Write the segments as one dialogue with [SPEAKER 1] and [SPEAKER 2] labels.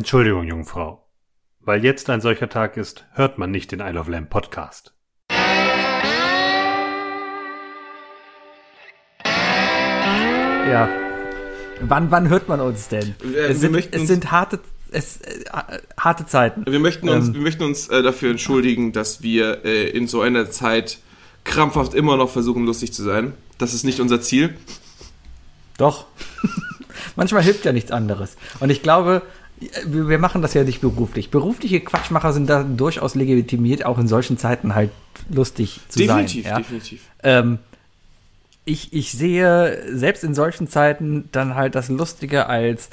[SPEAKER 1] Entschuldigung, Jungfrau. Weil jetzt ein solcher Tag ist, hört man nicht den Isle of Lamb Podcast.
[SPEAKER 2] Ja. Wann, wann hört man uns denn?
[SPEAKER 3] Äh,
[SPEAKER 2] es, sind,
[SPEAKER 3] möchten
[SPEAKER 2] es
[SPEAKER 3] uns-
[SPEAKER 2] sind harte, es, äh, harte Zeiten.
[SPEAKER 3] Wir möchten uns,
[SPEAKER 2] Ähm.
[SPEAKER 3] wir möchten uns äh, dafür entschuldigen, dass wir äh, in so einer Zeit krampfhaft immer noch versuchen, lustig zu sein. Das ist nicht unser Ziel.
[SPEAKER 2] Doch. Manchmal hilft ja nichts anderes. Und ich glaube, wir machen das ja nicht beruflich. Berufliche Quatschmacher sind da durchaus legitimiert, auch in solchen Zeiten halt lustig zu
[SPEAKER 3] definitiv,
[SPEAKER 2] sein. Ja?
[SPEAKER 3] definitiv.
[SPEAKER 2] Ähm, ich, ich sehe selbst in solchen Zeiten dann halt das Lustige als,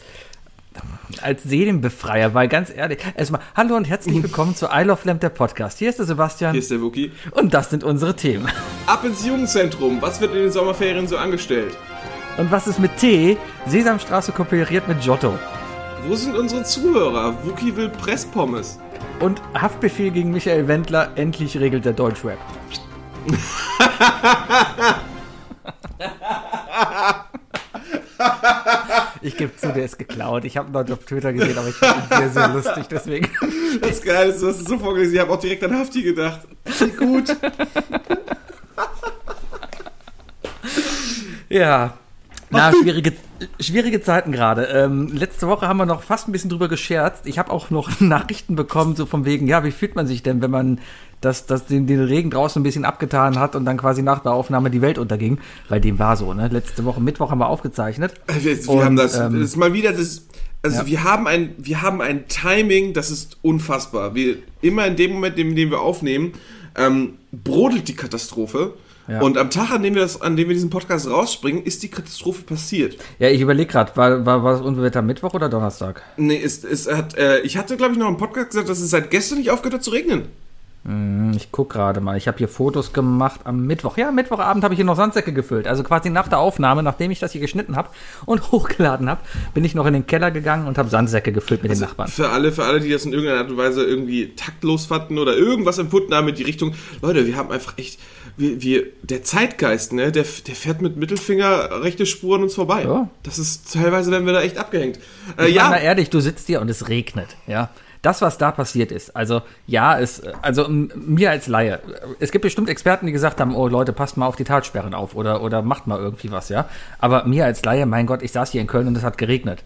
[SPEAKER 2] als Seelenbefreier, weil ganz ehrlich, erstmal, hallo und herzlich willkommen zu I Love Lamp, der Podcast. Hier ist der Sebastian
[SPEAKER 3] Hier ist der Wookie.
[SPEAKER 2] und das sind unsere Themen.
[SPEAKER 3] Ab ins Jugendzentrum. Was wird in den Sommerferien so angestellt?
[SPEAKER 2] Und was ist mit T? Sesamstraße kooperiert mit Giotto.
[SPEAKER 3] Wo sind unsere Zuhörer? Wookie will Presspommes.
[SPEAKER 2] Und Haftbefehl gegen Michael Wendler, endlich regelt der Deutschrap. ich gebe zu, der ist geklaut. Ich habe ihn dort auf Twitter gesehen, aber ich fand ihn sehr, sehr lustig, deswegen.
[SPEAKER 3] Das Geile ist, du hast es so vorgelesen. Ich habe auch direkt an Hafti gedacht. Gut.
[SPEAKER 2] Ja. Na, schwierige, schwierige Zeiten gerade. Ähm, letzte Woche haben wir noch fast ein bisschen drüber gescherzt. Ich habe auch noch Nachrichten bekommen, so von wegen, ja, wie fühlt man sich denn, wenn man das, das, den, den Regen draußen ein bisschen abgetan hat und dann quasi nach der Aufnahme die Welt unterging? Weil dem war so, ne? Letzte Woche, Mittwoch haben wir aufgezeichnet.
[SPEAKER 3] Wir, wir
[SPEAKER 2] Und,
[SPEAKER 3] haben das,
[SPEAKER 2] ähm,
[SPEAKER 3] das ist mal wieder das. Also
[SPEAKER 2] ja.
[SPEAKER 3] wir haben ein, wir haben ein Timing, das ist unfassbar. Wir immer in dem Moment, in dem wir aufnehmen, ähm, brodelt die Katastrophe.
[SPEAKER 2] Ja.
[SPEAKER 3] Und am Tag, an dem wir das, an dem wir diesen Podcast rausspringen, ist die Katastrophe passiert.
[SPEAKER 2] Ja, ich überlege gerade, war, war, war das Unwetter Mittwoch oder Donnerstag?
[SPEAKER 3] Nee, es, es hat, äh, ich hatte, glaube ich, noch im Podcast gesagt, dass es seit gestern nicht aufgehört hat zu regnen.
[SPEAKER 2] Hm, Ich guck gerade mal. Ich habe hier Fotos gemacht am Mittwoch. Ja, Mittwochabend habe ich hier noch Sandsäcke gefüllt. Also quasi nach der Aufnahme, nachdem ich das hier geschnitten habe und hochgeladen habe, bin ich noch in den Keller gegangen und habe Sandsäcke gefüllt mit den Nachbarn.
[SPEAKER 3] Für alle, für alle, die das in irgendeiner Art und Weise irgendwie taktlos fanden oder irgendwas empfunden haben in die Richtung, Leute, wir haben einfach echt, wir, wir der Zeitgeist, ne, der, der fährt mit Mittelfinger rechte Spur an uns vorbei.
[SPEAKER 2] Ja.
[SPEAKER 3] Das ist teilweise werden wir da echt abgehängt. Äh,
[SPEAKER 2] Ich
[SPEAKER 3] ja,
[SPEAKER 2] mal ehrlich, du sitzt hier und es regnet, ja. Das, was da passiert ist, also ja, es, also mir als Laie, es gibt bestimmt Experten, die gesagt haben, oh Leute, passt mal auf die Talsperren auf oder, oder macht mal irgendwie was, ja. Aber mir als Laie, mein Gott, ich saß hier in Köln und es hat geregnet.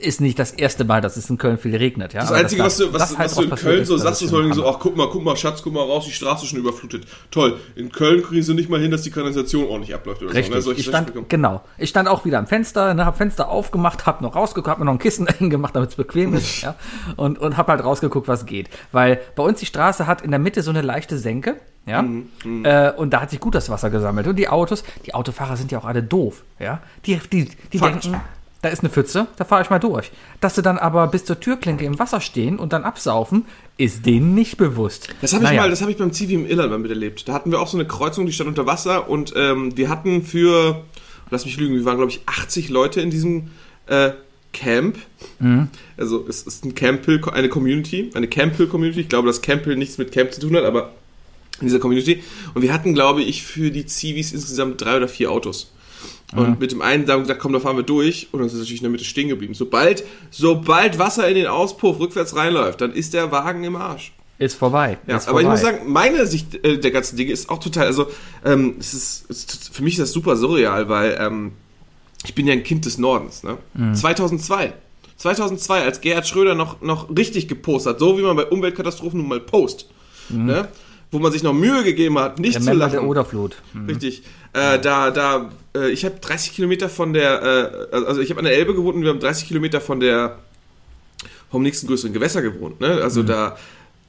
[SPEAKER 2] Ist nicht das erste Mal, dass es in Köln viel regnet, ja.
[SPEAKER 3] das
[SPEAKER 2] Aber
[SPEAKER 3] Einzige,
[SPEAKER 2] dass
[SPEAKER 3] was du, was,
[SPEAKER 2] das halt
[SPEAKER 3] was du in Köln
[SPEAKER 2] ist,
[SPEAKER 3] so
[SPEAKER 2] das
[SPEAKER 3] sagst,
[SPEAKER 2] ist
[SPEAKER 3] so, ach guck mal, guck mal, Schatz, guck mal raus, die Straße ist schon überflutet. Toll, in Köln kriegen sie nicht mal hin, dass die Kanalisation ordentlich abläuft oder
[SPEAKER 2] Richtig,
[SPEAKER 3] so. Ne?
[SPEAKER 2] Ich stand, genau. Ich stand auch wieder am Fenster, ne, hab Fenster aufgemacht, hab noch rausgeguckt, hab mir noch ein Kissen gemacht, damit es bequem ist, ja, und, und hab halt rausgeguckt, was geht. Weil bei uns die Straße hat in der Mitte so eine leichte Senke, ja,
[SPEAKER 3] Mhm,
[SPEAKER 2] äh, und da hat sich gut das Wasser gesammelt. Und die Autos, die Autofahrer sind ja auch alle doof, ja. Die, die, die
[SPEAKER 3] Fakt.
[SPEAKER 2] denken, da ist eine Pfütze, da fahre ich mal durch. Dass sie dann aber bis zur Türklinke im Wasser stehen und dann absaufen, ist denen nicht bewusst.
[SPEAKER 3] Das habe ich
[SPEAKER 2] Naja.
[SPEAKER 3] mal, das habe ich beim Zivi im Irland mal miterlebt. Da hatten wir auch so eine Kreuzung, die stand unter Wasser und ähm, wir hatten für, lass mich lügen, wir waren glaube ich 80 Leute in diesem äh, Camp.
[SPEAKER 2] Mhm.
[SPEAKER 3] Also es ist ein Camphill, eine Community, eine Camphill Community. Ich glaube, dass Camphill nichts mit Camp zu tun hat, aber in dieser Community. Und wir hatten, glaube ich, für die Zivis insgesamt drei oder vier Autos. Und mit dem einen haben wir gesagt, komm, da fahren wir durch. Und dann sind wir natürlich in der Mitte stehen geblieben. Sobald, sobald Wasser in den Auspuff rückwärts reinläuft, dann ist der Wagen im Arsch.
[SPEAKER 2] Ist vorbei.
[SPEAKER 3] Ja,
[SPEAKER 2] ist
[SPEAKER 3] aber ich
[SPEAKER 2] vorbei.
[SPEAKER 3] muss sagen, meine Sicht äh, der ganzen Dinge ist auch total, also ähm, es ist, es ist für mich ist das super surreal, weil ähm, ich bin ja ein Kind des Nordens. Ne?
[SPEAKER 2] Mhm.
[SPEAKER 3] 2002, 2002, als Gerhard Schröder noch noch richtig gepostet hat, so wie man bei Umweltkatastrophen nun mal post, ne? Wo man sich noch Mühe gegeben hat, nicht
[SPEAKER 2] der
[SPEAKER 3] zu
[SPEAKER 2] Member
[SPEAKER 3] lachen.
[SPEAKER 2] der Oderflut.
[SPEAKER 3] Richtig. Äh, da, da, äh, ich habe 30 Kilometer von der, äh, also ich habe an der Elbe gewohnt und wir haben 30 Kilometer von der, vom nächsten größeren Gewässer gewohnt. Ne? Also da,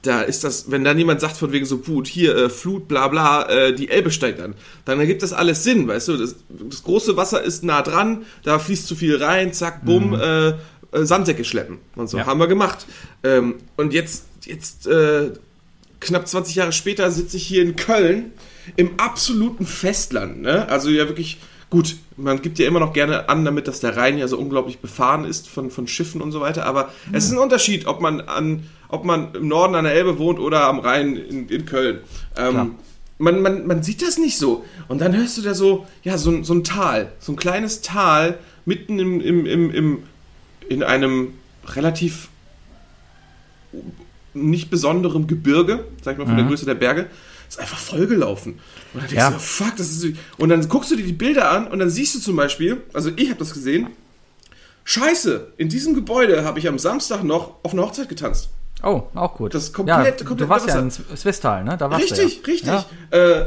[SPEAKER 3] da ist das, wenn dann jemand sagt von wegen so, gut, hier, äh, Flut, bla bla, äh, die Elbe steigt an, dann ergibt das alles Sinn, weißt du? Das, das große Wasser ist nah dran, da fließt zu viel rein, zack, bumm, äh, äh, Sandsäcke schleppen und so.
[SPEAKER 2] Ja.
[SPEAKER 3] Haben wir gemacht. Ähm, und jetzt, jetzt, äh, knapp 20 Jahre später sitze ich hier in Köln im absoluten Festland. Ne? Also ja wirklich, gut, man gibt ja immer noch gerne an, damit dass der Rhein ja so unglaublich befahren ist von, von Schiffen und so weiter. Aber es ist ein Unterschied, ob man an, ob man im Norden an der Elbe wohnt oder am Rhein in, in Köln. Ähm, man, man, man sieht das nicht so. Und dann hörst du da so, ja, so, ein- so ein Tal, so ein kleines Tal mitten im, im, im, im, in einem relativ nicht besonderem Gebirge, sag ich mal von der Größe der Berge, ist einfach vollgelaufen. Und dann denkst
[SPEAKER 2] Ja.
[SPEAKER 3] du, fuck, das ist. Und dann guckst du dir die Bilder an und dann siehst du zum Beispiel, also ich habe das gesehen, Scheiße, in diesem Gebäude habe ich am Samstag noch auf einer Hochzeit getanzt.
[SPEAKER 2] Oh, auch gut.
[SPEAKER 3] Das ist komplett-
[SPEAKER 2] ja,
[SPEAKER 3] komplett
[SPEAKER 2] Du warst ja in
[SPEAKER 3] Wasser.
[SPEAKER 2] Swisttal, ne? Da warst
[SPEAKER 3] Richtig,
[SPEAKER 2] du ja.
[SPEAKER 3] richtig.
[SPEAKER 2] Ja.
[SPEAKER 3] Äh,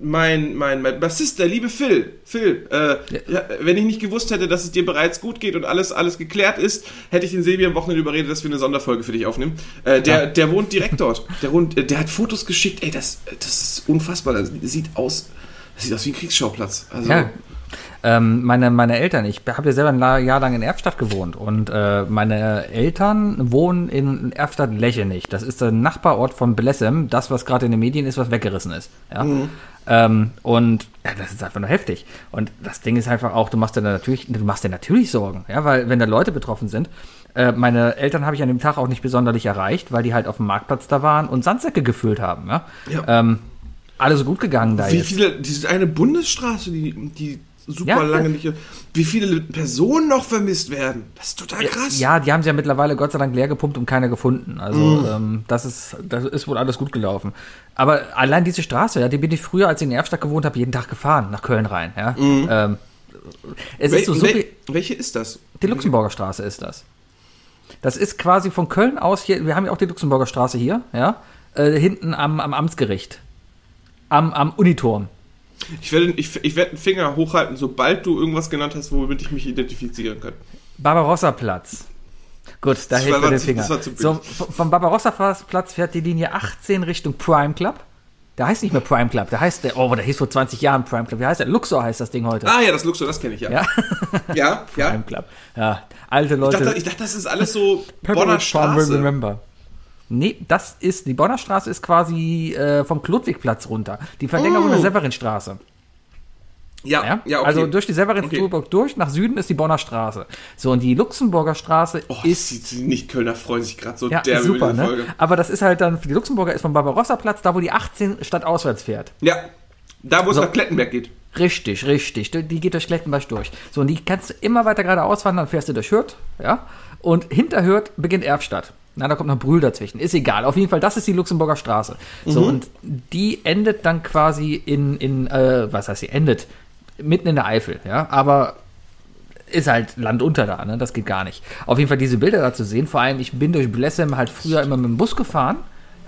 [SPEAKER 3] mein, mein, mein Bassist, der liebe Phil, Phil, äh, ja, wenn ich nicht gewusst hätte, dass es dir bereits gut geht und alles, alles geklärt ist, hätte ich den Sebi am Wochenende überredet, dass wir eine Sonderfolge für dich aufnehmen. Äh, der, der wohnt direkt dort. Der, wohnt, äh, der hat Fotos geschickt, ey, das, das ist unfassbar. Das sieht aus, das sieht aus wie ein Kriegsschauplatz. Also,
[SPEAKER 2] Ja. Ähm, meine, meine Eltern, ich habe ja selber ein Jahr lang in Erfstadt gewohnt und äh, meine Eltern wohnen in Erfstadt-Lechenich. Das ist der Nachbarort von Blessem, das, was gerade in den Medien ist, was weggerissen ist. Ja? Ähm, und ja, das ist einfach nur heftig. Und das Ding ist einfach auch, du machst dir natürlich, du machst dir natürlich Sorgen, ja, weil wenn da Leute betroffen sind, äh, meine Eltern habe ich an dem Tag auch nicht besonders erreicht, weil die halt auf dem Marktplatz da waren und Sandsäcke gefüllt haben. Ja?
[SPEAKER 3] Ja.
[SPEAKER 2] Ähm, alles gut gegangen da
[SPEAKER 3] Wie
[SPEAKER 2] jetzt.
[SPEAKER 3] viele, diese eine Bundesstraße, die, die super
[SPEAKER 2] Ja.
[SPEAKER 3] lange nicht, wie viele Personen noch vermisst werden. Das ist total krass.
[SPEAKER 2] Ja, die haben sie ja mittlerweile Gott sei Dank leer gepumpt und keiner gefunden. Also
[SPEAKER 3] Mhm.
[SPEAKER 2] ähm, das, ist, das ist wohl alles gut gelaufen. Aber allein diese Straße, ja, die bin ich früher, als ich in Erfstadt gewohnt habe, jeden Tag gefahren, nach Köln rein. Ja. Ähm, es
[SPEAKER 3] Wel
[SPEAKER 2] ist so,
[SPEAKER 3] wel welche ist das?
[SPEAKER 2] die Luxemburger Straße ist das. Das ist quasi von Köln aus hier, wir haben ja auch die Luxemburger Straße hier, ja, äh, hinten am, am Amtsgericht. Am, am Uniturm.
[SPEAKER 3] Ich werde, ich, ich werde einen Finger hochhalten, sobald du irgendwas genannt hast, womit ich mich identifizieren kann.
[SPEAKER 2] Barbarossa-Platz. Gut, da hält mir den Finger.
[SPEAKER 3] zu
[SPEAKER 2] so, vom Barbarossa-Platz fährt die Linie 18 Richtung Prime Club. Der heißt nicht mehr Prime Club, der heißt, der, oh, der hieß vor 20 Jahren Prime Club. Wie heißt der? Luxor heißt das Ding heute.
[SPEAKER 3] Ah ja, das Luxor, das kenne ich ja.
[SPEAKER 2] Ja,
[SPEAKER 3] Ja, ja.
[SPEAKER 2] Prime Club. Ja, alte
[SPEAKER 3] Ich
[SPEAKER 2] Leute.
[SPEAKER 3] dachte, ich dachte, das ist alles so Bonner Straße.
[SPEAKER 2] remember. Nee, das ist, die Bonner Straße ist quasi äh, vom Klodwigplatz runter. Die Verlängerung
[SPEAKER 3] Oh.
[SPEAKER 2] der Severinstraße.
[SPEAKER 3] Ja,
[SPEAKER 2] Ja?
[SPEAKER 3] ja, okay.
[SPEAKER 2] Also durch die Severinsburg durch, nach Süden ist die Bonner Straße. So, und die Luxemburger Straße
[SPEAKER 3] oh,
[SPEAKER 2] ist
[SPEAKER 3] die, die Nicht-Kölner freuen sich gerade so
[SPEAKER 2] Ja,
[SPEAKER 3] derbe
[SPEAKER 2] super, ne?
[SPEAKER 3] Folge.
[SPEAKER 2] Aber das ist halt dann, die Luxemburger ist vom Barbarossa-Platz, da wo die 18 statt auswärts fährt.
[SPEAKER 3] Ja, da wo es
[SPEAKER 2] So.
[SPEAKER 3] nach Klettenberg geht.
[SPEAKER 2] Richtig, richtig. Die die geht durch Klettenberg durch. So, und die kannst du immer weiter geradeaus fahren, dann fährst du durch Hürth, ja? Und hinter Hürth beginnt Erfstadt. Na, da kommt noch Brühl dazwischen. Ist egal. Auf jeden Fall, das ist die Luxemburger Straße. So,
[SPEAKER 3] Mhm.
[SPEAKER 2] und die endet dann quasi in, in äh, was heißt sie, endet mitten in der Eifel, ja? Aber ist halt Land unter da, ne? Das geht gar nicht. Auf jeden Fall diese Bilder da zu sehen. Vor allem, ich bin durch Blessem halt früher immer mit dem Bus gefahren,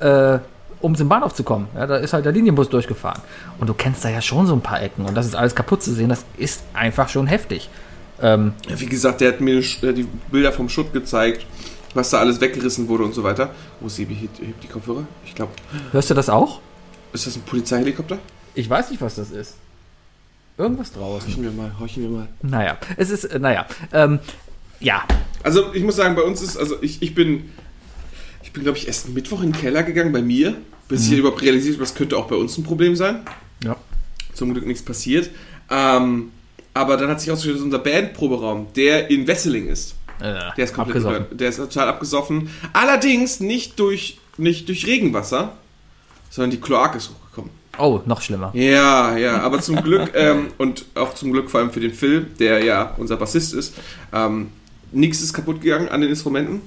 [SPEAKER 2] äh, um zum Bahnhof zu kommen. Ja, da ist halt der Linienbus durchgefahren. Und du kennst da ja schon so ein paar Ecken. Und das ist alles kaputt zu sehen. Das ist einfach schon heftig. Ähm,
[SPEAKER 3] Wie gesagt, der hat mir äh, die Bilder vom Schutt gezeigt, was da alles weggerissen wurde und so weiter. Wo sie hebt, hebt die Kopfhörer? Ich glaube,
[SPEAKER 2] hörst du das auch?
[SPEAKER 3] ist das ein Polizeihelikopter?
[SPEAKER 2] Ich weiß nicht, was das ist. Irgendwas draußen.
[SPEAKER 3] Horchen wir mal, horchen wir mal.
[SPEAKER 2] Naja, es ist, äh, naja. Ähm, ja,
[SPEAKER 3] Also ich muss sagen, bei uns ist, also ich, ich bin, ich bin glaube ich erst Mittwoch in den Keller gegangen bei mir, bis
[SPEAKER 2] Mhm.
[SPEAKER 3] ich überhaupt realisiert habe, das könnte auch bei uns ein Problem sein.
[SPEAKER 2] ja.
[SPEAKER 3] Zum Glück nichts passiert. Ähm, aber dann hat sich herausgestellt, dass unser Bandproberaum, der in Wesseling ist, Der ist komplett
[SPEAKER 2] abgesoffen.
[SPEAKER 3] über- der ist total abgesoffen. Allerdings nicht durch, nicht durch Regenwasser, sondern die Kloak ist hochgekommen.
[SPEAKER 2] Oh, noch schlimmer.
[SPEAKER 3] Ja, ja, aber zum Glück ähm, und auch zum Glück vor allem für den Phil, der ja unser Bassist ist, ähm, nichts ist kaputt gegangen an den Instrumenten,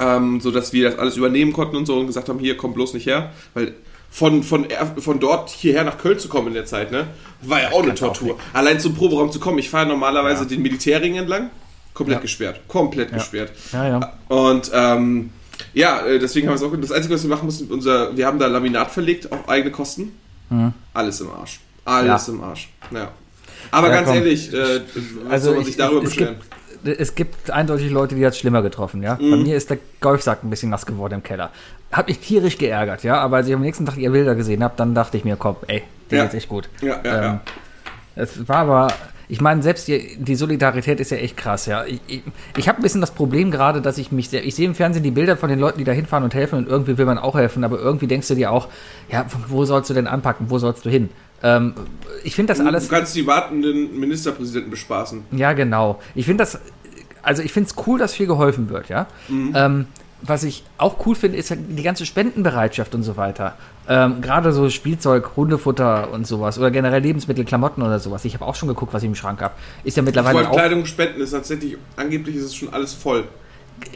[SPEAKER 3] ähm, sodass wir das alles übernehmen konnten und so und gesagt haben, hier komm bloß nicht her, weil von, von, von dort hierher nach Köln zu kommen in der Zeit, ne, war ja auch eine Tortur. Allein zum Proberaum zu kommen, ich fahre normalerweise den Militärring entlang, komplett
[SPEAKER 2] Ja.
[SPEAKER 3] gesperrt, komplett gesperrt.
[SPEAKER 2] Ja, ja.
[SPEAKER 3] Und ähm, ja, äh, deswegen haben wir es auch. Das Einzige, was wir machen mussten, unser, wir haben da Laminat verlegt auf eigene Kosten. Alles im Arsch. Alles
[SPEAKER 2] Ja.
[SPEAKER 3] im Arsch. Ja. Aber
[SPEAKER 2] Ja,
[SPEAKER 3] ganz
[SPEAKER 2] komm.
[SPEAKER 3] ehrlich, äh,
[SPEAKER 2] Also
[SPEAKER 3] soll man
[SPEAKER 2] ich,
[SPEAKER 3] sich darüber
[SPEAKER 2] es,
[SPEAKER 3] beschweren?
[SPEAKER 2] es gibt eindeutig Leute, die hat es schlimmer getroffen, ja.
[SPEAKER 3] Mhm.
[SPEAKER 2] Bei mir ist der Golfsack ein bisschen nass geworden im Keller. Hat mich tierisch geärgert, ja. Aber als ich am nächsten Tag ihr Bilder gesehen habe, dann dachte ich mir, komm, ey, dir
[SPEAKER 3] Ja.
[SPEAKER 2] geht's echt gut.
[SPEAKER 3] Ja, ja, ja.
[SPEAKER 2] Ähm, Es war aber, ich meine, selbst die, die Solidarität ist ja echt krass, ja. Ich, ich, ich habe ein bisschen das Problem gerade, dass ich mich sehr, ich sehe im Fernsehen die Bilder von den Leuten, die da hinfahren und helfen und irgendwie will man auch helfen, aber irgendwie denkst du dir auch, ja, wo sollst du denn anpacken, wo sollst du hin? Ähm, ich finde das alles.
[SPEAKER 3] Du kannst die wartenden Ministerpräsidenten bespaßen.
[SPEAKER 2] Ja, genau. Ich finde das, also ich finde es cool, dass viel geholfen wird, ja. Ähm, was ich auch cool finde, ist ja die ganze Spendenbereitschaft und so weiter. Ähm, Gerade so Spielzeug, Hundefutter und sowas oder generell Lebensmittel, Klamotten oder sowas. Ich habe auch schon geguckt, was ich im Schrank habe. Ist ja
[SPEAKER 3] Ich
[SPEAKER 2] mittlerweile
[SPEAKER 3] wollte
[SPEAKER 2] auch
[SPEAKER 3] Kleidung spenden, ist tatsächlich, angeblich ist es schon alles voll.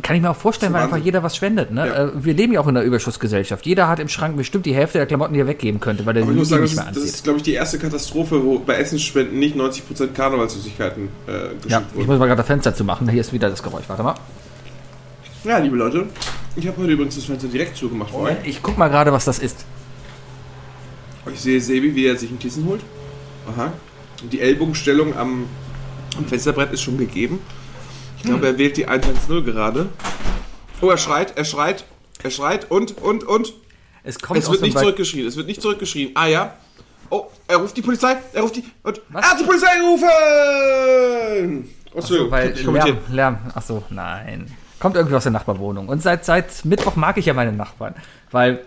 [SPEAKER 2] kann ich mir auch vorstellen, weil
[SPEAKER 3] Wahnsinn.
[SPEAKER 2] einfach jeder was spendet. Ne?
[SPEAKER 3] Ja.
[SPEAKER 2] Äh, Wir leben ja auch in einer Überschussgesellschaft. Jeder hat im Schrank bestimmt die Hälfte der Klamotten, die er weggeben könnte, weil er
[SPEAKER 3] Aber ich muss sagen,
[SPEAKER 2] nicht mehr
[SPEAKER 3] ist, das
[SPEAKER 2] anzieht.
[SPEAKER 3] ist glaube ich, die erste Katastrophe, wo bei Essensspenden nicht 90% Karnevalssüßigkeiten äh, geschickt
[SPEAKER 2] Ja, ich
[SPEAKER 3] wurden.
[SPEAKER 2] muss mal gerade das Fenster zu machen. Hier ist wieder das Geräusch. Warte mal.
[SPEAKER 3] Ja, liebe Leute, ich habe heute übrigens das Fenster direkt zugemacht. euch.
[SPEAKER 2] Ich guck mal gerade, was das ist.
[SPEAKER 3] Ich sehe Sebi, wie er sich ein Kissen holt. Aha. Die Ellbogenstellung am, am Fensterbrett ist schon gegeben. Ich glaube, er wählt die 110 gerade. Oh, er schreit, er schreit, er schreit und, und, und.
[SPEAKER 2] Es kommt
[SPEAKER 3] Es wird nicht zurückgeschrien, es wird nicht zurückgeschrien. Ah ja. Oh, er ruft die Polizei, er ruft die. Und
[SPEAKER 2] Was?
[SPEAKER 3] er hat die Polizei gerufen! Oh,
[SPEAKER 2] Achso, weil
[SPEAKER 3] ich.
[SPEAKER 2] Lärm, Lärm. Achso, nein. Kommt irgendwie aus der Nachbarwohnung. Und seit, seit Mittwoch mag ich ja meine Nachbarn. Weil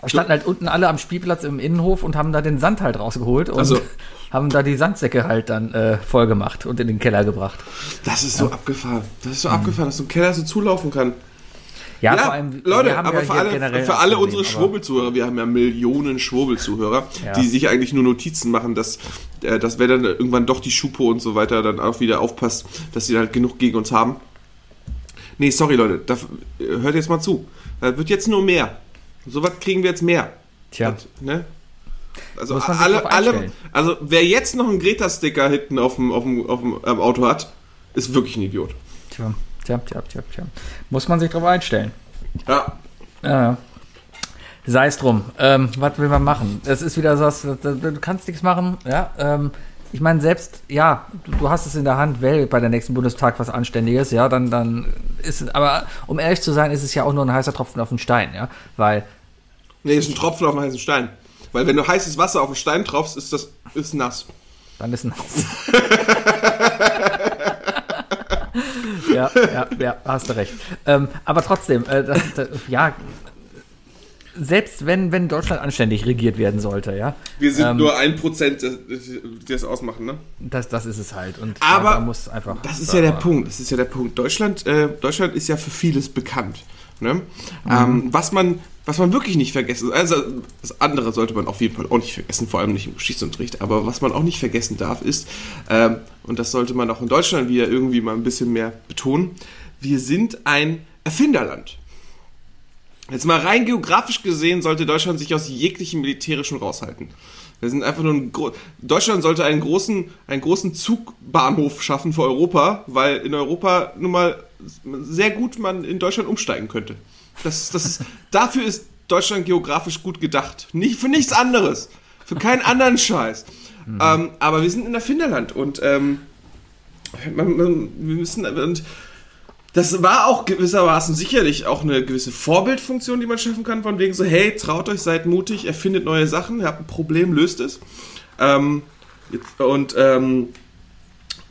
[SPEAKER 2] wir standen halt unten alle am Spielplatz im Innenhof und haben da den Sand halt rausgeholt und
[SPEAKER 3] Also-
[SPEAKER 2] haben da die Sandsäcke halt dann äh, voll gemacht und in den Keller gebracht.
[SPEAKER 3] Das ist so abgefahren. Das ist so abgefahren, dass so ein Keller so zulaufen kann.
[SPEAKER 2] Ja,
[SPEAKER 3] Ja,
[SPEAKER 2] vor allem,
[SPEAKER 3] Leute,
[SPEAKER 2] wir haben
[SPEAKER 3] aber
[SPEAKER 2] ja
[SPEAKER 3] für alle, für alle
[SPEAKER 2] Problem,
[SPEAKER 3] unsere Schwurbelzuhörer, wir haben ja Millionen Schwurbelzuhörer,
[SPEAKER 2] Ja.
[SPEAKER 3] die sich eigentlich nur Notizen machen, dass, äh, dass wer dann irgendwann doch die Schupo und so weiter dann auch wieder aufpasst, dass sie halt genug gegen uns haben. Nee, sorry Leute, da, hört jetzt mal zu. Da wird jetzt nur mehr. So was kriegen wir jetzt mehr.
[SPEAKER 2] Tja.
[SPEAKER 3] Das, ne? Also alle, alle, also wer jetzt noch einen Greta-Sticker hinten auf dem, auf dem, auf dem ähm, Auto hat, ist wirklich ein Idiot.
[SPEAKER 2] Tja, tja, tja, tja, tja. Muss man sich drauf einstellen.
[SPEAKER 3] Ja,
[SPEAKER 2] Ja. Sei es drum. Ähm, was will man machen? Es ist wieder so, du kannst nichts machen. Ja, ähm, ich meine, selbst, ja, du, du hast es in der Hand, wähl bei der nächsten Bundestag was Anständiges, ja, dann, dann ist es, aber um ehrlich zu sein, ist es ja auch nur ein heißer Tropfen auf den Stein, ja, weil,
[SPEAKER 3] Nee, ist ein Tropfen auf einen heißen Stein. Weil wenn du heißes Wasser auf einen Stein tropfst, ist das ist nass.
[SPEAKER 2] dann ist ein ja, ja, ja, hast du recht. Ähm, aber trotzdem, äh, das, das, ja, selbst wenn, wenn Deutschland anständig regiert werden sollte, ja,
[SPEAKER 3] Wir sind
[SPEAKER 2] Ähm.
[SPEAKER 3] nur ein Prozent, das- die das ausmachen, ne?
[SPEAKER 2] Das, das ist es halt. Und
[SPEAKER 3] Aber
[SPEAKER 2] da muss einfach.
[SPEAKER 3] Das ist ja der Punkt. Das ist ja der Punkt. Deutschland, äh, Deutschland ist ja für vieles bekannt. Ne?
[SPEAKER 2] Mhm.
[SPEAKER 3] Ähm, was man, was man wirklich nicht vergessen, also das andere sollte man auf jeden Fall auch nicht vergessen, vor allem nicht im Geschichtsunterricht. Aber was man auch nicht vergessen darf, ist, ähm, und das sollte man auch in Deutschland wieder irgendwie mal ein bisschen mehr betonen: Wir sind ein Erfinderland. Jetzt mal rein geografisch gesehen sollte Deutschland sich aus jeglichem militärischen raushalten. Wir sind einfach nur ein Gro Deutschland sollte einen großen, einen großen Zugbahnhof schaffen für Europa, weil in Europa nun mal sehr gut man in Deutschland umsteigen könnte. Das, das dafür ist Deutschland geografisch gut gedacht. Nicht für nichts anderes. Für keinen anderen Scheiß. Ähm, aber wir sind in Erfinderland und ähm, man, man, wir müssen und das war auch gewissermaßen sicherlich auch eine gewisse Vorbildfunktion, die man schaffen kann, von wegen so, hey, traut euch, seid mutig, erfindet neue Sachen, ihr habt ein Problem, löst es. Ähm, jetzt, und ähm,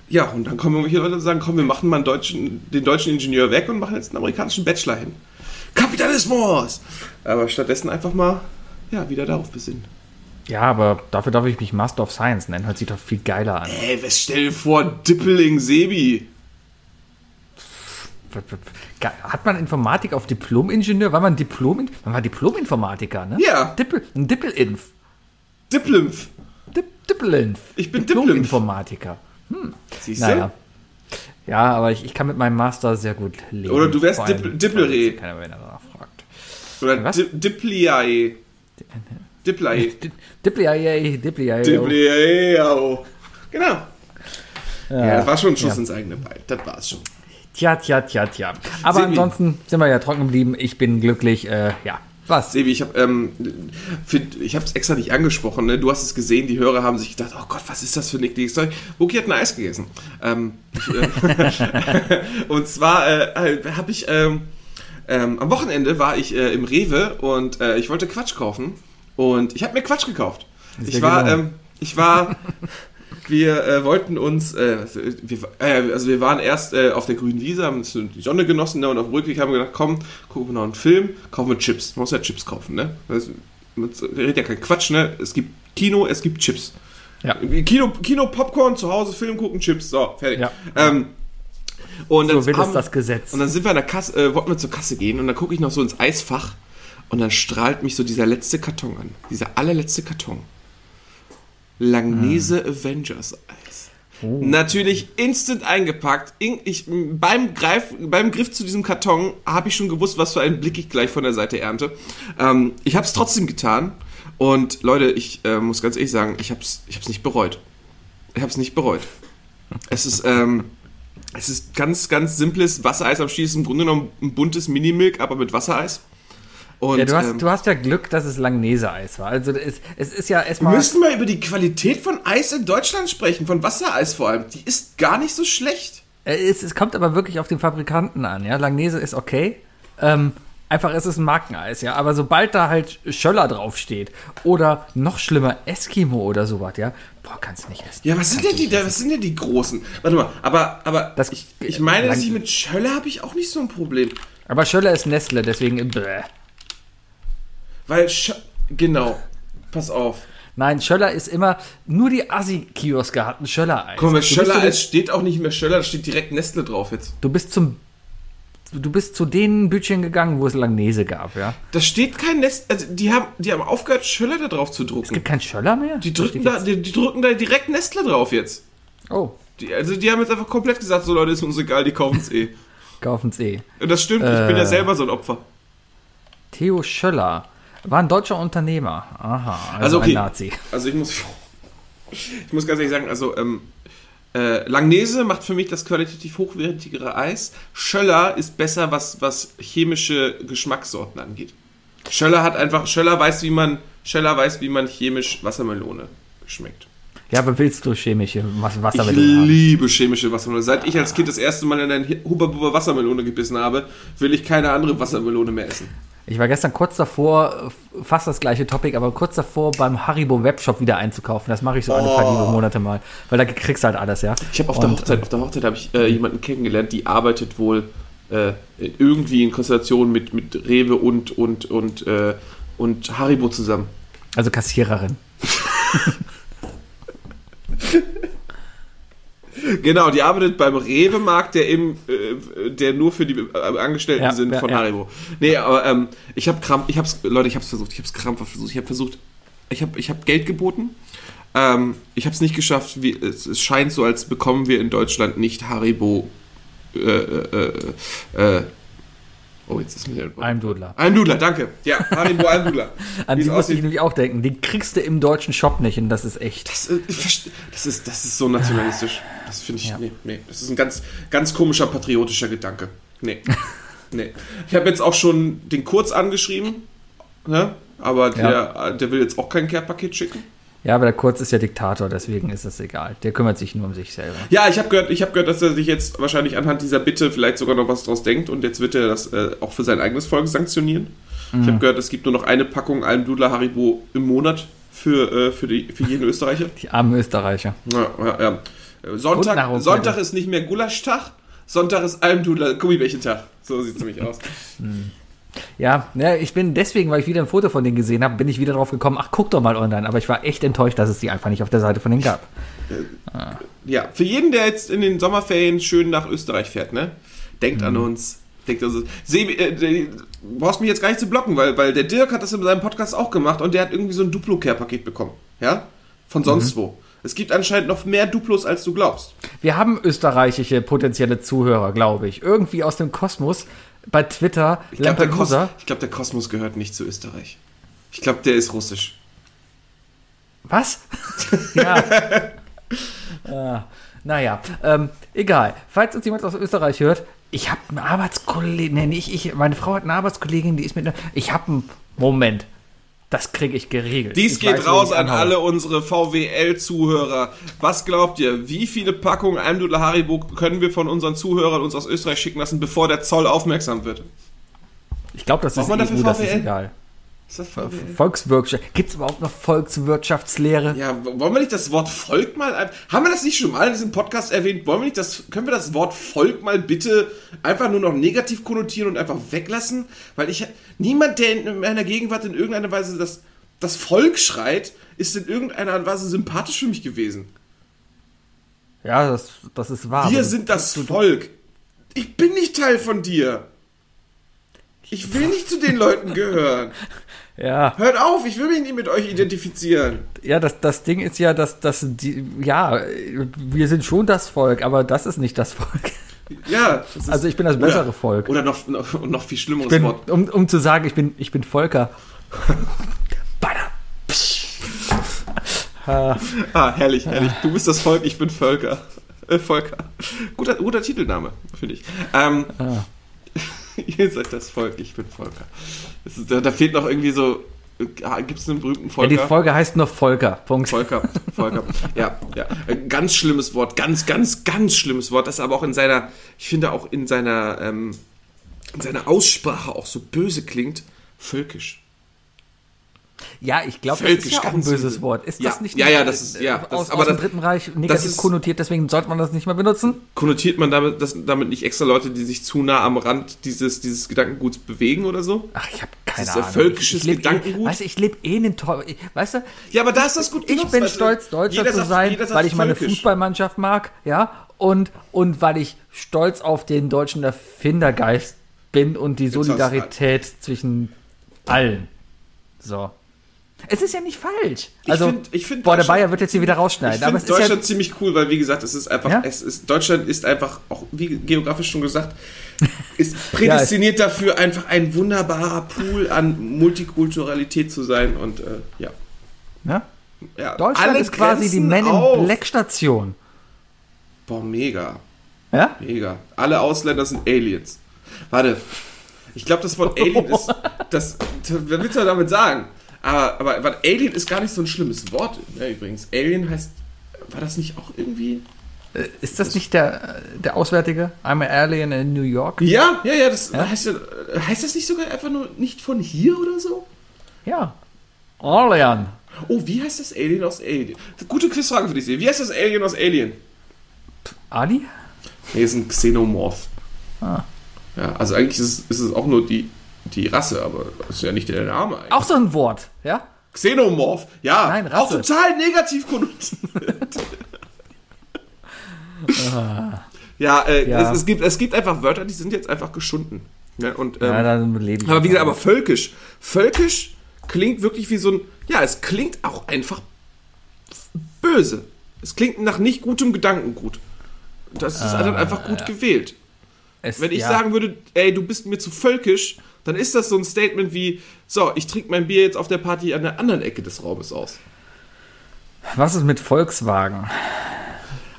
[SPEAKER 3] ja, und dann kommen irgendwelche Leute und sagen, komm, wir machen mal deutschen, den deutschen Ingenieur weg und machen jetzt einen amerikanischen Bachelor hin. Kapitalismus! Aber stattdessen einfach mal, ja, wieder darauf besinnen.
[SPEAKER 2] Ja, aber dafür darf ich mich Master of Science nennen. Hört sich doch viel geiler an.
[SPEAKER 3] Ey, was stell dir vor, Dippeling Sebi.
[SPEAKER 2] Hat man Informatik auf Diplom-Ingenieur? War man Diplom? Man war Diplom-Informatiker, ne?
[SPEAKER 3] Ja.
[SPEAKER 2] Dippel, ein Dippelinf.
[SPEAKER 3] Dipplimf.
[SPEAKER 2] Dip, Dippelinf.
[SPEAKER 3] Ich bin.
[SPEAKER 2] Diplom-Informatiker.
[SPEAKER 3] Siehst du?
[SPEAKER 2] Naja. Ja, aber ich, ich kann mit meinem Master sehr gut leben.
[SPEAKER 3] Oder du wärst
[SPEAKER 2] Vor allem,
[SPEAKER 3] Dipp- Dippelreh.
[SPEAKER 2] weil Keiner mehr danach fragt.
[SPEAKER 3] Oder Dipliae. Dipliae.
[SPEAKER 2] Di- Dippli-ai, Dippli-ai.
[SPEAKER 3] Dipliae. Genau. Ja, das war schon ein Schuss ins eigene Bein. Das war's schon.
[SPEAKER 2] Tja, tja, tja, tja. Aber
[SPEAKER 3] Sebi.
[SPEAKER 2] ansonsten sind wir ja trocken geblieben. Ich bin glücklich. Äh, ja. Was?
[SPEAKER 3] Sebi, ich habe ähm, für- ich habe es extra nicht angesprochen. Ne? Du hast es gesehen. Die Hörer haben sich gedacht, oh Gott, was ist das für ein nickliges Zeug? Wookie hat ein Eis gegessen. Ähm, äh, und zwar äh, habe ich ähm, ähm, am Wochenende war ich äh, im Rewe und äh, ich wollte Quatsch kaufen und ich habe mir Quatsch gekauft.
[SPEAKER 2] Ist
[SPEAKER 3] Ich war,
[SPEAKER 2] gelungen.
[SPEAKER 3] ähm, ich war, wir äh, wollten uns, äh, wir, äh, also wir waren erst äh, auf der grünen Wiese, haben uns die Sonne genossen ne, und auf dem Rückweg haben wir gedacht, komm, gucken wir noch einen Film, kaufen wir Chips. Man muss ja Chips kaufen, ne? Das, man redet ja kein Quatsch, ne? Es gibt Kino, es gibt Chips.
[SPEAKER 2] Ja.
[SPEAKER 3] Kino, Kino, Popcorn, zu Hause Film gucken, Chips, so, fertig.
[SPEAKER 2] Ja.
[SPEAKER 3] Ähm, und dann
[SPEAKER 2] So will es
[SPEAKER 3] haben-
[SPEAKER 2] das Gesetz.
[SPEAKER 3] und dann sind wir an der Kasse, äh, wollten wir zur Kasse gehen und dann gucke ich noch so ins Eisfach und dann strahlt mich so dieser letzte Karton an. Dieser allerletzte Karton. Langnese
[SPEAKER 2] Hm.
[SPEAKER 3] Avengers Eis. Natürlich instant eingepackt. In, ich, beim, Greif, beim Griff zu diesem Karton habe ich schon gewusst, was für einen Blick ich gleich von der Seite ernte. Ähm, ich habe es trotzdem getan. Und Leute, ich äh, muss ganz ehrlich sagen, ich habe es ich hab's nicht bereut. Ich habe es nicht bereut. Es ist, ähm, es ist ganz, ganz simples Wassereis am Stiel. Es ist im Grunde genommen ein buntes Minimilk, aber mit Wassereis. Und,
[SPEAKER 2] Ja, du, hast,
[SPEAKER 3] ähm,
[SPEAKER 2] du hast ja Glück, dass es Langnese-Eis war. Also es, es ist ja
[SPEAKER 3] wir
[SPEAKER 2] erstmal.
[SPEAKER 3] müssen mal über die Qualität von Eis in Deutschland sprechen, von Wassereis vor allem. Die ist gar nicht so schlecht.
[SPEAKER 2] Äh, Es, es kommt aber wirklich auf den Fabrikanten an, ja. Langnese ist okay. Ähm, einfach ist es ein Markeneis, ja. Aber sobald da halt Schöller draufsteht oder noch schlimmer Eskimo oder sowas, ja, boah, kannst du nicht essen.
[SPEAKER 3] Ja, was sind denn die, was sind denn die großen? Warte mal, aber, aber
[SPEAKER 2] Das-
[SPEAKER 3] ich, ich meine, dass ich mit Schöller habe ich auch nicht so ein Problem.
[SPEAKER 2] Aber Schöller ist Nestle, deswegen. Bäh.
[SPEAKER 3] Weil, Sch genau, pass auf.
[SPEAKER 2] Nein, Schöller ist immer. Nur die Assi-Kioske hatten Schöller-Eis.
[SPEAKER 3] Guck mal,
[SPEAKER 2] Du bist
[SPEAKER 3] Schöller
[SPEAKER 2] zu den-
[SPEAKER 3] als steht auch nicht mehr Schöller, da steht direkt Nestle drauf jetzt.
[SPEAKER 2] Du bist zum. Du bist zu den Bütchen gegangen, wo es Langnese gab, ja.
[SPEAKER 3] Da steht kein Nestle, also die haben, die haben aufgehört, Schöller da drauf zu
[SPEAKER 2] Es
[SPEAKER 3] drucken.
[SPEAKER 2] gibt keinen Schöller mehr?
[SPEAKER 3] Die drücken da, die, die drücken da direkt Nestle drauf jetzt.
[SPEAKER 2] Oh,
[SPEAKER 3] Die, also die haben jetzt einfach komplett gesagt, so Leute, ist uns egal, die kaufen es eh.
[SPEAKER 2] kaufen's eh.
[SPEAKER 3] Und das stimmt, ich bin ja selber so ein Opfer.
[SPEAKER 2] Theo Schöller war ein deutscher Unternehmer. Aha, also,
[SPEAKER 3] Also okay.
[SPEAKER 2] ein Nazi.
[SPEAKER 3] Also ich muss, ich muss ganz ehrlich sagen, also ähm, äh, Langnese macht für mich das qualitativ hochwertigere Eis. Schöller ist besser, was, was chemische Geschmackssorten angeht. Schöller hat einfach, Schöller weiß, wie man, Schöller weiß, wie man chemisch Wassermelone schmeckt.
[SPEAKER 2] Ja, aber willst du chemische Was-
[SPEAKER 3] Ich
[SPEAKER 2] Wassermelone haben?
[SPEAKER 3] liebe chemische Wassermelone. Seit ich als Kind das erste Mal in eine Huber-Buber Wassermelone gebissen habe, will ich keine andere Wassermelone mehr essen.
[SPEAKER 2] Ich war gestern kurz davor, fast das gleiche Topic, aber kurz davor beim Haribo Webshop wieder einzukaufen. Das mache ich so alle paar
[SPEAKER 3] Oh.
[SPEAKER 2] Monate mal. Weil da kriegst du halt alles, ja.
[SPEAKER 3] Ich habe auf der Hochzeit, auf der Hochzeit habe ich äh, jemanden kennengelernt, die arbeitet wohl äh, irgendwie in Konstellation mit, mit Rewe und und und äh, und Haribo zusammen.
[SPEAKER 2] Also Kassiererin.
[SPEAKER 3] Genau, die arbeitet beim Rewe-Markt, der im, äh, der nur für die äh, Angestellten
[SPEAKER 2] Ja,
[SPEAKER 3] sind von
[SPEAKER 2] ja.
[SPEAKER 3] Haribo. Nee, aber ähm, ich habe Krampf, ich hab's, Leute, ich hab's versucht, ich hab's krampfhaft versucht, ich habe versucht, ich habe ich hab Geld geboten. Ähm, ich habe es nicht geschafft, wie, es, es scheint so, als bekommen wir in Deutschland nicht Haribo äh, äh, äh, äh, Oh, jetzt ist mir der
[SPEAKER 2] Almdudler.
[SPEAKER 3] Almdudler, danke. Ja, Haribo Almdudler.
[SPEAKER 2] An die
[SPEAKER 3] es
[SPEAKER 2] musste ich nämlich auch denken. Die kriegst du im deutschen Shop nicht und das ist echt.
[SPEAKER 3] Das, äh, das, ist, das ist so nationalistisch. Das finde ich,
[SPEAKER 2] Ja.
[SPEAKER 3] nee, nee. Das ist ein ganz, ganz komischer patriotischer Gedanke. Nee. nee. Ich habe jetzt auch schon den Kurz angeschrieben, ne? aber der, der will jetzt auch kein Care-Paket schicken.
[SPEAKER 2] Ja, aber der Kurz ist ja Diktator, deswegen ist es egal. Der kümmert sich nur um sich selber.
[SPEAKER 3] Ja, ich habe gehört, ich hab gehört, dass er sich jetzt wahrscheinlich anhand dieser Bitte vielleicht sogar noch was draus denkt und jetzt wird er das äh, auch für sein eigenes Volk sanktionieren. Ich habe gehört, es gibt nur noch eine Packung Almdudler Haribo im Monat für, äh, für, die, für jeden Österreicher.
[SPEAKER 2] Die armen Österreicher.
[SPEAKER 3] Ja, ja, ja. Sonntag, Sonntag ist nicht mehr Gulaschtag, Sonntag ist Almdudler Gummibärchentag. So sieht es nämlich aus.
[SPEAKER 2] Ja, ja, ich bin deswegen, weil ich wieder ein Foto von denen gesehen habe, bin ich wieder drauf gekommen, ach, guck doch mal online. Aber ich war echt enttäuscht, dass es die einfach nicht auf der Seite von denen gab.
[SPEAKER 3] Ja, für jeden, der jetzt in den Sommerferien schön nach Österreich fährt, ne? Denkt
[SPEAKER 2] Mhm.
[SPEAKER 3] an uns. Denkt also, Sebi, äh, du brauchst mich jetzt gar nicht zu blocken, weil, weil der Dirk hat das in seinem Podcast auch gemacht und der hat irgendwie so ein Duplo-Care-Paket bekommen. Ja? Von sonst
[SPEAKER 2] Mhm.
[SPEAKER 3] wo. Es gibt anscheinend noch mehr Duplos, als du glaubst.
[SPEAKER 2] Wir haben österreichische potenzielle Zuhörer, glaube ich. Irgendwie aus dem Kosmos bei Twitter,
[SPEAKER 3] Ich glaube, der, Kos glaub, der Kosmos gehört nicht zu Österreich. Ich glaube, der ist russisch.
[SPEAKER 2] Was? ja. ah, naja, ähm, egal. Falls uns jemand aus Österreich hört, ich habe einen Arbeitskollegen, nee, nicht ich, meine Frau hat eine Arbeitskollegin, die ist mit, ich habe einen, Moment, das kriege ich geregelt.
[SPEAKER 3] Dies
[SPEAKER 2] ich
[SPEAKER 3] geht
[SPEAKER 2] weiß,
[SPEAKER 3] raus an alle unsere VWL-Zuhörer. Was glaubt ihr, wie viele Packungen Almdudler Haribo können wir von unseren Zuhörern uns aus Österreich schicken lassen, bevor der Zoll aufmerksam wird?
[SPEAKER 2] Ich glaube, das ist EU, das ist egal.
[SPEAKER 3] Ist das VWL?
[SPEAKER 2] Volkswirtschaft. Gibt es überhaupt noch Volkswirtschaftslehre?
[SPEAKER 3] Ja, wollen wir nicht das Wort Volk mal. Haben wir das nicht schon mal in diesem Podcast erwähnt? Wollen wir nicht das. Können wir das Wort Volk mal bitte einfach nur noch negativ konnotieren und einfach weglassen? Weil ich. Niemand, der in meiner Gegenwart in irgendeiner Weise das, das Volk schreit, ist in irgendeiner Weise sympathisch für mich gewesen.
[SPEAKER 2] Ja, das, das ist wahr.
[SPEAKER 3] Wir sind das Volk. Ich bin nicht Teil von dir. Ich will nicht zu den Leuten gehören.
[SPEAKER 2] Ja,
[SPEAKER 3] Hört auf, ich will mich nicht mit euch identifizieren.
[SPEAKER 2] ja, das, das Ding ist ja, dass, dass die, ja, wir sind schon das Volk, aber das ist nicht das Volk.
[SPEAKER 3] Ja, das
[SPEAKER 2] Also ich bin das bessere
[SPEAKER 3] oder,
[SPEAKER 2] Volk.
[SPEAKER 3] Oder noch, noch, noch viel schlimmeres
[SPEAKER 2] bin,
[SPEAKER 3] Wort.
[SPEAKER 2] um, um zu sagen, ich bin, ich bin Volker. Bada.
[SPEAKER 3] Ah, herrlich, herrlich. Du bist das Volk, ich bin Völker. Äh, Volker. Guter, guter Titelname, finde ich. Ähm,
[SPEAKER 2] Ah.
[SPEAKER 3] Ihr seid das Volk, ich bin Volker. Ist, da, da fehlt noch irgendwie so. Gibt es einen berühmten
[SPEAKER 2] Ja,
[SPEAKER 3] Volker?
[SPEAKER 2] die Folge heißt nur Volker. Punkt.
[SPEAKER 3] Volker, Volker. Ja, ja. Ein Ganz schlimmes Wort, ganz, ganz, ganz schlimmes Wort, das aber auch in seiner, ich finde auch in seiner, ähm, in seiner Aussprache auch so böse klingt. Völkisch.
[SPEAKER 2] Ja, ich glaube, das ist ja auch ein böses. Wort. Ist
[SPEAKER 3] Ja,
[SPEAKER 2] das nicht
[SPEAKER 3] ja, ja, das ist- ja, das-
[SPEAKER 2] aus,
[SPEAKER 3] aber
[SPEAKER 2] aus dem
[SPEAKER 3] das-
[SPEAKER 2] Dritten Reich negativ
[SPEAKER 3] ist-
[SPEAKER 2] konnotiert, deswegen sollte man das nicht mehr benutzen?
[SPEAKER 3] Konnotiert man damit, das, damit nicht extra Leute, die sich zu nah am Rand dieses, dieses Gedankenguts bewegen oder so?
[SPEAKER 2] Ach, ich habe keine
[SPEAKER 3] ist ja
[SPEAKER 2] Ahnung.
[SPEAKER 3] völkisches
[SPEAKER 2] ich leb
[SPEAKER 3] Gedankengut.
[SPEAKER 2] Eh, weißt du, ich lebe eh in den Teu Weißt du,
[SPEAKER 3] Ja, aber da ist das gut
[SPEAKER 2] ich
[SPEAKER 3] genutzt,
[SPEAKER 2] bin
[SPEAKER 3] du?
[SPEAKER 2] stolz, Deutscher zu
[SPEAKER 3] sagt-
[SPEAKER 2] sein, weil ich meine
[SPEAKER 3] völkisch.
[SPEAKER 2] Fußballmannschaft mag, ja, und, und weil ich stolz auf den deutschen Erfindergeist bin und die Solidarität zwischen allen. So. Es ist ja nicht falsch. Also,
[SPEAKER 3] find- ich find
[SPEAKER 2] boah, der
[SPEAKER 3] Deutschland-
[SPEAKER 2] Bayer wird jetzt hier wieder rausschneiden.
[SPEAKER 3] Ich
[SPEAKER 2] aber
[SPEAKER 3] finde
[SPEAKER 2] es ist
[SPEAKER 3] Deutschland
[SPEAKER 2] ja,
[SPEAKER 3] ziemlich cool, weil wie gesagt, es ist einfach,
[SPEAKER 2] Ja?
[SPEAKER 3] es ist, Deutschland ist einfach, auch wie geografisch schon gesagt, ist prädestiniert dafür, einfach ein wunderbarer Pool an Multikulturalität zu sein und äh, ja.
[SPEAKER 2] ja?
[SPEAKER 3] ja.
[SPEAKER 2] Deutschland ist quasi die Men in. Black Station.
[SPEAKER 3] Boah, mega.
[SPEAKER 2] Ja?
[SPEAKER 3] Mega. Alle Ausländer sind Aliens. Warte. Ich glaube, das Wort Alien ist. Das, wer willst du damit sagen? Aber, aber, aber Alien ist gar nicht so ein schlimmes Wort. Ne, übrigens. Alien heißt. War das nicht auch irgendwie.
[SPEAKER 2] Äh, Ist das nicht der, der Auswärtige? I'm an Alien in New York?
[SPEAKER 3] Ja, ja, ja. Das
[SPEAKER 2] Ja?
[SPEAKER 3] Heißt, heißt das nicht sogar einfach nur nicht von hier oder so?
[SPEAKER 2] Ja. Orlean.
[SPEAKER 3] Oh, wie heißt das Alien aus Alien? Gute Quizfrage für dich. Wie heißt das Alien aus Alien?
[SPEAKER 2] Ali?
[SPEAKER 3] Nee, ist ein Xenomorph.
[SPEAKER 2] Ah.
[SPEAKER 3] Ja, also eigentlich ist es, ist es auch nur die, die Rasse, aber das ist ja nicht der Name eigentlich.
[SPEAKER 2] Auch so ein Wort, ja?
[SPEAKER 3] Xenomorph, ja.
[SPEAKER 2] Nein,
[SPEAKER 3] auch
[SPEAKER 2] Rasse.
[SPEAKER 3] total negativ konnotiert. ja, äh,
[SPEAKER 2] Ah. Ja.
[SPEAKER 3] Es, es, gibt, es gibt einfach Wörter, die sind jetzt einfach geschunden. Ne? Und, ähm,
[SPEAKER 2] Ja, dann lebe ich.
[SPEAKER 3] aber wie gesagt, aber völkisch. Völkisch klingt wirklich wie so ein. Ja, es klingt auch einfach böse. Es klingt nach nicht gutem Gedankengut. Das ist dann einfach gut gewählt.
[SPEAKER 2] Es-
[SPEAKER 3] Wenn ich
[SPEAKER 2] ja.
[SPEAKER 3] sagen würde, ey, du bist mir zu völkisch, dann ist das so ein Statement wie, so, ich trinke mein Bier jetzt auf der Party an der anderen Ecke des Raumes aus.
[SPEAKER 2] Was ist mit Volkswagen?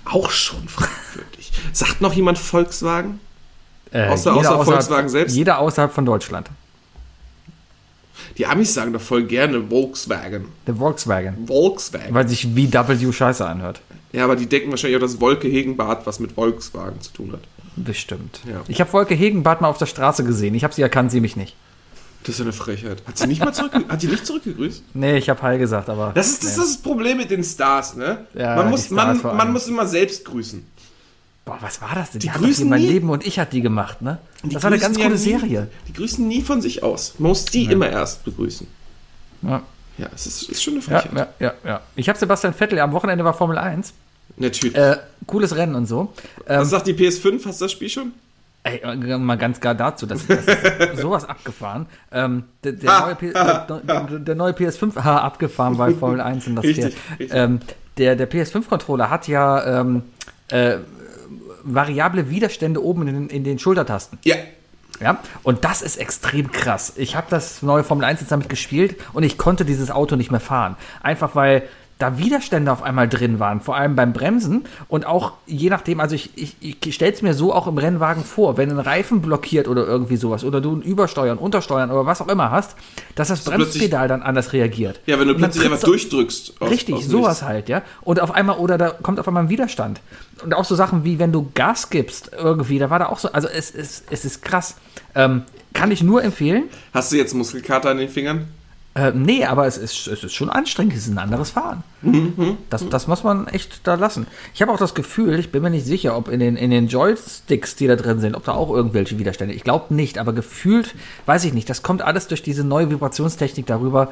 [SPEAKER 3] Auch schon fragwürdig. Sagt noch jemand Volkswagen?
[SPEAKER 2] Äh,
[SPEAKER 3] Außer- außer
[SPEAKER 2] außerhalb-
[SPEAKER 3] Volkswagen selbst?
[SPEAKER 2] Jeder außerhalb von Deutschland.
[SPEAKER 3] Die Amis sagen doch voll gerne Volkswagen.
[SPEAKER 2] Der Volkswagen.
[SPEAKER 3] Volkswagen.
[SPEAKER 2] Weil sich VW scheiße anhört.
[SPEAKER 3] Ja, aber die denken wahrscheinlich auch, dass Wolke Hegenbart was mit Volkswagen zu tun hat.
[SPEAKER 2] Bestimmt.
[SPEAKER 3] Ja.
[SPEAKER 2] Ich habe Volke Hegenbart mal auf der Straße gesehen. Ich habe sie erkannt, sie mich nicht.
[SPEAKER 3] Das ist ja eine Frechheit. Hat sie nicht mal zurück, hat die nicht zurückgegrüßt?
[SPEAKER 2] Nee, ich habe Hi gesagt, aber.
[SPEAKER 3] Das ist das, ist das Problem mit den Stars, ne?
[SPEAKER 2] Ja,
[SPEAKER 3] man muss, man, man muss immer selbst grüßen.
[SPEAKER 2] Boah, was war das denn?
[SPEAKER 3] Die
[SPEAKER 2] Die,
[SPEAKER 3] grüßen
[SPEAKER 2] mein
[SPEAKER 3] nie-
[SPEAKER 2] Leben und ich hat die gemacht, ne?
[SPEAKER 3] Die
[SPEAKER 2] das war eine ganz
[SPEAKER 3] grüßen
[SPEAKER 2] coole
[SPEAKER 3] ja nie,
[SPEAKER 2] Serie.
[SPEAKER 3] Die grüßen nie von sich aus. Man muss die immer erst begrüßen.
[SPEAKER 2] Ja,
[SPEAKER 3] Ja, es ist, ist schon eine
[SPEAKER 2] ja,
[SPEAKER 3] Frechheit.
[SPEAKER 2] ja, ja. ja. Ich habe Sebastian Vettel, am Wochenende war Formel 1.
[SPEAKER 3] Natürlich.
[SPEAKER 2] Äh, cooles Rennen und so. Ähm,
[SPEAKER 3] Was sagt die PS5? Hast du das Spiel schon?
[SPEAKER 2] Ey, äh, mal ganz gar dazu, das, das ist sowas abgefahren. Ähm, der, der,
[SPEAKER 3] Ha,
[SPEAKER 2] neue P der, der, der neue PS5, ha, abgefahren bei Formel 1 und das
[SPEAKER 3] Richtig, richtig.
[SPEAKER 2] Ähm, der, der PS5-Controller hat ja ähm, äh, variable Widerstände oben in den, in den Schultertasten.
[SPEAKER 3] Ja.
[SPEAKER 2] Ja, und das ist extrem krass. Ich habe das neue Formel 1 jetzt damit gespielt und ich konnte dieses Auto nicht mehr fahren. Einfach weil da Widerstände auf einmal drin waren, vor allem beim Bremsen und auch je nachdem, also ich, ich, ich stelle es mir so auch im Rennwagen vor, wenn ein Reifen blockiert oder irgendwie sowas oder du ein Übersteuern, Untersteuern oder was auch immer hast, dass das Bremspedal dann anders reagiert.
[SPEAKER 3] Ja, wenn du plötzlich einfach durchdrückst. aus-
[SPEAKER 2] Richtig,
[SPEAKER 3] aus
[SPEAKER 2] sowas halt, ja. Und auf einmal, oder da kommt auf einmal ein Widerstand. Und auch so Sachen wie, wenn du Gas gibst, irgendwie, da war da auch so, also es, es, es ist krass. Ähm, kann ich nur empfehlen.
[SPEAKER 3] Hast du jetzt Muskelkater an den Fingern?
[SPEAKER 2] Äh, nee, aber es ist, es ist schon anstrengend, es ist ein anderes Fahren. Das, das muss man echt da lassen. Ich habe auch das Gefühl, ich bin mir nicht sicher, ob in den, in den Joysticks, die da drin sind, ob da auch irgendwelche Widerstände. Ich glaube nicht, aber gefühlt, weiß ich nicht, das kommt alles durch diese neue Vibrationstechnik darüber.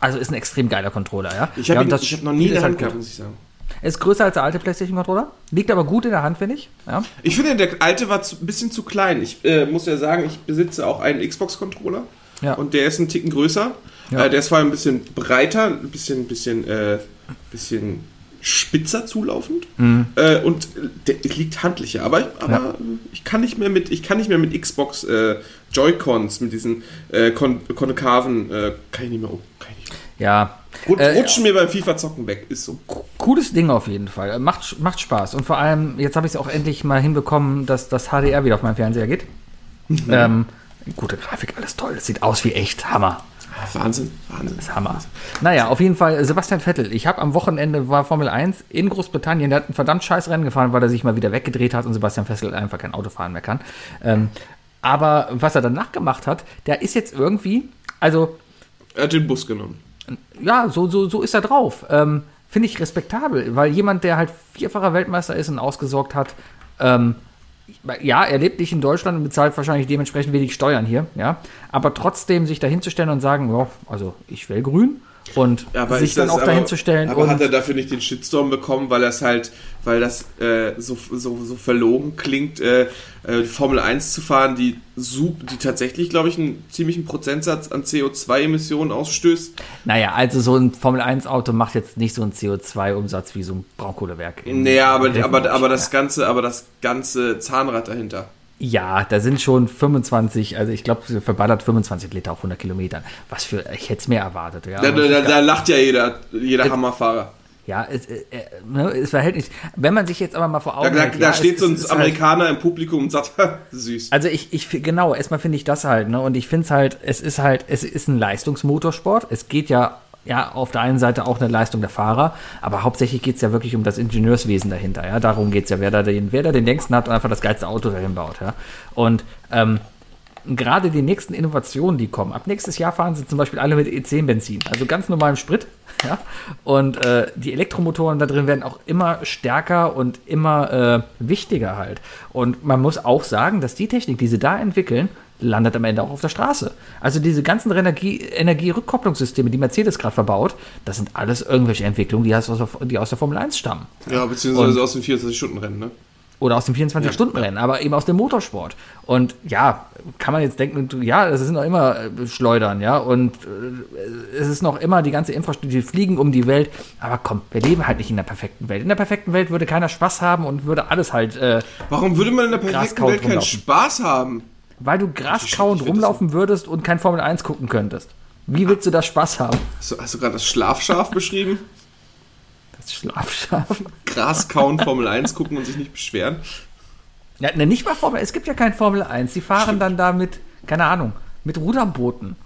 [SPEAKER 2] Also ist ein extrem geiler Controller, ja.
[SPEAKER 3] Ich
[SPEAKER 2] ja,
[SPEAKER 3] habe
[SPEAKER 2] das
[SPEAKER 3] hab noch nie in der Hand
[SPEAKER 2] halt
[SPEAKER 3] gehabt, muss ich sagen.
[SPEAKER 2] Ist größer als der alte PlayStation-Controller. Liegt aber gut in der Hand, finde ich. Ja.
[SPEAKER 3] Ich finde, der alte war zu, ein bisschen zu klein. Ich äh, muss ja sagen, ich besitze auch einen Xbox-Controller.
[SPEAKER 2] Ja.
[SPEAKER 3] Und der ist ein Ticken größer.
[SPEAKER 2] Ja.
[SPEAKER 3] Äh, der ist vor allem ein bisschen breiter, ein bisschen, bisschen, äh, bisschen spitzer zulaufend. Äh, und der liegt handlicher. Aber, aber
[SPEAKER 2] Mhm. Ja.
[SPEAKER 3] ich kann nicht mehr mit, ich kann nicht mehr mit Xbox äh, Joy-Cons, mit diesen äh, kon konkaven, kann ich nicht mehr um. Mehr.
[SPEAKER 2] Ja.
[SPEAKER 3] Rut, rutschen mir beim FIFA-Zocken weg. Ist so.
[SPEAKER 2] Cooles Ding auf jeden Fall. Macht, macht Spaß. Und vor allem, jetzt habe ich es auch endlich mal hinbekommen, dass das HDR wieder auf meinem Fernseher geht. ähm, gute Grafik, alles toll. Das sieht aus wie echt. Hammer.
[SPEAKER 3] Wahnsinn, Wahnsinn.
[SPEAKER 2] Das ist Hammer. Naja, auf jeden Fall, Sebastian Vettel. Ich habe am Wochenende war Formel 1 in Großbritannien. Der hat ein verdammt scheiß Rennen gefahren, weil er sich mal wieder weggedreht hat und Sebastian Vettel einfach kein Auto fahren mehr kann. Ähm, aber was er danach gemacht hat, der ist jetzt irgendwie, also
[SPEAKER 3] Er hat den Bus genommen.
[SPEAKER 2] ja, so, so, so ist er drauf. Ähm, Finde ich respektabel, weil jemand, der halt vierfacher Weltmeister ist und ausgesorgt hat, ähm, ja, er lebt nicht in Deutschland und bezahlt wahrscheinlich dementsprechend wenig Steuern hier, ja, aber trotzdem sich dahinzustellen und sagen, ja, also ich will grün und sich
[SPEAKER 3] ist
[SPEAKER 2] dann
[SPEAKER 3] das-
[SPEAKER 2] auch dahinzustellen
[SPEAKER 3] Aber
[SPEAKER 2] und
[SPEAKER 3] hat er dafür nicht den Shitstorm bekommen, weil das halt, weil das äh, so, so, so verlogen klingt, äh, äh, Formel 1 zu fahren, die, die tatsächlich, glaube ich, einen ziemlichen Prozentsatz an CO2-Emissionen ausstößt.
[SPEAKER 2] naja, also so ein Formel-1-Auto macht jetzt nicht so einen CO2-Umsatz wie so ein Braunkohlewerk.
[SPEAKER 3] Naja, aber, aber, aber das ganze, aber das ganze Zahnrad dahinter.
[SPEAKER 2] Ja, da sind schon 25, also ich glaube, verballert 25 Liter auf 100 Kilometern. Was für, ich hätte es mehr erwartet. Ja,
[SPEAKER 3] Da, da,
[SPEAKER 2] es
[SPEAKER 3] da, da lacht ja jeder, jeder Hammerfahrer.
[SPEAKER 2] Ja, es, äh, äh, ne, es verhält nicht. Wenn man sich jetzt aber mal vor Augen
[SPEAKER 3] da,
[SPEAKER 2] hält,
[SPEAKER 3] da
[SPEAKER 2] ja,
[SPEAKER 3] steht
[SPEAKER 2] es-
[SPEAKER 3] so ein
[SPEAKER 2] es halt,
[SPEAKER 3] Amerikaner im Publikum und sagt, süß.
[SPEAKER 2] Also ich, ich, genau, erstmal finde ich das halt, ne? Und ich finde es halt, es ist halt, es ist ein Leistungsmotorsport. Es geht ja, ja, auf der einen Seite auch eine Leistung der Fahrer, aber hauptsächlich geht es ja wirklich um das Ingenieurswesen dahinter, ja. Darum geht es ja, wer da den, wer da den längsten hat und einfach das geilste Auto dahin baut, ja. Und ähm, gerade die nächsten Innovationen, die kommen. Ab nächstes Jahr fahren sie zum Beispiel alle mit E10-Benzin, also ganz normalem Sprit. Ja? Und äh, die Elektromotoren da drin werden auch immer stärker und immer äh, wichtiger halt. Und man muss auch sagen, dass die Technik, die sie da entwickeln, landet am Ende auch auf der Straße. Also diese ganzen Energie- Energierückkopplungssysteme, die Mercedes gerade verbaut, das sind alles irgendwelche Entwicklungen, die aus, der, die aus der Formel 1 stammen
[SPEAKER 3] Ja, beziehungsweise aus dem 24-Stunden-Rennen, ne?
[SPEAKER 2] oder aus dem 24-Stunden-Rennen, aber eben aus dem Motorsport. Und ja, kann man jetzt denken, ja, das sind noch immer äh, Schleudern, ja, und äh, es ist noch immer die ganze Infrastruktur, die fliegen um die Welt. Aber komm, wir leben halt nicht in der perfekten Welt. In der perfekten Welt würde keiner Spaß haben und würde alles halt, äh,
[SPEAKER 3] Warum würde man in der perfekten Welt keinen. Spaß haben?
[SPEAKER 2] Weil du Gras
[SPEAKER 3] das
[SPEAKER 2] rumlaufen würdest und kein Formel 1 gucken könntest. Wie willst du das Spaß haben?
[SPEAKER 3] Hast du, hast du gerade das Schlafschaf beschrieben?
[SPEAKER 2] Das Schlafschaf.
[SPEAKER 3] Gras kauen, Formel 1 gucken und sich nicht beschweren?
[SPEAKER 2] Ja, ne, nicht mal Formel, es gibt ja kein Formel 1. Die fahren dann da mit, keine Ahnung, mit Ruderbooten.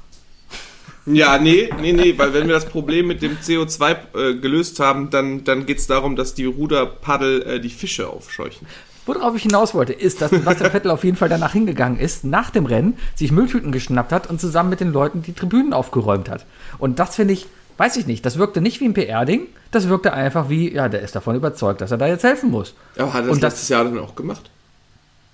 [SPEAKER 3] Ja, nee, nee, nee, weil wenn wir das Problem mit dem CO2 äh, gelöst haben, dann, dann geht es darum, dass die Ruderpaddel äh, die Fische aufscheuchen.
[SPEAKER 2] Worauf ich hinaus wollte, ist, dass Sebastian Vettel auf jeden Fall danach hingegangen ist, nach dem Rennen, sich Mülltüten geschnappt hat und zusammen mit den Leuten die Tribünen aufgeräumt hat. Und das finde ich, weiß ich nicht, das wirkte nicht wie ein PR-Ding, das wirkte einfach wie, ja, der ist davon überzeugt, dass er da jetzt helfen muss.
[SPEAKER 3] Aber hat er das
[SPEAKER 2] Und das-
[SPEAKER 3] letztes Jahr dann auch gemacht?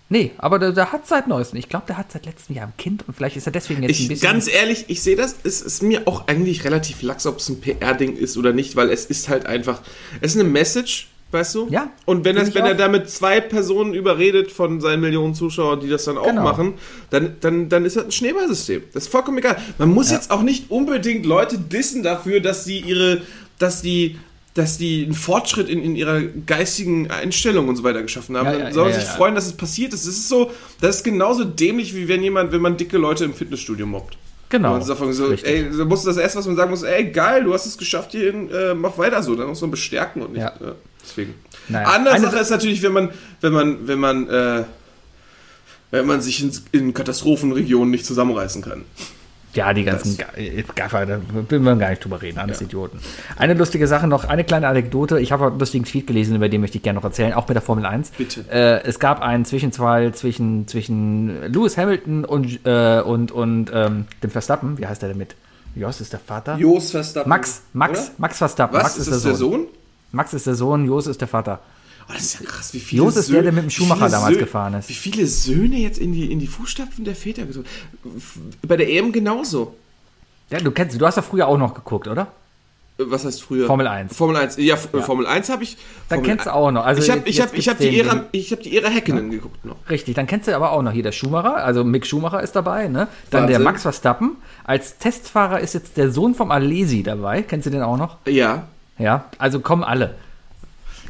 [SPEAKER 2] Nee, aber der, der hat seit neuestem, ich glaube, der hat seit letztem Jahr ein Kind und vielleicht ist er deswegen jetzt ein
[SPEAKER 3] Ich,
[SPEAKER 2] bisschen.
[SPEAKER 3] ganz ehrlich, ich sehe das, es ist mir auch eigentlich relativ lax, ob es ein PR-Ding ist oder nicht, weil es ist halt einfach, es ist eine Message, weißt du?
[SPEAKER 2] Ja,
[SPEAKER 3] Und wenn, das, wenn er damit zwei Personen überredet von seinen Millionen Zuschauern, die das dann auch
[SPEAKER 2] Genau.
[SPEAKER 3] machen, dann, dann, dann ist das ein Schneeballsystem. Das ist vollkommen egal. Man muss
[SPEAKER 2] Ja.
[SPEAKER 3] jetzt auch nicht unbedingt Leute dissen dafür, dass sie ihre, dass die dass die einen Fortschritt in, in ihrer geistigen Einstellung und so weiter geschaffen haben.
[SPEAKER 2] Ja,
[SPEAKER 3] dann
[SPEAKER 2] ja,
[SPEAKER 3] soll man
[SPEAKER 2] ja,
[SPEAKER 3] sich freuen, dass es passiert ist. Das ist so, das ist genauso dämlich, wie wenn jemand, wenn man dicke Leute im Fitnessstudio mobbt.
[SPEAKER 2] genau.
[SPEAKER 3] Und davon so,
[SPEAKER 2] Richtig.
[SPEAKER 3] ey, da muss das erste, was man sagen muss, ey, geil, du hast es geschafft hierhin, äh, mach weiter so. Dann muss man bestärken und nicht. Äh, deswegen.
[SPEAKER 2] Naja.
[SPEAKER 3] Andere
[SPEAKER 2] Eine
[SPEAKER 3] Sache ist natürlich, wenn man, wenn man, wenn man, äh, wenn man sich in, in Katastrophenregionen nicht zusammenreißen kann.
[SPEAKER 2] Ja, die ganzen Ge- Gaffer, da will man gar nicht drüber reden, alles Idioten. Eine lustige Sache noch, eine kleine Anekdote. Ich habe einen lustigen Tweet gelesen, über den möchte ich gerne noch erzählen, auch mit der Formel 1.
[SPEAKER 3] Bitte.
[SPEAKER 2] Äh, es gab einen Zwischenfall zwischen, zwischen Lewis Hamilton und, äh, und, und ähm, dem Verstappen. Wie heißt der denn mit? Jos ist der Vater?
[SPEAKER 3] Jos Verstappen.
[SPEAKER 2] Max, Max,
[SPEAKER 3] Oder?
[SPEAKER 2] Max Verstappen.
[SPEAKER 3] Was?
[SPEAKER 2] Max
[SPEAKER 3] ist das der Sohn?
[SPEAKER 2] Max ist der Sohn, Jos ist der Vater.
[SPEAKER 3] Oh, das ist ja krass, wie viele
[SPEAKER 2] Jos ist der, der mit dem Schumacher
[SPEAKER 3] viele
[SPEAKER 2] damals
[SPEAKER 3] Sö-
[SPEAKER 2] gefahren ist.
[SPEAKER 3] Wie viele Söhne jetzt in die, in die Fußstapfen der Väter gesucht. Bei der EM genauso.
[SPEAKER 2] Ja, du kennst, du hast ja früher auch noch geguckt, oder?
[SPEAKER 3] was heißt früher?
[SPEAKER 2] Formel 1.
[SPEAKER 3] Formel 1, ja, F- Formel 1 habe ich.
[SPEAKER 2] Dann
[SPEAKER 3] Formel
[SPEAKER 2] kennst du
[SPEAKER 3] 1
[SPEAKER 2] auch noch. Also
[SPEAKER 3] ich habe ich hab, ich hab die Ära, ich hab die Ära Häkkinen geguckt noch.
[SPEAKER 2] Richtig, dann kennst du aber auch noch hier der Schumacher, also Mick Schumacher ist dabei, ne? Dann der
[SPEAKER 3] Wahnsinn.
[SPEAKER 2] Max Verstappen. Als Testfahrer ist jetzt der Sohn vom Alesi dabei. Kennst du den auch noch?
[SPEAKER 3] Ja.
[SPEAKER 2] Ja, also kommen alle.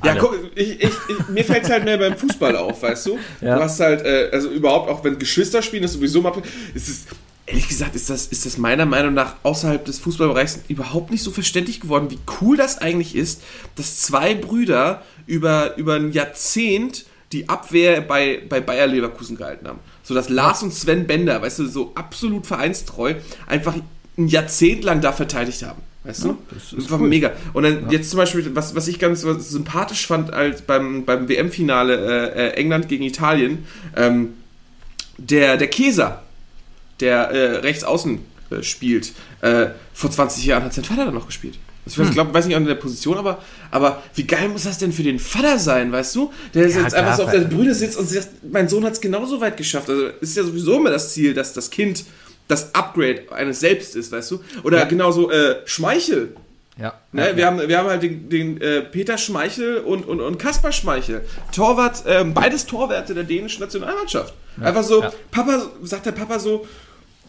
[SPEAKER 3] Ja, guck, ich, ich, ich, mir fällt es halt mehr beim Fußball auf, weißt du?
[SPEAKER 2] Ja.
[SPEAKER 3] Du hast halt, äh, also überhaupt, auch wenn Geschwister spielen, ist sowieso mal. Ist es, ehrlich gesagt, ist das, ist das meiner Meinung nach außerhalb des Fußballbereichs überhaupt nicht so verständlich geworden, wie cool das eigentlich ist, dass zwei Brüder über, über ein Jahrzehnt die Abwehr bei, bei Bayer Leverkusen gehalten haben. So dass Lars und Sven Bender, weißt du, so absolut vereinstreu, einfach ein Jahrzehnt lang da verteidigt haben. Weißt du? Das, war mega. Und dann jetzt zum Beispiel, was, was ich ganz sympathisch fand, als beim, beim WM-Finale äh, äh, England gegen Italien, ähm, der, der Keser, der äh, rechts außen äh, spielt, äh, vor 20 Jahren hat sein Vater dann noch gespielt. Ich weiß, glaub, weiß nicht an der Position, aber, aber wie geil muss das denn für den Vater sein, weißt du? Der jetzt
[SPEAKER 2] klar,
[SPEAKER 3] einfach so auf der Brüder sitzt und sagt, mein Sohn hat es genauso weit geschafft. Also ist ja sowieso immer das Ziel, dass das Kind das Upgrade eines Selbst ist, weißt du? Oder
[SPEAKER 2] Ja.
[SPEAKER 3] genauso äh, Schmeichel.
[SPEAKER 2] Ja.
[SPEAKER 3] Ne?
[SPEAKER 2] ja,
[SPEAKER 3] wir, haben, wir haben halt den, den äh, Peter Schmeichel und, und, und Kaspar Schmeichel. Torwart, ähm, beides Torwärte der dänischen Nationalmannschaft. Einfach so. Papa, sagt der Papa so,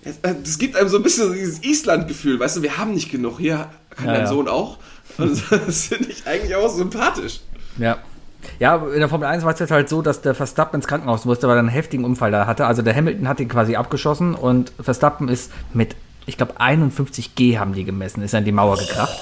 [SPEAKER 3] es, äh, gibt einem so ein bisschen dieses Island-Gefühl, weißt du, wir haben nicht genug, hier kann dein. Sohn auch. Und das finde ich eigentlich auch sympathisch.
[SPEAKER 2] Ja. Ja, in der Formel 1 war es jetzt halt so, dass der Verstappen ins Krankenhaus musste, weil er einen heftigen Unfall da hatte. Also der Hamilton hat ihn quasi abgeschossen und Verstappen ist mit, ich glaube, 51 G haben die gemessen, ist in die Mauer gekracht.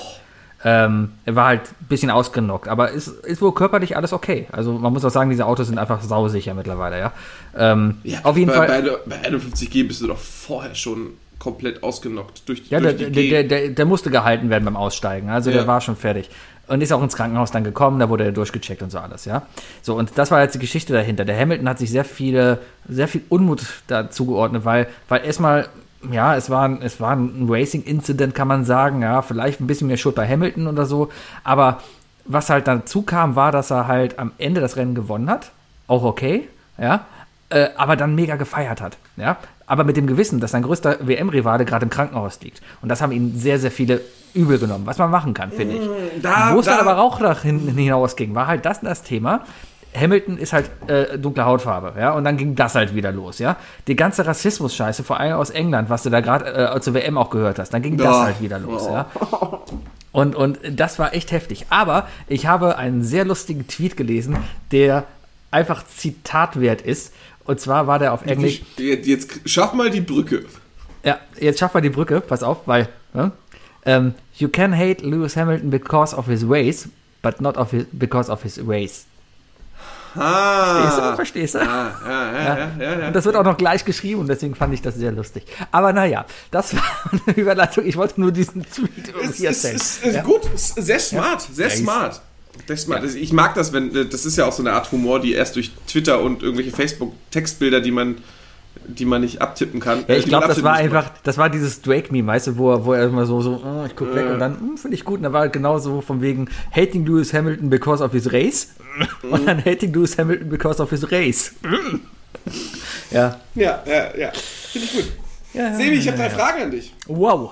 [SPEAKER 2] Ähm, er war halt ein bisschen ausgenockt, aber ist, ist wohl körperlich alles okay. Also man muss auch sagen, diese Autos sind einfach sausicher mittlerweile, ja. Ähm, auf jeden
[SPEAKER 3] bei,
[SPEAKER 2] Fall.
[SPEAKER 3] Bei, bei 51G bist du doch vorher schon komplett ausgenockt durch,
[SPEAKER 2] Ja,
[SPEAKER 3] durch
[SPEAKER 2] der,
[SPEAKER 3] die
[SPEAKER 2] der,
[SPEAKER 3] G.
[SPEAKER 2] der, der musste gehalten werden beim Aussteigen. Also
[SPEAKER 3] Ja.
[SPEAKER 2] der war schon fertig. Und ist auch ins Krankenhaus dann gekommen, da wurde er durchgecheckt und so alles, ja. So, und das war jetzt die Geschichte dahinter. Der Hamilton hat sich sehr viele, sehr viel Unmut dazu geordnet, weil, weil erstmal, ja, es war, ein- es war ein Racing-Incident, kann man sagen, ja, vielleicht ein bisschen mehr Schuld bei Hamilton oder so, aber was halt dazu kam, war, dass er halt am Ende das Rennen gewonnen hat. Auch okay, ja. Äh, aber dann mega gefeiert hat, ja. Aber mit dem Gewissen, dass sein größter WM-Rivale gerade im Krankenhaus liegt. Und das haben ihn sehr, sehr viele übel genommen, was man machen kann, finde ich.
[SPEAKER 3] da-
[SPEAKER 2] Wo es dann
[SPEAKER 3] da-
[SPEAKER 2] aber auch nach hin, hinausging, war halt das das Thema. Hamilton ist halt äh, dunkle Hautfarbe, ja, und dann ging das halt wieder los, ja. Die ganze Rassismus-Scheiße, vor allem aus England, was du da gerade äh, zur WM auch gehört hast, dann ging das
[SPEAKER 3] Ja.
[SPEAKER 2] halt wieder los,
[SPEAKER 3] Oh.
[SPEAKER 2] ja. Und, und das war echt heftig. Aber ich habe einen sehr lustigen Tweet gelesen, der einfach zitatwert ist. Und zwar war der auf Englisch.
[SPEAKER 3] Jetzt, jetzt schaff mal die Brücke.
[SPEAKER 2] Ja, jetzt schaffen wir die Brücke, pass auf, weil. Ne? Ähm, you can hate Lewis Hamilton because of his race, but not of his, because of his race. Verstehst du?
[SPEAKER 3] Ah.
[SPEAKER 2] Verstehst du?
[SPEAKER 3] Ah, ja, ja, ja, ja, ja.
[SPEAKER 2] Und das wird auch noch gleich geschrieben deswegen fand ich das sehr lustig. Aber naja, das war eine Überleitung. Ich wollte nur diesen Tweet irgendwie
[SPEAKER 3] ist, ist,
[SPEAKER 2] erzählen.
[SPEAKER 3] ist, ist
[SPEAKER 2] Ja.
[SPEAKER 3] gut, sehr smart, sehr
[SPEAKER 2] Ja, ist-
[SPEAKER 3] smart. Sehr smart. Also Ich mag das, wenn das ist ja auch so eine Art Humor, die erst durch Twitter und irgendwelche Facebook-Textbilder, die man, die man nicht abtippen kann.
[SPEAKER 2] Ja,
[SPEAKER 3] äh,
[SPEAKER 2] ich glaube, das war einfach, das war dieses Drake-Meme, weißt du, wo er, wo er immer so, so oh, ich guck weg und dann, hm, finde ich gut. Und da war halt genauso von wegen hating Lewis Hamilton because of his race und dann hating Lewis Hamilton because of his race. ja.
[SPEAKER 3] Ja, ja, ja. Finde ich gut.
[SPEAKER 2] ja
[SPEAKER 3] Sebi, ich habe drei Fragen an dich.
[SPEAKER 2] Wow.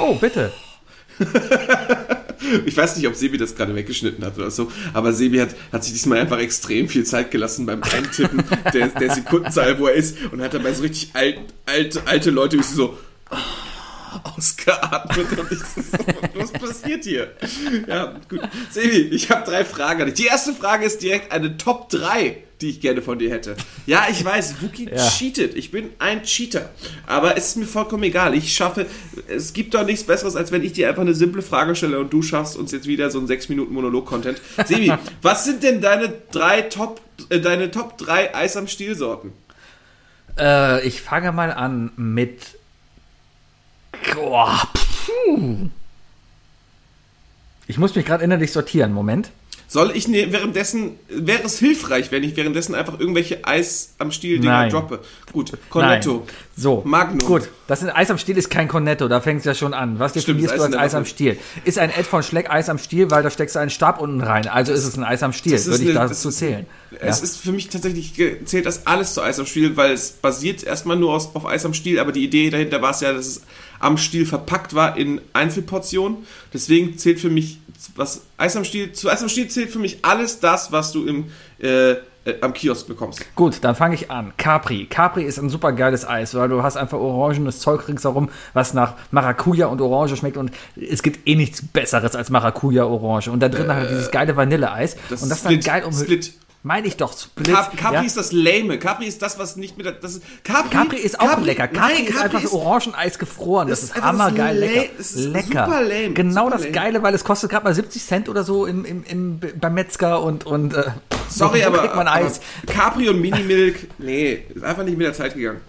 [SPEAKER 2] Oh, bitte.
[SPEAKER 3] Ich weiß nicht, ob Sebi das gerade weggeschnitten hat oder so, aber Sebi hat, hat sich diesmal einfach extrem viel Zeit gelassen beim Eintippen der, der Sekundenzahl, wo er ist und hat dabei so richtig alt, alte, alte Leute wie so ausgeatmet und ich so, was passiert hier? Ja, gut. Sebi, ich habe drei Fragen an dich. Die erste Frage ist direkt eine Top 3, die ich gerne von dir hätte. Ja, ich weiß, Wookie
[SPEAKER 2] Ja.
[SPEAKER 3] cheatet. Ich bin ein Cheater. Aber es ist mir vollkommen egal. Ich schaffe, es gibt doch nichts Besseres, als wenn ich dir einfach eine simple Frage stelle und du schaffst uns jetzt wieder so einen 6 Minuten Monolog-Content. Sebi, was sind denn deine drei Top, äh, deine Top 3 Eis am Stiel-Sorten?
[SPEAKER 2] Äh, ich fange mal an mit. Ich muss mich gerade innerlich sortieren. Moment.
[SPEAKER 3] Soll ich ne, währenddessen, wäre es hilfreich, wenn ich währenddessen einfach irgendwelche Eis am Stiel-Dinger
[SPEAKER 2] Nein.
[SPEAKER 3] droppe? Gut, Cornetto.
[SPEAKER 2] Nein. So.
[SPEAKER 3] Magnum.
[SPEAKER 2] Gut. Das ist Eis am Stiel ist kein Cornetto, da fängt es ja schon an. Was definierst du als Eis am. Stiel? Ist ein Ed von Schleck Eis am Stiel, weil da steckst du einen Stab unten rein. Also ist es ein Eis am Stiel,
[SPEAKER 3] Das ist
[SPEAKER 2] würde ich
[SPEAKER 3] eine-
[SPEAKER 2] dazu zählen.
[SPEAKER 3] Es ist für mich tatsächlich zählt das alles zu Eis am Stiel, weil es basiert erstmal nur aus, auf Eis am Stiel, aber die Idee dahinter war es ja, dass es am Stiel verpackt war in Einzelportionen. Deswegen zählt für mich was Eis am Stiel zu Eis am Stiel zählt für mich alles das, was du im äh, äh, am Kiosk bekommst.
[SPEAKER 2] Gut, dann fange ich an. Capri. Capri ist ein super geiles Eis, weil du hast einfach orangenes Zeug ringsherum, was nach Maracuja und Orange schmeckt und es gibt eh nichts Besseres als Maracuja Orange. Und da drin halt dieses geile Vanilleeis.
[SPEAKER 3] Äh, das
[SPEAKER 2] und das
[SPEAKER 3] Split-
[SPEAKER 2] ist dann geil um
[SPEAKER 3] Split.
[SPEAKER 2] Meine ich doch, Split.
[SPEAKER 3] Cap Capri
[SPEAKER 2] ja?
[SPEAKER 3] ist das Lame. Capri ist das, was nicht mit der, das ist, Capri,
[SPEAKER 2] Capri ist auch lecker. Capri
[SPEAKER 3] Nein,
[SPEAKER 2] ist
[SPEAKER 3] Capri
[SPEAKER 2] einfach
[SPEAKER 3] ist,
[SPEAKER 2] Orangeneis gefroren. Das, ist
[SPEAKER 3] ist
[SPEAKER 2] hammergeil lecker.
[SPEAKER 3] das ist
[SPEAKER 2] lecker.
[SPEAKER 3] super lame,
[SPEAKER 2] Genau
[SPEAKER 3] super
[SPEAKER 2] das
[SPEAKER 3] lame.
[SPEAKER 2] Geile, weil es kostet gerade mal 70 Cent oder so im, im, im, beim Metzger und, und äh,
[SPEAKER 3] Sorry,
[SPEAKER 2] wo
[SPEAKER 3] aber,
[SPEAKER 2] man Eis.
[SPEAKER 3] aber Capri und Minimilk, nee, ist einfach nicht mit der Zeit gegangen.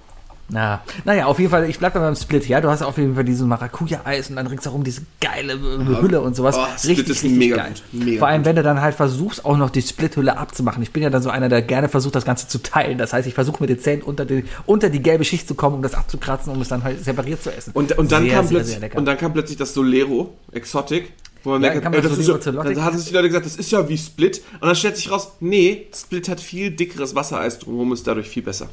[SPEAKER 2] Na, naja, auf jeden Fall, ich bleib bei meinem Split, ja. Du hast auf jeden Fall diesen Maracuja-Eis und dann ringsherum diese geile äh, Hülle und sowas.
[SPEAKER 3] Oh, Split
[SPEAKER 2] richtig,
[SPEAKER 3] ist
[SPEAKER 2] richtig
[SPEAKER 3] mega
[SPEAKER 2] geil.
[SPEAKER 3] gut, mega
[SPEAKER 2] Vor allem,
[SPEAKER 3] gut.
[SPEAKER 2] wenn du dann halt versuchst, auch noch die Split-Hülle abzumachen. Ich bin ja dann so einer, der gerne versucht, das Ganze zu teilen. Das heißt, ich versuche mit den Zähnen unter die, unter die gelbe Schicht zu kommen, um das abzukratzen, um es dann halt separiert zu essen.
[SPEAKER 3] Und, und, dann
[SPEAKER 2] Sehr,
[SPEAKER 3] kam
[SPEAKER 2] sehr,
[SPEAKER 3] plötzlich,
[SPEAKER 2] sehr
[SPEAKER 3] und dann kam plötzlich das Solero Exotic, wo man
[SPEAKER 2] Ja,
[SPEAKER 3] merkt, ey, das ist
[SPEAKER 2] Solero
[SPEAKER 3] ja,
[SPEAKER 2] Exotic-
[SPEAKER 3] da hatten sich die Leute gesagt, das ist ja wie Split. Und dann stellt sich raus, nee, Split hat viel dickeres Wassereis drumherum, ist dadurch viel besser.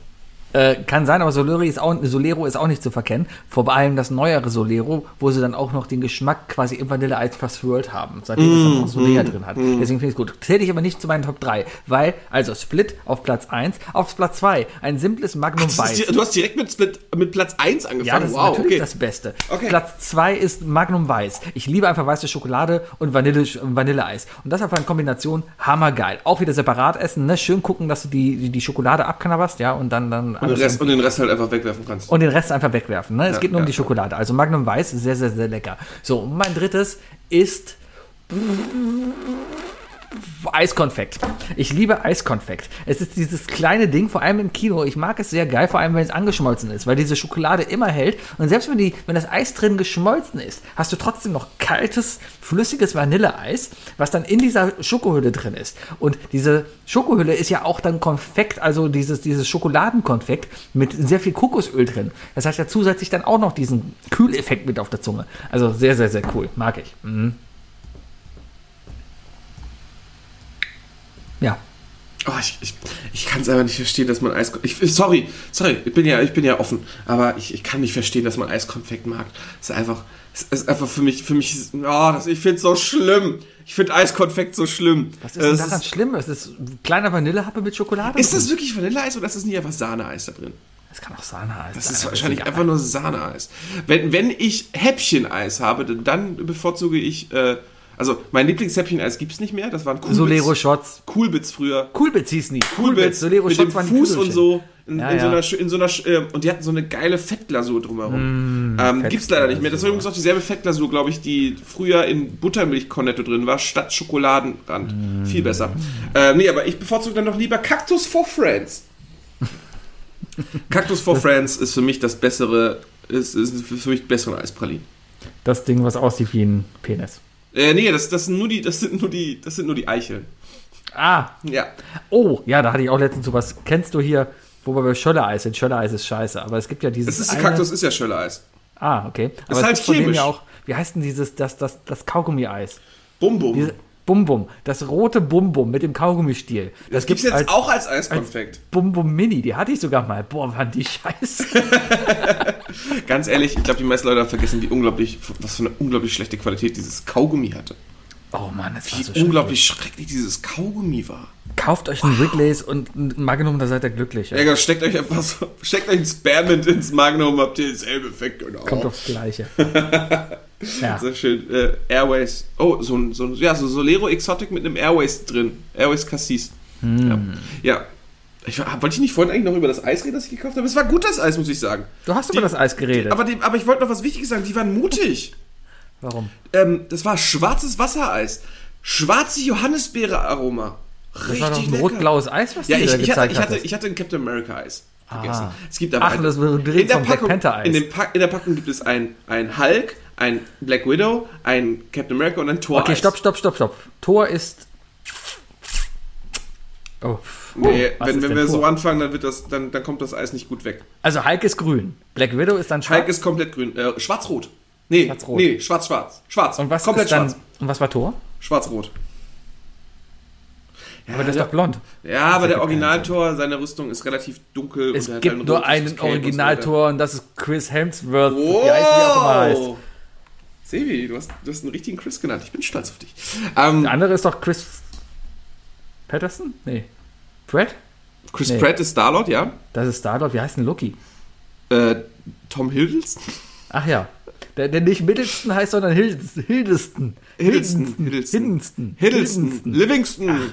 [SPEAKER 2] Äh, kann sein, aber Solero ist, auch, Solero ist auch nicht zu verkennen. Vor allem das neuere Solero, wo sie dann auch noch den Geschmack quasi im Vanilleeis verswirlt haben. Seitdem es dann auch Solera drin hat. Deswegen finde ich es gut. Zähle ich aber nicht zu meinen Top 3, weil, also Split auf Platz 1, auf Platz 2 ein simples Magnum
[SPEAKER 3] ist
[SPEAKER 2] Weiß.
[SPEAKER 3] die, du hast direkt mit Split mit Platz 1 angefangen.
[SPEAKER 2] Ja, das ist
[SPEAKER 3] wow,
[SPEAKER 2] natürlich
[SPEAKER 3] okay.
[SPEAKER 2] das Beste.
[SPEAKER 3] Okay.
[SPEAKER 2] Platz 2 ist Magnum Weiß. Ich liebe einfach weiße Schokolade und Vanille, Vanilleeis. Und das einfach in Kombination hammergeil. Auch wieder separat essen, ne? Schön gucken, dass du die, die, die Schokolade abknabberst, ja, und dann, dann
[SPEAKER 3] und, den Rest, und den Rest halt einfach wegwerfen kannst.
[SPEAKER 2] und den Rest einfach wegwerfen. Ne? Es
[SPEAKER 3] Ja,
[SPEAKER 2] geht nur um
[SPEAKER 3] ja,
[SPEAKER 2] die Schokolade. Also Magnum Weiß, sehr, sehr, sehr lecker. So, mein drittes ist Eiskonfekt. Ich liebe Eiskonfekt. Es ist dieses kleine Ding, vor allem im Kino. Ich mag es sehr geil, vor allem wenn es angeschmolzen ist, weil diese Schokolade immer hält. Und selbst wenn, die, wenn das Eis drin geschmolzen ist, hast du trotzdem noch kaltes, flüssiges Vanilleeis, was dann in dieser Schokohülle drin ist. Und diese Schokohülle ist ja auch dann Konfekt, also dieses, dieses Schokoladenkonfekt mit sehr viel Kokosöl drin. Das hat ja zusätzlich dann auch noch diesen Kühleffekt mit auf der Zunge. Also sehr, sehr, sehr cool. Mag ich. Mhm. Ja.
[SPEAKER 3] Oh, ich ich, ich kann es einfach nicht verstehen, dass man Eis... Ich, sorry, sorry, ich bin ja, ich bin ja offen, aber ich, ich kann nicht verstehen, dass man Eiskonfekt mag. Es ist einfach... Es ist einfach für mich, für mich, ist- oh, das, ich finde es so schlimm. Ich finde Eiskonfekt so schlimm.
[SPEAKER 2] Was ist denn
[SPEAKER 3] Es
[SPEAKER 2] daran schlimm? Es ist ein kleiner Vanillehappe mit Schokolade.
[SPEAKER 3] ist
[SPEAKER 2] drin.
[SPEAKER 3] das wirklich Vanilleeis oder ist das nicht einfach Sahneeis da drin?
[SPEAKER 2] Das kann auch Sahneeis
[SPEAKER 3] Das
[SPEAKER 2] sein,
[SPEAKER 3] ist
[SPEAKER 2] aber
[SPEAKER 3] wahrscheinlich einfach nur Sahneeis. Wenn, wenn ich Häppcheneis habe, dann- dann bevorzuge ich, äh, also mein Lieblingshäppcheneis gibt es nicht mehr, das waren Coolbits.
[SPEAKER 2] Solero Shots.
[SPEAKER 3] Coolbits früher.
[SPEAKER 2] Coolbits hießen die.
[SPEAKER 3] Coolbits
[SPEAKER 2] Solero
[SPEAKER 3] mit
[SPEAKER 2] Shots
[SPEAKER 3] dem
[SPEAKER 2] waren die
[SPEAKER 3] Fuß und so. In,
[SPEAKER 2] Ja,
[SPEAKER 3] in, so einer, in so einer, sch- äh, und die hatten so eine geile Fettglasur drumherum.
[SPEAKER 2] Mm,
[SPEAKER 3] ähm, gibt's leider nicht mehr. Das war übrigens auch dieselbe Fettglasur, glaube ich, die früher in Buttermilch-Cornetto drin war, statt Schokoladenrand.
[SPEAKER 2] Mm.
[SPEAKER 3] Viel besser. Ähm, nee, aber ich bevorzuge dann doch lieber Cactus for Friends. Cactus for Friends ist für mich das bessere, ist, ist für mich bessere Eispralinen.
[SPEAKER 2] Das Ding, was aussieht wie ein Penis.
[SPEAKER 3] Äh, nee, das, das sind nur die, das sind nur die, das sind nur die Eicheln.
[SPEAKER 2] Ah,
[SPEAKER 3] Ja.
[SPEAKER 2] oh, ja, da hatte ich auch letztens sowas. Kennst du hier, wo wir bei Schöllereis sind? Schöllereis ist scheiße, aber es gibt ja dieses.
[SPEAKER 3] Das ist,
[SPEAKER 2] eine-
[SPEAKER 3] Kaktus ist ja Schöllereis.
[SPEAKER 2] Ah, okay. Aber
[SPEAKER 3] Ist halt chemisch.
[SPEAKER 2] ja auch, wie heißt denn dieses, das, das, das Kaugummi-Eis?
[SPEAKER 3] Bum Bum.
[SPEAKER 2] Diese Bum Bum, das rote Bum Bum mit dem Kaugummistiel.
[SPEAKER 3] das gibt's jetzt
[SPEAKER 2] als
[SPEAKER 3] auch als Eiskonfekt.
[SPEAKER 2] Bum Bum Mini, die hatte ich sogar mal. Boah, waren die scheiße.
[SPEAKER 3] Ganz ehrlich, ich glaube, die meisten Leute haben vergessen, wie unglaublich, was für eine unglaublich schlechte Qualität dieses Kaugummi hatte.
[SPEAKER 2] Oh Mann, das war
[SPEAKER 3] Wie
[SPEAKER 2] so
[SPEAKER 3] unglaublich schrecklich dieses Kaugummi war.
[SPEAKER 2] Kauft euch einen Wrigley's und ein Magnum, da seid ihr glücklich.
[SPEAKER 3] Ja,
[SPEAKER 2] Ja.
[SPEAKER 3] steckt euch einfach so, steckt euch ein Spearmint ins Magnum, habt ihr denselben Effekt. Genau.
[SPEAKER 2] Kommt aufs Gleiche. ja.
[SPEAKER 3] Sehr schön. Äh, Airways. Oh, so ein, so ein ja, so Solero Exotic mit einem Airways drin. Airways Cassis.
[SPEAKER 2] Hm.
[SPEAKER 3] Ja. ja. Ich, wollte ich nicht vorhin eigentlich noch über das Eis reden, das ich gekauft habe? Es war gut, das Eis, muss ich sagen.
[SPEAKER 2] Du hast über das Eis geredet.
[SPEAKER 3] Aber, die, aber ich wollte noch was Wichtiges sagen. Die waren mutig.
[SPEAKER 2] Warum?
[SPEAKER 3] Ähm, das war schwarzes Wassereis. Schwarze Johannisbeere-Aroma.
[SPEAKER 2] Das
[SPEAKER 3] Richtig
[SPEAKER 2] war doch ein rot-blaues Eis, was
[SPEAKER 3] Ja,
[SPEAKER 2] du
[SPEAKER 3] ich,
[SPEAKER 2] da
[SPEAKER 3] ich, hatte,
[SPEAKER 2] gezeigt
[SPEAKER 3] ich, hatte, ich hatte ein Captain America Eis vergessen.
[SPEAKER 2] Ah.
[SPEAKER 3] Es gibt aber
[SPEAKER 2] Ach,
[SPEAKER 3] ein,
[SPEAKER 2] das
[SPEAKER 3] in der Packung,
[SPEAKER 2] Eis.
[SPEAKER 3] In, in der Packung gibt es ein, ein Hulk, ein Black Widow, ein Captain America und ein Thor.
[SPEAKER 2] Okay, stopp, stopp, stopp, stopp. Tor ist. Oh.
[SPEAKER 3] Nee,
[SPEAKER 2] Was
[SPEAKER 3] wenn, wenn wir
[SPEAKER 2] Thor?
[SPEAKER 3] so anfangen, dann, wird das, dann, dann kommt das Eis nicht gut weg.
[SPEAKER 2] Also Hulk ist grün. Black Widow ist dann schwarz.
[SPEAKER 3] Hulk ist komplett grün. Äh, Schwarz-Rot. Nee,
[SPEAKER 2] Schwarz-rot.
[SPEAKER 3] nee, schwarz-schwarz. Schwarz.
[SPEAKER 2] und was
[SPEAKER 3] komplett
[SPEAKER 2] dann.
[SPEAKER 3] schwarz.
[SPEAKER 2] Und was war Tor?
[SPEAKER 3] Schwarz-rot. Ja,
[SPEAKER 2] Aber das ist
[SPEAKER 3] der,
[SPEAKER 2] doch blond.
[SPEAKER 3] ja, aber der Originaltor, seine Rüstung ist relativ dunkel.
[SPEAKER 2] Es gibt
[SPEAKER 3] ein
[SPEAKER 2] nur einen
[SPEAKER 3] und.
[SPEAKER 2] Originaltor und das ist Chris Hemsworth. Heißt, wie auch immer heißt.
[SPEAKER 3] Wow! Sevi, du hast, du hast einen richtigen Chris genannt. Ich bin stolz auf dich. Ähm,
[SPEAKER 2] Der andere ist doch Chris Patterson? Nee. Pratt?
[SPEAKER 3] Chris
[SPEAKER 2] nee.
[SPEAKER 3] Pratt ist Starlord, ja.
[SPEAKER 2] Das ist Starlord. Wie heißt denn Loki?
[SPEAKER 3] Äh, Tom Hiddleston?
[SPEAKER 2] Ach ja. Der, der nicht Middleston heißt, sondern Hildeston. Hildeston.
[SPEAKER 3] Hiddleston.
[SPEAKER 2] Hiddleston.
[SPEAKER 3] Hiddleston. Livingston.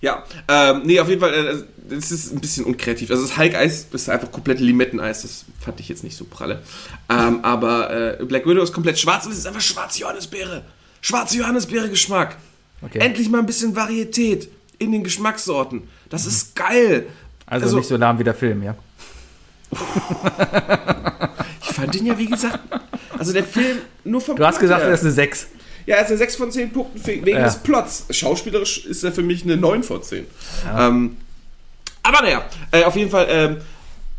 [SPEAKER 3] Ja, ähm, nee, auf jeden Fall, äh, das ist ein bisschen unkreativ. Also das Hulk-Eis ist einfach komplett Limetteneis, das fand ich jetzt nicht so pralle. Ähm, aber äh, Black Widow ist komplett schwarz und es ist einfach schwarze Johannisbeere. Schwarze Johannisbeere-Geschmack.
[SPEAKER 2] Okay.
[SPEAKER 3] Endlich mal ein bisschen Varietät in den Geschmackssorten. Das ist geil.
[SPEAKER 2] Also, nicht so lahm wie der Film, ja?
[SPEAKER 3] Ich fand den ja, wie gesagt, also der Film nur vom
[SPEAKER 2] Du hast
[SPEAKER 3] Plot
[SPEAKER 2] gesagt,
[SPEAKER 3] her.
[SPEAKER 2] das ist eine 6.
[SPEAKER 3] Ja, er ist eine 6 von 10 Punkten wegen
[SPEAKER 2] Ja.
[SPEAKER 3] des Plots. Schauspielerisch ist er für mich eine 9 von 10. Ähm, aber naja, äh, auf jeden Fall ähm,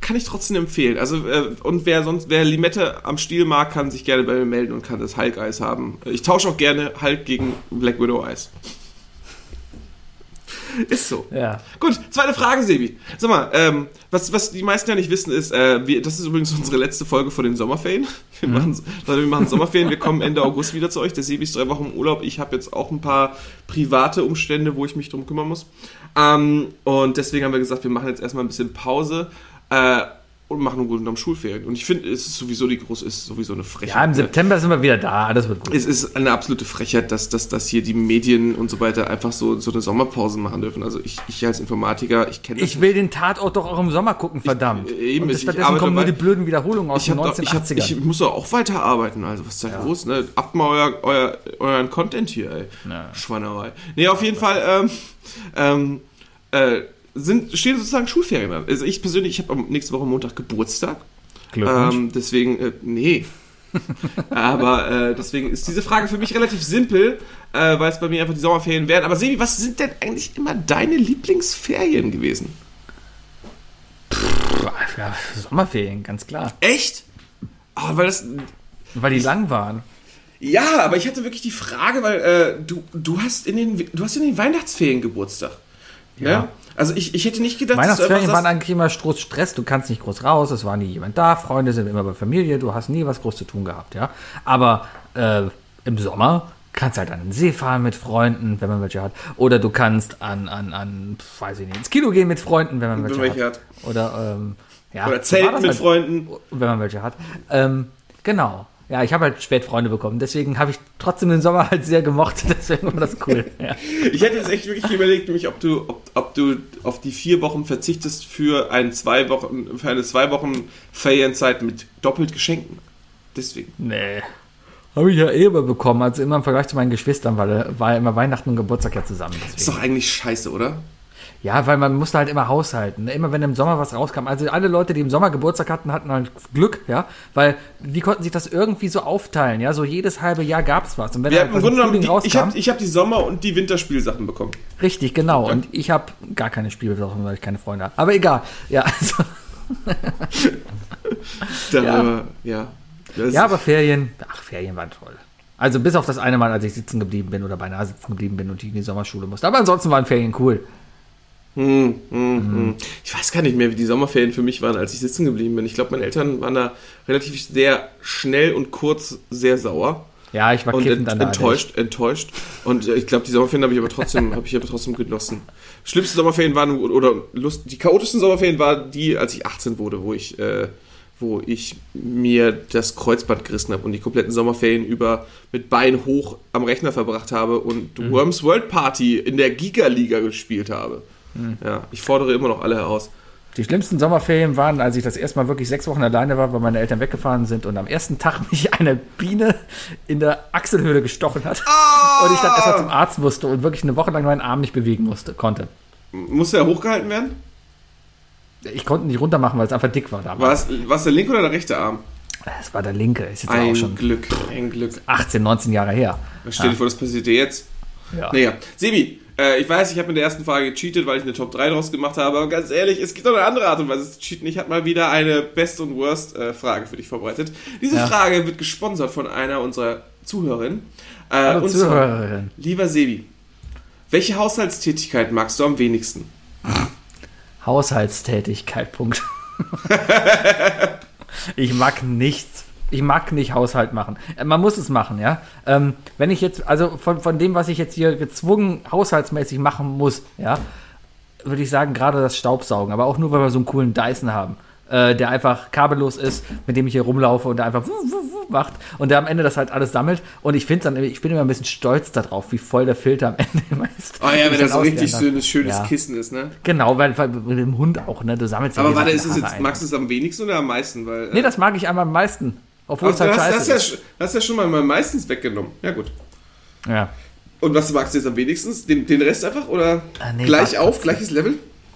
[SPEAKER 3] kann ich trotzdem empfehlen. Also, äh, und wer sonst, wer Limette am Stiel mag, kann sich gerne bei mir melden und kann das Hulk-Eis haben. Ich tausche auch gerne Hulk gegen Black Widow-Eis. Ist so.
[SPEAKER 2] Ja.
[SPEAKER 3] Gut, zweite Frage, Sebi. Sag mal, ähm, was, was die meisten ja nicht wissen, ist, äh, wir, das ist übrigens unsere letzte Folge vor den Sommerferien. Wir, machen, Leute, wir machen Sommerferien, wir kommen Ende August wieder zu euch. Der Sebi ist drei Wochen im Urlaub. Ich habe jetzt auch ein paar private Umstände, wo ich mich drum kümmern muss. Ähm, und deswegen haben wir gesagt, wir machen jetzt erstmal ein bisschen Pause. Äh, und machen im Grunde genommen Schulferien. Und ich finde, es ist sowieso die große, ist sowieso eine Frechheit.
[SPEAKER 2] Ja, im? September sind wir wieder da. Alles wird gut.
[SPEAKER 3] Es ist eine absolute Frechheit, dass, dass, dass hier die Medien und so weiter einfach so, so eine Sommerpause machen dürfen. Also ich, ich als Informatiker, ich kenne das
[SPEAKER 2] Ich will den Tatort doch auch im Sommer gucken, verdammt.
[SPEAKER 3] Ich- eben,
[SPEAKER 2] Und stattdessen kommen nur die blöden Wiederholungen aus
[SPEAKER 3] Ich,
[SPEAKER 2] den
[SPEAKER 3] hab doch, ich, hab,
[SPEAKER 2] 1980ern.
[SPEAKER 3] ich muss doch auch weiter arbeiten, also was ist da los, ne? Habt mal euer, euer, euren Content hier, ey.
[SPEAKER 2] Ja.
[SPEAKER 3] Schweinerei. Nee, auf jeden Fall, ähm, ähm, äh, sind, stehen sozusagen Schulferien an. Also ich persönlich, ich habe nächste Woche Montag Geburtstag.
[SPEAKER 2] Glückwunsch.
[SPEAKER 3] Ähm, deswegen, äh, nee. Aber äh, deswegen ist diese Frage für mich relativ simpel, äh, weil es bei mir einfach die Sommerferien wären. Aber Sebi, was sind denn eigentlich immer deine Lieblingsferien gewesen?
[SPEAKER 2] ja, Sommerferien, ganz klar.
[SPEAKER 3] Echt? Ah, weil das,
[SPEAKER 2] Weil die lang waren.
[SPEAKER 3] Ja, aber ich hatte wirklich die Frage, weil äh, du, du hast in den du hast in den Weihnachtsferien Geburtstag. Ja.
[SPEAKER 2] Ja.
[SPEAKER 3] Also ich, ich hätte nicht gedacht, dass du
[SPEAKER 2] Weihnachtsferien waren eigentlich immer groß Stress. Du kannst nicht groß raus, es war nie jemand da. Freunde sind immer bei Familie. Du hast nie was groß zu tun gehabt, ja. Aber äh, im Sommer kannst halt an den See fahren mit Freunden, wenn man welche hat. Oder du kannst an, an, an weiß ich nicht, ins Kino gehen mit Freunden, wenn man welche,
[SPEAKER 3] welche
[SPEAKER 2] hat.
[SPEAKER 3] hat.
[SPEAKER 2] Oder, ähm, ja,
[SPEAKER 3] oder Zelten mit
[SPEAKER 2] halt,
[SPEAKER 3] Freunden.
[SPEAKER 2] Wenn man welche hat. Ähm, genau. Ja, ich habe halt spät Freunde bekommen. Deswegen habe ich trotzdem den Sommer halt sehr gemocht. Deswegen war das cool. Ja.
[SPEAKER 3] Ich hätte jetzt echt wirklich überlegt, nämlich ob du, ob, ob du auf die vier Wochen verzichtest für, ein zwei Wochen, für eine zwei Wochen Ferienzeit mit doppelt Geschenken. Deswegen.
[SPEAKER 2] Nee. Habe ich ja eh immer bekommen, also immer im Vergleich zu meinen Geschwistern, weil äh, war ja immer Weihnachten und Geburtstag ja zusammen.
[SPEAKER 3] Ist
[SPEAKER 2] Deswegen.
[SPEAKER 3] doch eigentlich scheiße, oder?
[SPEAKER 2] Ja, weil man musste halt immer haushalten. ne? Immer wenn im Sommer was rauskam. Also alle Leute, die im Sommer Geburtstag hatten, hatten halt Glück, ja, weil die konnten sich das irgendwie so aufteilen, ja. So jedes halbe Jahr gab es was. Und wenn
[SPEAKER 3] Wir
[SPEAKER 2] halt
[SPEAKER 3] im Grunde genommen, die, ich habe ich hab die Sommer- und die Winterspielsachen bekommen.
[SPEAKER 2] richtig, genau. Und ich habe gar keine Spielsachen, weil ich keine Freunde habe. Aber egal. Ja, also,
[SPEAKER 3] Da,
[SPEAKER 2] Ja.
[SPEAKER 3] ja. Das-
[SPEAKER 2] ja, aber Ferien, ach, Ferien waren toll. Also bis auf das eine Mal, als ich sitzen geblieben bin oder beinahe sitzen geblieben bin und die in die Sommerschule musste. Aber ansonsten waren Ferien cool.
[SPEAKER 3] Hm, hm, hm. Ich weiß gar nicht mehr, wie die Sommerferien für mich waren, als ich sitzen geblieben bin. Ich glaube, meine Eltern waren da relativ sehr schnell und kurz sehr sauer.
[SPEAKER 2] Ja, ich war
[SPEAKER 3] und ent,
[SPEAKER 2] an der
[SPEAKER 3] enttäuscht, enttäuscht. Und äh, ich glaube, die Sommerferien habe ich aber trotzdem, habe ich aber trotzdem genossen. Schlimmste Sommerferien waren oder Lust, die chaotischsten Sommerferien waren die, als ich 18 wurde, wo ich, äh, wo ich mir das Kreuzband gerissen habe und die kompletten Sommerferien über mit Bein hoch am Rechner verbracht habe und
[SPEAKER 2] Mhm.
[SPEAKER 3] Worms World Party in der Giga-Liga gespielt habe.
[SPEAKER 2] Mhm.
[SPEAKER 3] Ja, ich fordere immer noch alle heraus.
[SPEAKER 2] Die schlimmsten Sommerferien waren, als ich das erste Mal wirklich sechs Wochen alleine war, weil meine Eltern weggefahren sind und am ersten Tag mich eine Biene in der Achselhöhle gestochen hat. Und ich dann erstmal zum Arzt musste und wirklich eine Woche lang meinen Arm nicht bewegen musste, konnte.
[SPEAKER 3] Musste er hochgehalten werden?
[SPEAKER 2] Ich konnte ihn nicht runter machen, weil es einfach dick war
[SPEAKER 3] War
[SPEAKER 2] damals.
[SPEAKER 3] es, war es der linke oder der rechte Arm?
[SPEAKER 2] Es war der linke, ist jetzt
[SPEAKER 3] Ein
[SPEAKER 2] auch schon
[SPEAKER 3] Glück, ein Glück.
[SPEAKER 2] 18, 19 Jahre her.
[SPEAKER 3] Stell dir vor, das passiert dir jetzt.
[SPEAKER 2] Ja.
[SPEAKER 3] Naja, Sebi, äh, ich weiß, ich habe mit der ersten Frage gecheatet, weil ich eine Top 3 draus gemacht habe, aber ganz ehrlich, es gibt noch eine andere Art und Weise zu cheaten. Ich habe mal wieder eine Best- und Worst-Frage für dich vorbereitet. Diese
[SPEAKER 2] Ja.
[SPEAKER 3] Frage wird gesponsert von einer unserer Zuhörerinnen. Äh, und zwar,
[SPEAKER 2] Zuhörerin.
[SPEAKER 3] lieber Sebi, welche Haushaltstätigkeit magst du am wenigsten?
[SPEAKER 2] Haushaltstätigkeit, Punkt. ich mag nichts. Ich mag nicht Haushalt machen. Äh, Man muss es machen, ja. Ähm, wenn ich jetzt, also von, von dem, was ich jetzt hier gezwungen haushaltsmäßig machen muss, ja, würde ich sagen, gerade das Staubsaugen. Aber auch nur, weil wir so einen coolen Dyson haben, äh, der einfach kabellos ist, mit dem ich hier rumlaufe und der einfach wuh, wuh, wuh macht und der am Ende das halt alles sammelt. Und ich finde dann, ich bin immer ein bisschen stolz darauf, wie voll der Filter am Ende immer ist.
[SPEAKER 3] Oh ja, wenn das so richtig so ein schönes
[SPEAKER 2] Ja.
[SPEAKER 3] Kissen ist, ne?
[SPEAKER 2] Genau, weil, weil mit dem Hund auch, ne? Du sammelst ja
[SPEAKER 3] Aber warte, ist es jetzt,
[SPEAKER 2] ein.
[SPEAKER 3] magst du es am wenigsten oder am meisten? Weil, äh,
[SPEAKER 2] Nee, das mag ich einmal am meisten. Obwohl
[SPEAKER 3] aber
[SPEAKER 2] es halt
[SPEAKER 3] du hast,
[SPEAKER 2] scheiße
[SPEAKER 3] hast, ja,
[SPEAKER 2] ist.
[SPEAKER 3] sch- hast ja schon mal meistens weggenommen. Ja, gut.
[SPEAKER 2] Ja.
[SPEAKER 3] Und was magst du jetzt am wenigsten? Den, den Rest einfach? Oder
[SPEAKER 2] Ah, nee,
[SPEAKER 3] gleich
[SPEAKER 2] Bad-
[SPEAKER 3] auf, gleiches Level?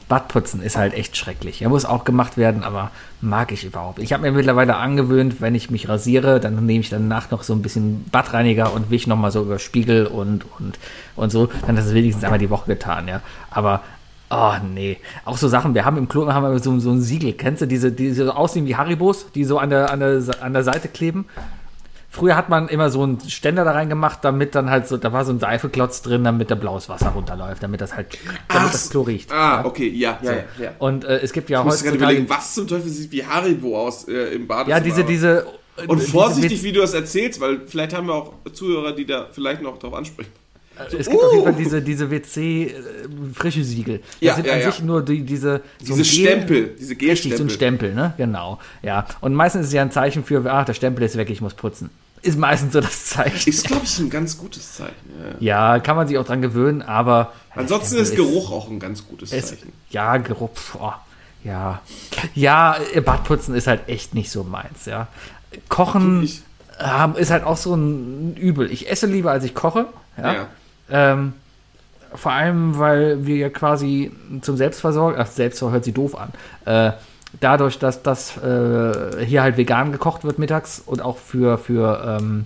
[SPEAKER 2] Badputzen ist halt echt schrecklich. Er muss auch gemacht werden, aber mag ich überhaupt. Ich habe mir mittlerweile angewöhnt, wenn ich mich rasiere, dann nehme ich danach noch so ein bisschen Badreiniger und wisch nochmal so über Spiegel und, und, und so. Dann ist es wenigstens einmal die Woche getan, ja. Aber, oh nee. Auch so Sachen, wir haben im Klo haben wir so, so ein Siegel. Kennst du diese, die so aussehen wie Haribos, die so an der, an der, an der Seite kleben? Früher hat man immer so einen Ständer da reingemacht, damit dann halt so, da war so ein Seifeklotz drin, damit da blaues Wasser runterläuft, damit das halt, damit
[SPEAKER 3] Ach,
[SPEAKER 2] das Klo riecht.
[SPEAKER 3] Ah, okay, ja, ja,
[SPEAKER 2] So.
[SPEAKER 3] ja. ja.
[SPEAKER 2] Und äh, es gibt ja
[SPEAKER 3] Ich muss gerade überlegen, was zum Teufel sieht wie Haribo aus äh, im Badezimmer.
[SPEAKER 2] ja, diese, diese.
[SPEAKER 3] Und
[SPEAKER 2] diese
[SPEAKER 3] vorsichtig, wie du das erzählst, weil vielleicht haben wir auch Zuhörer, die da vielleicht noch drauf ansprechen.
[SPEAKER 2] Es gibt auf jeden
[SPEAKER 3] Uh.
[SPEAKER 2] Fall diese, diese WC-frische Siegel. Das
[SPEAKER 3] Ja,
[SPEAKER 2] sind
[SPEAKER 3] ja,
[SPEAKER 2] an
[SPEAKER 3] ja.
[SPEAKER 2] sich nur die, diese. so
[SPEAKER 3] Diese
[SPEAKER 2] Gel-
[SPEAKER 3] Stempel, diese
[SPEAKER 2] Richtig, so
[SPEAKER 3] Gelstempel.
[SPEAKER 2] ein Stempel, ne? Genau. Ja. Und meistens ist es ja ein Zeichen für, ach, der Stempel ist weg, ich muss putzen. Ist meistens so das Zeichen.
[SPEAKER 3] Ist, glaube ich, ein ganz gutes Zeichen. Ja.
[SPEAKER 2] Ja, kann man sich auch dran gewöhnen, aber.
[SPEAKER 3] Ansonsten ist Geruch auch ein ganz gutes
[SPEAKER 2] Es,
[SPEAKER 3] Zeichen.
[SPEAKER 2] ja, Geruch, boah, ja. Ja, äh, Badputzen ist halt echt nicht so meins, ja. Kochen
[SPEAKER 3] Ich-
[SPEAKER 2] ist halt auch so ein Übel. Ich esse lieber, als ich koche, ja.
[SPEAKER 3] Ja.
[SPEAKER 2] Ähm, vor allem, weil wir ja quasi zum Selbstversorgen, ach, Selbstversorgung hört sich doof an, äh, dadurch, dass das äh, hier halt vegan gekocht wird mittags und auch für, für, ähm,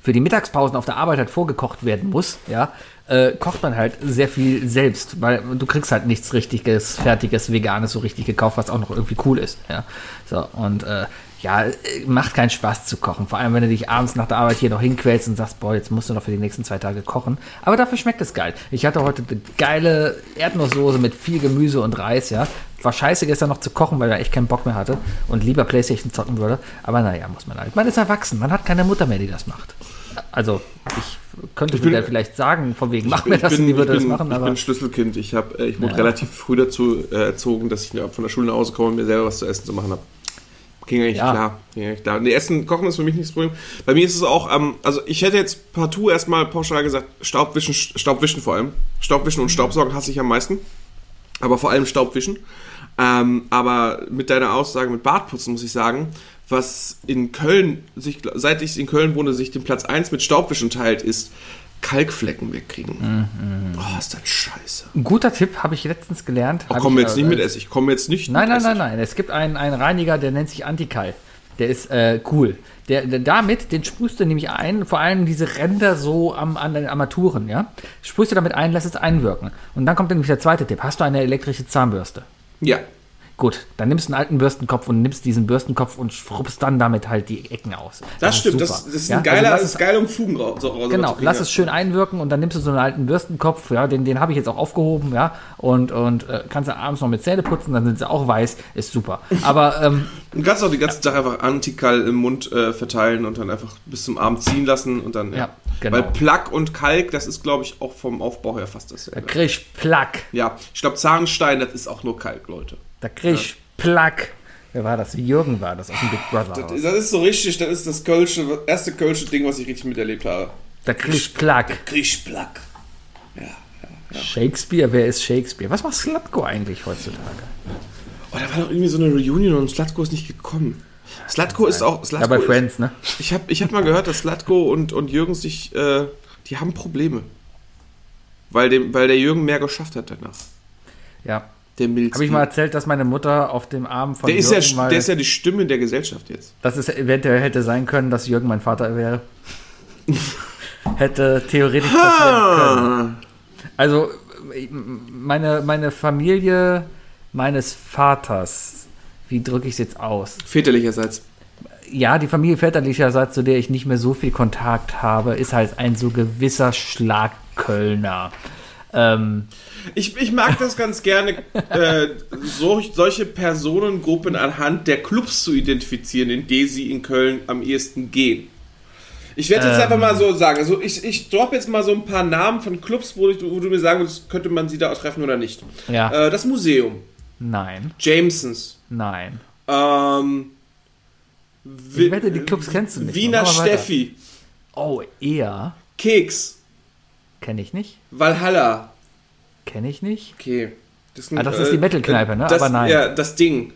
[SPEAKER 2] für die Mittagspausen auf der Arbeit halt vorgekocht werden muss, ja, äh, kocht man halt sehr viel selbst, weil du kriegst halt nichts richtiges, fertiges, veganes so richtig gekauft, was auch noch irgendwie cool ist, ja. So, und äh, ja, äh, macht keinen Spaß zu kochen. Vor allem, wenn du dich abends nach der Arbeit hier noch hinquälst und sagst, boah, jetzt musst du noch für die nächsten zwei Tage kochen. Aber dafür schmeckt es geil. Ich hatte heute eine geile Erdnusssoße mit viel Gemüse und Reis, ja. War scheiße gestern noch zu kochen, weil er echt keinen Bock mehr hatte und lieber Playstation zocken würde. Aber naja, muss man halt. Man ist erwachsen, man hat keine Mutter mehr, die das macht. Also, ich könnte
[SPEAKER 3] bin-
[SPEAKER 2] wieder vielleicht sagen, von wegen, mach mir das und die
[SPEAKER 3] ich
[SPEAKER 2] würde
[SPEAKER 3] bin,
[SPEAKER 2] das machen,
[SPEAKER 3] ich
[SPEAKER 2] aber.
[SPEAKER 3] bin Schlüsselkind. Ich, hab, äh, ich wurde
[SPEAKER 2] Ja.
[SPEAKER 3] relativ früh dazu äh, erzogen, dass ich von der Schule nach Hause komme und mir selber was zu essen zu machen habe. Ging eigentlich
[SPEAKER 2] Ja.
[SPEAKER 3] klar. Ging eigentlich klar. Nee, Essen, Kochen ist für mich nicht das Problem. Bei mir ist es auch, ähm, also ich hätte jetzt partout erstmal pauschal gesagt, Staubwischen, Staubwischen vor allem. Staubwischen und Staubsaugen hasse ich am meisten. Aber vor allem Staubwischen. Ähm, aber mit deiner Aussage mit Bartputzen muss ich sagen, was in Köln, sich, seit ich in Köln wohne, sich den Platz 1 mit Staubwischen teilt, ist Kalkflecken wegkriegen. Oh, ist das scheiße.
[SPEAKER 2] Ein guter Tipp habe ich letztens gelernt. Hab
[SPEAKER 3] komm
[SPEAKER 2] ich,
[SPEAKER 3] jetzt
[SPEAKER 2] äh,
[SPEAKER 3] nicht mit Essig. Komm jetzt nicht
[SPEAKER 2] Nein,
[SPEAKER 3] mit
[SPEAKER 2] nein, nein, nein. Es gibt einen, einen Reiniger, der nennt sich Antikal. Der ist äh, cool. Der, der, damit, den sprühst du nämlich ein, vor allem diese Ränder so am, an den Armaturen, ja. Sprühst du damit ein, lässt es einwirken. Und dann kommt nämlich der zweite Tipp. Hast du eine elektrische Zahnbürste?
[SPEAKER 3] Ja.
[SPEAKER 2] Gut, dann nimmst du einen alten Bürstenkopf und nimmst diesen Bürstenkopf und schrubbst dann damit halt die Ecken aus.
[SPEAKER 3] Das,
[SPEAKER 2] ist
[SPEAKER 3] stimmt, das, das ist
[SPEAKER 2] Ja,
[SPEAKER 3] ein geiler,
[SPEAKER 2] also
[SPEAKER 3] das
[SPEAKER 2] lass
[SPEAKER 3] ist geil, um Fugen raus. So,
[SPEAKER 2] Genau, lass es schön einwirken und dann nimmst du so einen alten Bürstenkopf, ja, den, den habe ich jetzt auch aufgehoben, ja, und, und äh, kannst du abends noch mit Zähne putzen, dann sind sie auch weiß, ist super. Aber ähm,
[SPEAKER 3] Du kannst auch den ganzen Tag einfach Antikal im Mund äh, verteilen und dann einfach bis zum Abend ziehen lassen und dann, ja.
[SPEAKER 2] Ja, genau.
[SPEAKER 3] Weil Plack und Kalk, das ist, glaube ich, auch vom Aufbau her fast das.
[SPEAKER 2] da krieg ich Plack,
[SPEAKER 3] Ja, ich glaube, Zahnstein, das ist auch nur Kalk, Leute.
[SPEAKER 2] Da krieg ich Plack. Wer war das? Jürgen war das aus dem Big Brother
[SPEAKER 3] Das, das ist so richtig, das ist das Kölsche, erste Kölsche Ding, was ich richtig miterlebt habe.
[SPEAKER 2] Da krieg ich Plack.
[SPEAKER 3] Krieg Plack.
[SPEAKER 2] Shakespeare, wer ist Shakespeare? Was macht Slatko eigentlich heutzutage?
[SPEAKER 3] Oh, da war doch irgendwie so eine Reunion und Slatko ist nicht gekommen. Slatko ist auch.
[SPEAKER 2] Ja,
[SPEAKER 3] Slatko
[SPEAKER 2] bei
[SPEAKER 3] ist,
[SPEAKER 2] Friends, ne?
[SPEAKER 3] Ich habe ich hab mal gehört, dass Slatko und, und Jürgen sich. Äh, die haben Probleme. Weil, dem, weil der Jürgen mehr geschafft hat danach.
[SPEAKER 2] Ja.
[SPEAKER 3] Der Milz.
[SPEAKER 2] Habe ich mal erzählt, dass meine Mutter auf dem Arm von
[SPEAKER 3] der ist,
[SPEAKER 2] Jürgen
[SPEAKER 3] ja,
[SPEAKER 2] mal,
[SPEAKER 3] der ist ja die Stimme der Gesellschaft jetzt.
[SPEAKER 2] dass es eventuell hätte sein können, dass Jürgen mein Vater wäre. hätte theoretisch passieren können. Also meine, meine Familie meines Vaters, wie drücke ich es jetzt aus?
[SPEAKER 3] Väterlicherseits.
[SPEAKER 2] Ja, die Familie väterlicherseits, zu der ich nicht mehr so viel Kontakt habe, ist halt ein so gewisser Schlagkölner. Ähm,
[SPEAKER 3] Ich, ich mag das ganz gerne, äh, so, solche Personengruppen anhand der Clubs zu identifizieren, in die sie in Köln am ehesten gehen. Ich werde jetzt
[SPEAKER 2] Ähm.
[SPEAKER 3] einfach mal so sagen, also ich, ich drop jetzt mal so ein paar Namen von Clubs, wo, ich, wo du mir sagen würdest, könnte man sie da auch treffen oder nicht.
[SPEAKER 2] ja,
[SPEAKER 3] Äh, das Museum,
[SPEAKER 2] nein,
[SPEAKER 3] Jamesons,
[SPEAKER 2] nein.
[SPEAKER 3] ähm,
[SPEAKER 2] Ich wette, die Clubs kennst du nicht.
[SPEAKER 3] Wiener. Steffi,
[SPEAKER 2] Oh, eher.
[SPEAKER 3] Keks,
[SPEAKER 2] Kenne ich nicht.
[SPEAKER 3] Valhalla.
[SPEAKER 2] Kenne ich nicht.
[SPEAKER 3] Okay. Das, sind,
[SPEAKER 2] Ah, das ist die Metal-Kneipe, ne?
[SPEAKER 3] Das,
[SPEAKER 2] Aber nein.
[SPEAKER 3] Ja, das Ding.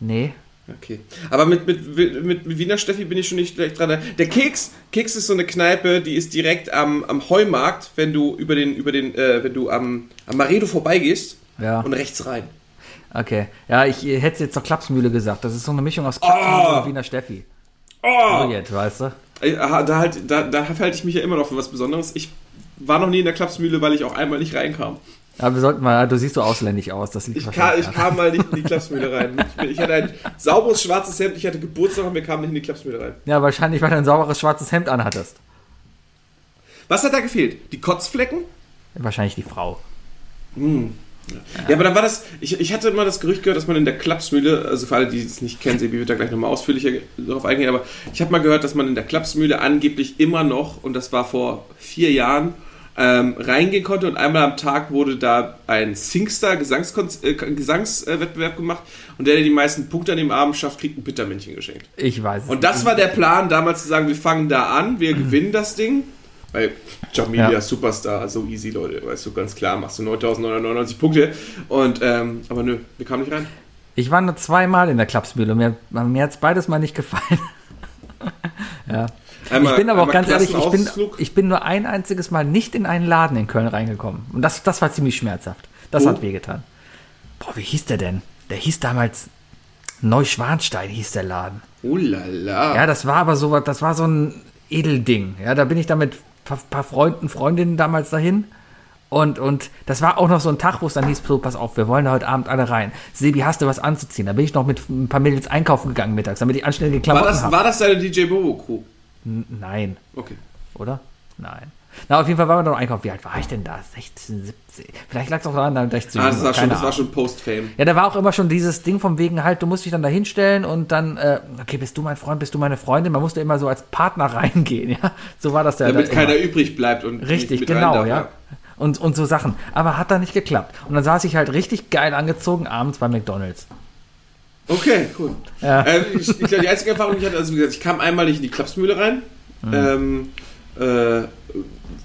[SPEAKER 2] Nee.
[SPEAKER 3] Okay. Aber mit, mit, mit, mit Wiener Steffi bin ich schon nicht gleich dran. Der Keks, Keks ist so eine Kneipe, die ist direkt am, am Heumarkt, wenn du über den, über den, äh, wenn du am, am Maredo vorbeigehst
[SPEAKER 2] Ja.
[SPEAKER 3] und rechts rein.
[SPEAKER 2] Okay. Ja, ich äh, hätte jetzt zur Klapsmühle gesagt. Das ist so eine Mischung aus Klapsmühle und Wiener Steffi.
[SPEAKER 3] Oh!
[SPEAKER 2] So jetzt, weißt du?
[SPEAKER 3] Äh, Da, halt, da, da halte ich mich ja immer noch für was Besonderes. Ich war noch nie in der Klapsmühle, weil ich auch einmal nicht reinkam.
[SPEAKER 2] Aber wir sollten mal, du siehst so ausländisch aus. Das liegt
[SPEAKER 3] Ich, kam, ich kam mal nicht in die Klapsmühle rein. Ich, ich hatte ein sauberes schwarzes Hemd, ich hatte Geburtstag und wir kamen nicht in die Klapsmühle rein.
[SPEAKER 2] Ja, wahrscheinlich, weil du ein sauberes schwarzes Hemd anhattest.
[SPEAKER 3] Was hat da gefehlt? Die Kotzflecken?
[SPEAKER 2] Wahrscheinlich die Frau.
[SPEAKER 3] Ja, aber dann war das, ich, ich hatte immer das Gerücht gehört, dass man in der Klapsmühle, also für alle, die es nicht kennen, Sebi wird da gleich nochmal ausführlicher darauf eingehen, aber ich habe mal gehört, dass man in der Klapsmühle angeblich immer noch, und das war vor vier Jahren, ähm, reingehen konnte und einmal am Tag wurde da ein Singstar äh, Gesangswettbewerb gemacht und der, der die meisten Punkte an dem Abend schafft, kriegt ein Bittermännchen geschenkt.
[SPEAKER 2] Ich weiß
[SPEAKER 3] Und das war der Plan, damals zu sagen, wir fangen da an, wir gewinnen das Ding. Weil Jamilia
[SPEAKER 2] Ja.
[SPEAKER 3] Superstar, so easy, Leute, weißt du, ganz klar, machst du 9.999 Punkte. Und, ähm, aber nö, wir kamen nicht rein.
[SPEAKER 2] Ich war nur zweimal in der Klapsmühle. Mir, mir hat es beides mal nicht gefallen. ja.
[SPEAKER 3] Einmal,
[SPEAKER 2] ich bin aber auch ganz ehrlich, ich bin, ich bin nur ein einziges Mal nicht in einen Laden in Köln reingekommen. Und das, das war ziemlich schmerzhaft. Das
[SPEAKER 3] Wo?
[SPEAKER 2] hat wehgetan. Boah, wie hieß der denn? Der hieß damals Neuschwanstein hieß der Laden.
[SPEAKER 3] Oh la la.
[SPEAKER 2] Ja, das war aber so was, das war so ein Edelding. Ja, da bin ich dann mit paar, paar Freunden, Freundinnen damals dahin. Und, und das war auch noch so ein Tag, wo es dann hieß, so, pass auf, wir wollen da heute Abend alle rein. Sebi, hast du was anzuziehen? Da bin ich noch mit ein paar Mädels einkaufen gegangen mittags, damit ich anständige
[SPEAKER 3] war,
[SPEAKER 2] Klamotten
[SPEAKER 3] das,
[SPEAKER 2] habe.
[SPEAKER 3] war das deine DJ Bobo Crew?
[SPEAKER 2] Nein,
[SPEAKER 3] Okay.
[SPEAKER 2] oder? Nein. Na, auf jeden Fall waren wir noch einkaufen. Wie alt war ich denn da? 16, 17? Vielleicht lag es auch daran, dass ich zu
[SPEAKER 3] Ah, das
[SPEAKER 2] war,
[SPEAKER 3] schon, das war schon Post-Fame.
[SPEAKER 2] Ja, da war auch immer schon dieses Ding vom wegen halt, du musst dich dann da hinstellen und dann, äh, okay, bist du mein Freund, bist du meine Freundin? Man musste immer so als Partner reingehen, ja. So war das ja.
[SPEAKER 3] Damit
[SPEAKER 2] da
[SPEAKER 3] keiner
[SPEAKER 2] immer.
[SPEAKER 3] übrig bleibt und
[SPEAKER 2] Richtig, genau,
[SPEAKER 3] darf,
[SPEAKER 2] ja. Und, und so Sachen. Aber hat da nicht geklappt. Und dann saß ich halt richtig geil angezogen abends bei McDonalds.
[SPEAKER 3] Okay, cool.
[SPEAKER 2] Ja.
[SPEAKER 3] Ähm, ich, ich glaube, die einzige Erfahrung, die ich hatte, also wie gesagt, ich kam einmal nicht in die Klapsmühle rein.
[SPEAKER 2] Mhm.
[SPEAKER 3] Ähm, äh,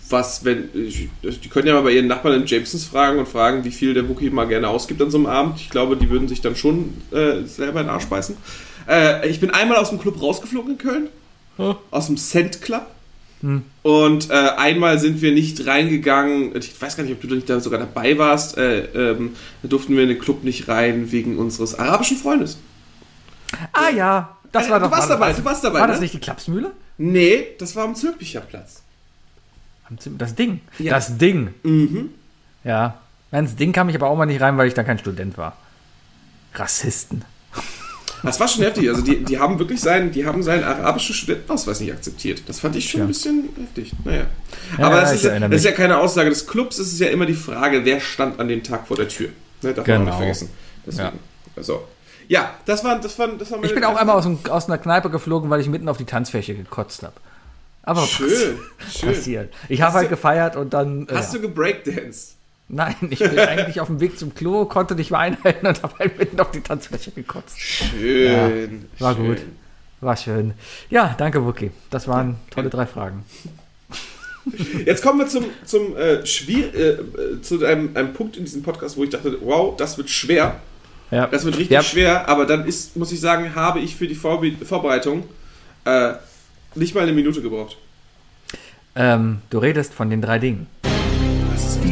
[SPEAKER 3] was, wenn, ich, die können ja mal bei ihren Nachbarn in Jamesons fragen und fragen, wie viel der Wookie mal gerne ausgibt an so einem Abend. Ich glaube, die würden sich dann schon äh, selber in den Arsch beißen. Äh, ich bin einmal aus dem Club rausgeflogen in Köln. Aus dem Cent Club.
[SPEAKER 2] Hm.
[SPEAKER 3] Und äh, einmal sind wir nicht reingegangen, ich weiß gar nicht, ob du nicht da sogar dabei warst, äh, ähm, da durften wir in den Club nicht rein wegen unseres arabischen Freundes.
[SPEAKER 2] Ah ja, das
[SPEAKER 3] Äh,
[SPEAKER 2] war
[SPEAKER 3] du
[SPEAKER 2] doch
[SPEAKER 3] warst
[SPEAKER 2] war,
[SPEAKER 3] dabei, du warst dabei,
[SPEAKER 2] War
[SPEAKER 3] ne?
[SPEAKER 2] das nicht die Klapsmühle?
[SPEAKER 3] Nee, das war am Zülpicher Platz.
[SPEAKER 2] Das Ding.
[SPEAKER 3] Ja.
[SPEAKER 2] Das Ding.
[SPEAKER 3] Mhm.
[SPEAKER 2] Ja. Ins Ding kam ich aber auch mal nicht rein, weil ich da kein Student war. Rassisten.
[SPEAKER 3] Das war schon heftig. Also die, die haben wirklich seinen, die haben seinen arabischen Studentenausweis nicht akzeptiert. Das fand ich schon ein bisschen heftig. Naja.
[SPEAKER 2] Ja,
[SPEAKER 3] Aber
[SPEAKER 2] ja,
[SPEAKER 3] das,
[SPEAKER 2] ich
[SPEAKER 3] ist ja, ist ja keine Aussage des Clubs, es ist ja immer die Frage, wer stand an dem Tag vor der Tür. Ne, darf man auch nicht
[SPEAKER 2] Genau.
[SPEAKER 3] vergessen. Deswegen. Also. Ja, das waren, das waren, das waren
[SPEAKER 2] Ich bin auch einmal aus, dem, aus einer Kneipe geflogen, weil ich mitten auf die Tanzfläche gekotzt habe. Aber
[SPEAKER 3] Schön, schön.
[SPEAKER 2] passiert. Ich habe halt gefeiert und dann.
[SPEAKER 3] Hast
[SPEAKER 2] ja.
[SPEAKER 3] du gebreakdanced?
[SPEAKER 2] Nein, ich bin eigentlich auf dem Weg zum Klo, konnte nicht mehr einhalten und habe halt mitten auf die Tanzfläche gekotzt.
[SPEAKER 3] Schön.
[SPEAKER 2] War
[SPEAKER 3] schön.
[SPEAKER 2] gut. War schön. Ja, danke, Wookie. Das waren tolle drei Fragen.
[SPEAKER 3] Jetzt kommen wir zum, zum äh, schwier äh, äh, zu einem, einem Punkt in diesem Podcast, wo ich dachte, wow, das wird schwer.
[SPEAKER 2] Ja.
[SPEAKER 3] Das wird richtig
[SPEAKER 2] Ja.
[SPEAKER 3] schwer, aber dann ist, muss ich sagen, habe ich für die Vorbe Vorbereitung äh, nicht mal eine Minute gebraucht.
[SPEAKER 2] Ähm, du redest von den drei Dingen.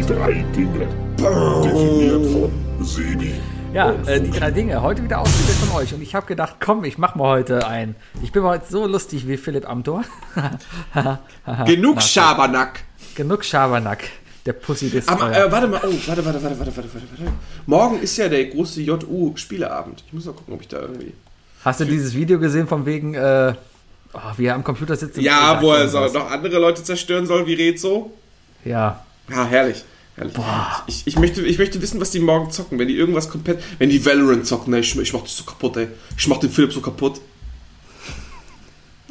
[SPEAKER 4] Die drei Dinge. Definiert von Sebi.
[SPEAKER 2] Ja, äh, die drei Dinge. Heute wieder ausgewählt von euch. Und ich habe gedacht, komm, ich mach mal heute ein. Ich bin heute so lustig wie Philipp Amthor.
[SPEAKER 3] Genug Schabernack.
[SPEAKER 2] Genug Schabernack. Der Pussy des
[SPEAKER 3] Aber äh, warte mal, oh, warte, warte, warte, warte, warte, warte, warte. Morgen ist ja der große JU-Spieleabend. Ich muss mal gucken, ob ich da irgendwie.
[SPEAKER 2] Hast du dieses Video gesehen von wegen, äh, oh, wie er am Computer sitzt?
[SPEAKER 3] Ja, wo er so noch andere Leute zerstören soll, wie Rezo.
[SPEAKER 2] Ja.
[SPEAKER 3] Ja, herrlich. Herrlich. Ich, ich, möchte, ich möchte wissen, was die morgen zocken. Wenn die irgendwas komplett. Wenn die Valorant zocken, ne, ich, ich mach das so kaputt, ey. Ich mach den Philipp so kaputt.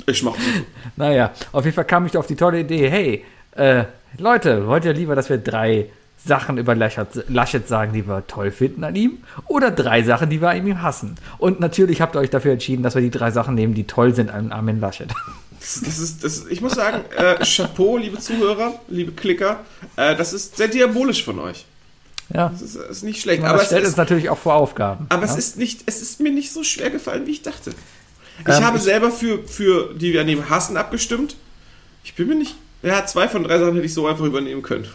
[SPEAKER 3] Ich mach den.
[SPEAKER 2] Naja, auf jeden Fall kam ich auf die tolle Idee, hey, äh, Leute, wollt ihr lieber, dass wir drei Sachen über Laschet, Laschet sagen, die wir toll finden an ihm? Oder drei Sachen, die wir an ihm hassen? Und natürlich habt ihr euch dafür entschieden, dass wir die drei Sachen nehmen, die toll sind an Armin Laschet.
[SPEAKER 3] Das, das ist, das, ich muss sagen, äh, Chapeau, liebe Zuhörer, liebe Klicker. Äh, das ist sehr diabolisch von euch.
[SPEAKER 2] Ja,
[SPEAKER 3] Das ist, ist nicht schlecht.
[SPEAKER 2] aber
[SPEAKER 3] Aber, es
[SPEAKER 2] stellt uns
[SPEAKER 3] ist,
[SPEAKER 2] natürlich auch vor Aufgaben.
[SPEAKER 3] aber
[SPEAKER 2] ja?
[SPEAKER 3] es, ist nicht, es ist mir nicht so schwer gefallen, wie ich dachte. Ich
[SPEAKER 2] Ähm,
[SPEAKER 3] habe
[SPEAKER 2] ich-
[SPEAKER 3] selber für, für die wir ihm hassen abgestimmt. Ich bin mir nicht. Ja, zwei von drei Sachen hätte ich so einfach übernehmen können.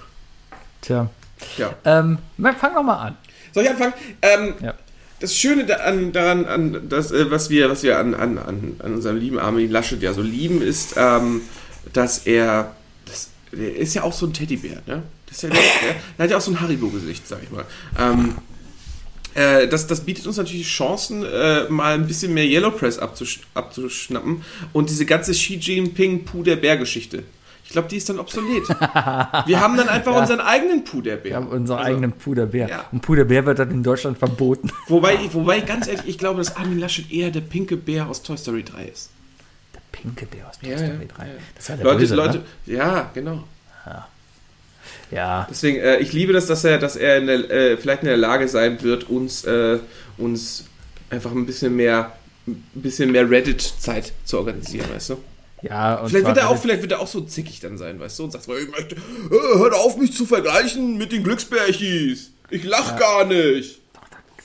[SPEAKER 2] Tja.
[SPEAKER 3] Ja.
[SPEAKER 2] Ähm, fang doch mal an.
[SPEAKER 3] Soll ich anfangen? Ähm,
[SPEAKER 2] Ja.
[SPEAKER 3] Das Schöne da- an, daran, an das, äh, was wir, was wir an, an, an, unserem lieben Armin Laschet ja so lieben, ist, ähm, dass er, das, der ist ja auch so ein Teddybär, ne? Das ist ja, der, der, der hat ja auch so ein Haribo-Gesicht, sag ich mal. Ähm, äh, das, das bietet uns natürlich Chancen, äh, mal ein bisschen mehr Yellow Press abzusch abzuschnappen und diese ganze Xi Jinping Puh der Bär-Geschichte. Ich glaube, die ist dann obsolet. Wir haben dann einfach unseren eigenen Puh der Bär.
[SPEAKER 2] Wir haben unseren
[SPEAKER 3] Also-
[SPEAKER 2] eigenen Puderbär.
[SPEAKER 3] Ja.
[SPEAKER 2] Und Puderbär wird dann in Deutschland verboten.
[SPEAKER 3] Wobei, wobei, ganz ehrlich, ich glaube, dass Armin Laschet eher der pinke Bär aus Toy Story 3 ist.
[SPEAKER 2] Der pinke Bär aus Toy
[SPEAKER 3] Ja,
[SPEAKER 2] Story
[SPEAKER 3] ja,
[SPEAKER 2] 3.
[SPEAKER 3] ja.
[SPEAKER 2] Das war der
[SPEAKER 3] Leute,
[SPEAKER 2] Böse,
[SPEAKER 3] Leute,
[SPEAKER 2] Ne?
[SPEAKER 3] ja, genau.
[SPEAKER 2] Ja,
[SPEAKER 3] Deswegen, äh, ich liebe das, dass er, dass er in der, äh, vielleicht in der Lage sein wird, uns, äh, uns einfach ein bisschen mehr, ein bisschen mehr Reddit-Zeit zu organisieren, weißt du?
[SPEAKER 2] Ja. Und
[SPEAKER 3] Vielleicht wird, er auch, vielleicht wird er auch so zickig dann sein, weißt du? Und sagt, ich möchte, hört auf, mich zu vergleichen mit den Glücksbärchis. Ich lach gar nicht.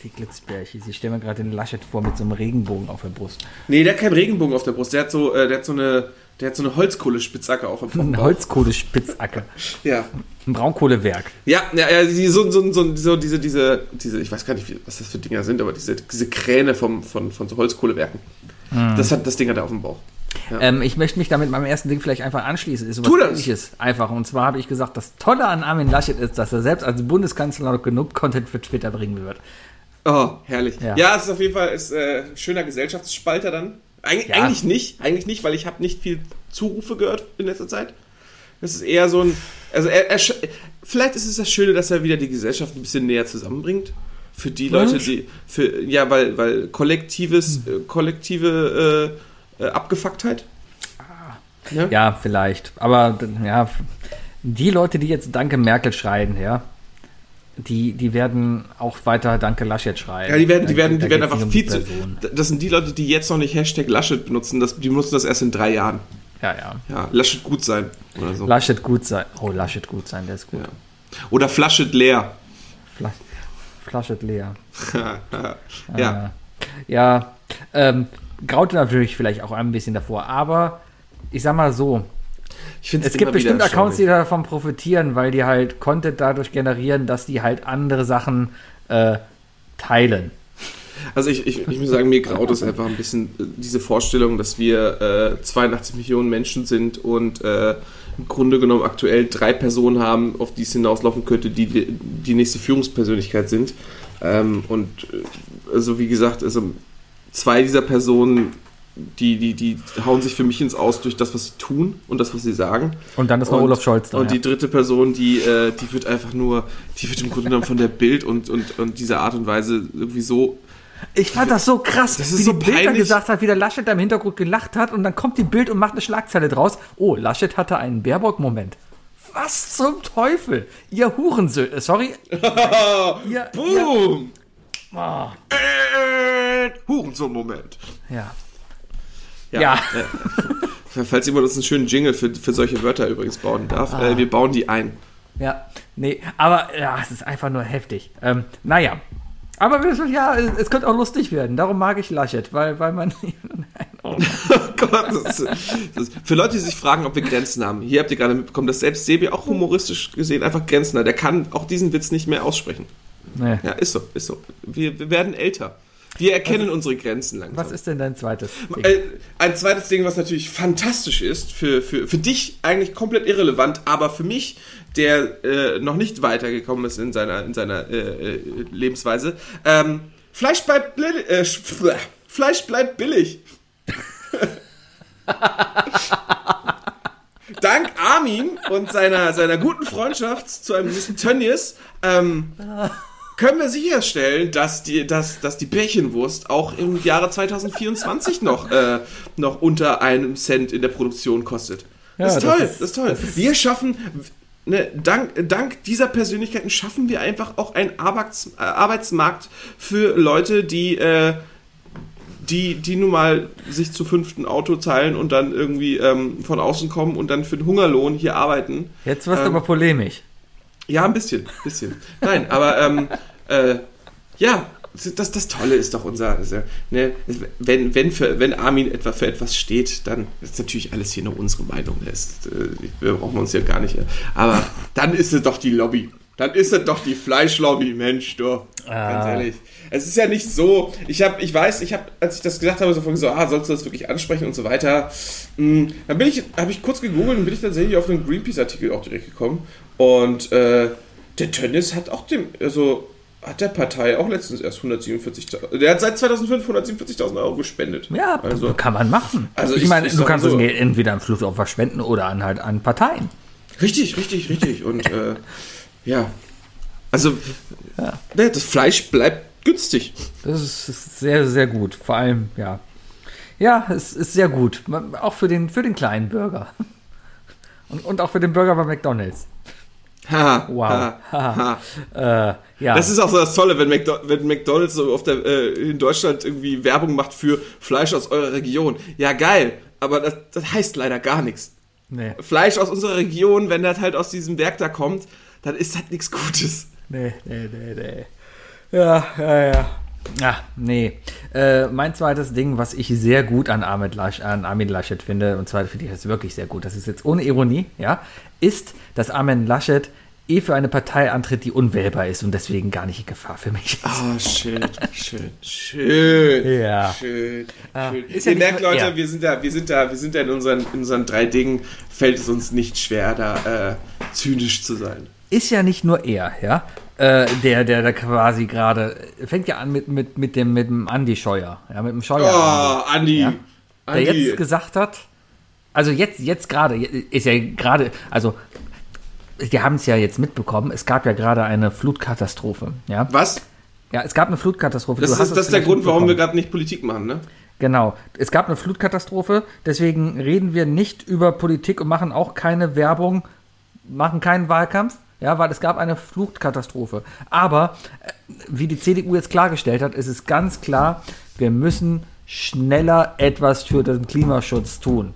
[SPEAKER 2] Die Glitzbärchen. Sie stellen mir gerade den Laschet vor mit so einem Regenbogen auf der Brust.
[SPEAKER 3] Nee, der hat keinen Regenbogen auf der Brust. Der hat so, äh, der hat so eine, der hat so eine Holzkohle-Spitzhacke auf dem
[SPEAKER 2] Ein
[SPEAKER 3] Bauch.
[SPEAKER 2] Holzkohlespitzacke.
[SPEAKER 3] Ja.
[SPEAKER 2] Ein Braunkohlewerk.
[SPEAKER 3] Ja, ja, ja so, so, so, so diese, diese, diese, ich weiß gar nicht, was das für Dinger sind, aber diese, diese Kräne vom, von, von so Holzkohlewerken.
[SPEAKER 2] Hm.
[SPEAKER 3] Das hat das Ding hat er auf dem Bauch.
[SPEAKER 2] Ähm, ich möchte mich damit meinem ersten Ding vielleicht einfach anschließen. Ist
[SPEAKER 3] Tu das.
[SPEAKER 2] ähnliches. Einfach. Und zwar habe ich gesagt, das Tolle an Armin Laschet ist, dass er selbst als Bundeskanzler noch genug Content für Twitter bringen wird.
[SPEAKER 3] Oh, herrlich.
[SPEAKER 2] Ja.
[SPEAKER 3] Ja, es ist auf jeden Fall ist, äh, schöner Gesellschaftsspalter dann. Eig
[SPEAKER 2] Ja.
[SPEAKER 3] Eigentlich nicht, eigentlich nicht, weil ich habe nicht viel Zurufe gehört in letzter Zeit. Das ist eher so ein, also er, er, vielleicht ist es das Schöne, dass er wieder die Gesellschaft ein bisschen näher zusammenbringt. Für die Leute, die, für, ja, weil, weil kollektives, äh, kollektive äh, äh, Abgefucktheit. Ne?
[SPEAKER 2] Ja, vielleicht. Aber ja, die Leute, die jetzt Danke Merkel schreien, ja, die, die werden auch weiter Danke Laschet schreien.
[SPEAKER 3] Ja, die werden, die werden,
[SPEAKER 2] da
[SPEAKER 3] die werden einfach
[SPEAKER 2] nicht
[SPEAKER 3] viel
[SPEAKER 2] um
[SPEAKER 3] zu. Das sind die Leute, die jetzt noch nicht Hashtag Laschet benutzen, das, die benutzen das erst in drei Jahren.
[SPEAKER 2] Ja, ja.
[SPEAKER 3] Ja, Laschet gut sein. Oder so.
[SPEAKER 2] Laschet gut sein. Oh, Laschet gut sein, der ist gut.
[SPEAKER 3] Ja. Oder Flaschet leer.
[SPEAKER 2] Fla Flaschet leer.
[SPEAKER 3] ja.
[SPEAKER 2] Ja, ähm, graute natürlich vielleicht auch ein bisschen davor, aber ich sag mal so, es gibt bestimmt Accounts, die davon profitieren, weil die halt Content dadurch generieren, dass die halt andere Sachen äh, teilen.
[SPEAKER 3] Also ich, ich, ich muss sagen, mir graut es einfach ein bisschen äh, diese Vorstellung, dass wir äh, 82 Millionen Menschen sind und äh, im Grunde genommen aktuell drei Personen haben, auf die es hinauslaufen könnte, die die, nächste Führungspersönlichkeit sind. Ähm, und äh, also wie gesagt, also zwei dieser Personen, die, die, die hauen sich für mich ins Aus durch das, was sie tun und das, was sie sagen.
[SPEAKER 2] Und dann ist noch Olaf Scholz da.
[SPEAKER 3] Und
[SPEAKER 2] ja.
[SPEAKER 3] die dritte Person, die, äh, die wird einfach nur, die wird im Grunde genommen von der Bild und, und, und dieser Art und Weise irgendwie so
[SPEAKER 2] Ich fand das so krass,
[SPEAKER 3] Das
[SPEAKER 2] wie
[SPEAKER 3] so
[SPEAKER 2] die Bild dann
[SPEAKER 3] peinlich.
[SPEAKER 2] gesagt hat, wie der Laschet da im Hintergrund gelacht hat und dann kommt die Bild und macht eine Schlagzeile draus. Oh, Laschet hatte einen Baerbock-Moment. Was zum Teufel? Ihr Hurensöhne. Sorry. ihr,
[SPEAKER 3] Boom!
[SPEAKER 2] Ja,
[SPEAKER 3] Äh, Hurensohn-Moment.
[SPEAKER 2] ja. Ja.
[SPEAKER 3] Äh, Falls jemand uns einen schönen Jingle für, für solche Wörter übrigens bauen darf,
[SPEAKER 2] Ah.
[SPEAKER 3] äh, wir bauen die ein.
[SPEAKER 2] Ja, nee, aber ja, es ist einfach nur heftig. Ähm, naja. Aber ja, es, es könnte auch lustig werden. Darum mag ich Laschet, weil, weil man.
[SPEAKER 3] Oh Gott, das ist, das ist, für Leute, die sich fragen, ob wir Grenzen haben, hier habt ihr gerade mitbekommen, dass selbst Sebi auch humoristisch gesehen einfach Grenzen hat. Der kann auch diesen Witz nicht mehr aussprechen.
[SPEAKER 2] Nee.
[SPEAKER 3] Ja, ist so, ist so. Wir, wir werden älter. Wir erkennen unsere Grenzen langsam.
[SPEAKER 2] Was ist denn dein zweites? Ding?
[SPEAKER 3] Äh, ein zweites Ding, was natürlich fantastisch ist, für, für, für dich eigentlich komplett irrelevant, aber für mich, der äh, noch nicht weitergekommen ist in seiner, in seiner äh, äh, Lebensweise, ähm, Fleisch bleibt billig. Äh, Sch- Fleisch bleibt billig. Dank Armin und seiner, seiner guten Freundschaft zu einem gewissen Tönnies ähm, können wir sicherstellen, dass die, dass, dass die Bärchenwurst auch im Jahre 2024 noch, äh, noch unter einem Cent in der Produktion kostet. Das ist
[SPEAKER 2] das
[SPEAKER 3] toll,
[SPEAKER 2] ist-
[SPEAKER 3] das ist toll. wir schaffen, ne, dank, dank dieser Persönlichkeiten schaffen wir einfach auch einen Arbeits, äh, Arbeitsmarkt für Leute, die, äh, die, die nun mal sich zu fünften Auto teilen und dann irgendwie ähm, von außen kommen und dann für den Hungerlohn hier arbeiten.
[SPEAKER 2] Jetzt wirst du
[SPEAKER 3] ähm,
[SPEAKER 2] aber polemisch.
[SPEAKER 3] Ja, ein bisschen, bisschen. Nein, aber ähm, äh, ja, das, das Tolle ist doch unser, also, ne, wenn, wenn, für, wenn Armin etwa für etwas steht, dann ist natürlich alles hier nur unsere Meinung. Das ist, äh, wir brauchen uns hier gar nicht. äh, Aber dann ist es doch die Lobby. Dann ist es doch die Fleischlobby, Mensch, du. Ganz ehrlich. Es ist ja nicht so, ich habe, ich weiß, ich habe, als ich das gesagt habe, so von so, ah, sollst du das wirklich ansprechen und so weiter. mh, Dann bin ich, habe ich kurz gegoogelt und bin ich tatsächlich auf einen Greenpeace-Artikel auch direkt gekommen. Und äh, der Tönnies hat auch dem, also hat der Partei auch letztens erst 147.000, der hat seit 2005 147.000 Euro gespendet.
[SPEAKER 2] Ja,
[SPEAKER 3] also,
[SPEAKER 2] kann man machen.
[SPEAKER 3] Also
[SPEAKER 2] ich,
[SPEAKER 3] ich-
[SPEAKER 2] meine,
[SPEAKER 3] ich
[SPEAKER 2] du kannst
[SPEAKER 3] so-
[SPEAKER 2] Geld entweder an Flugopfer spenden oder an halt an Parteien.
[SPEAKER 3] richtig, richtig, richtig. Und äh, ja, also ne, das Fleisch bleibt günstig.
[SPEAKER 2] Das ist, ist sehr, sehr gut. Vor allem, ja. Ja, es ist sehr gut. Auch für den, für den kleinen Bürger. Und, und auch für den Burger bei McDonalds.
[SPEAKER 3] Ha,
[SPEAKER 2] Wow.
[SPEAKER 3] ha, ha.
[SPEAKER 2] Äh, ja.
[SPEAKER 3] Das ist auch so das Tolle, wenn, McDo wenn McDonalds so auf der, äh, in Deutschland irgendwie Werbung macht für Fleisch aus eurer Region. Ja, geil, aber das, das heißt leider gar nichts.
[SPEAKER 2] nee,
[SPEAKER 3] Fleisch aus unserer Region, wenn das halt aus diesem Werk da kommt, dann ist das nichts Gutes.
[SPEAKER 2] nee, nee, nee, nee. Ja, ja, ja. Ah, nee. Äh, mein zweites Ding, was ich sehr gut an Lasch, an Armin Laschet finde, und zwar finde ich das wirklich sehr gut, das ist jetzt ohne Ironie, ja, ist, dass Armin Laschet eh für eine Partei antritt, die unwählbar ist und deswegen gar nicht in Gefahr für mich ist.
[SPEAKER 3] Oh, schön, schön, schön.
[SPEAKER 2] Ja.
[SPEAKER 3] Schön, schön.
[SPEAKER 2] ist ja
[SPEAKER 3] Ihr
[SPEAKER 2] nicht
[SPEAKER 3] merkt, Leute,
[SPEAKER 2] ja.
[SPEAKER 3] wir sind da, wir sind da, wir sind da in unseren, in unseren drei Dingen, fällt es uns nicht schwer, da äh, zynisch zu sein.
[SPEAKER 2] ist ja nicht nur er, ja, äh, der, der da quasi gerade, fängt ja an mit, mit, mit dem, mit dem Andi Scheuer, ja, mit dem Scheuer.
[SPEAKER 3] Oh, Andi.
[SPEAKER 2] Ja. der
[SPEAKER 3] Andi.
[SPEAKER 2] jetzt gesagt hat, also jetzt, jetzt gerade, ist ja gerade, also wir haben es ja jetzt mitbekommen, es gab ja gerade eine Flutkatastrophe, ja.
[SPEAKER 3] Was?
[SPEAKER 2] Ja, es gab eine Flutkatastrophe.
[SPEAKER 3] Das ist, das ist der Grund, warum wir gerade nicht Politik machen, ne?
[SPEAKER 2] Genau. Es gab eine Flutkatastrophe, deswegen reden wir nicht über Politik und machen auch keine Werbung, machen keinen Wahlkampf, ja, weil es gab eine Flutkatastrophe. Aber äh, wie die CDU jetzt klargestellt hat, ist es ganz klar, wir müssen schneller etwas für den Klimaschutz tun.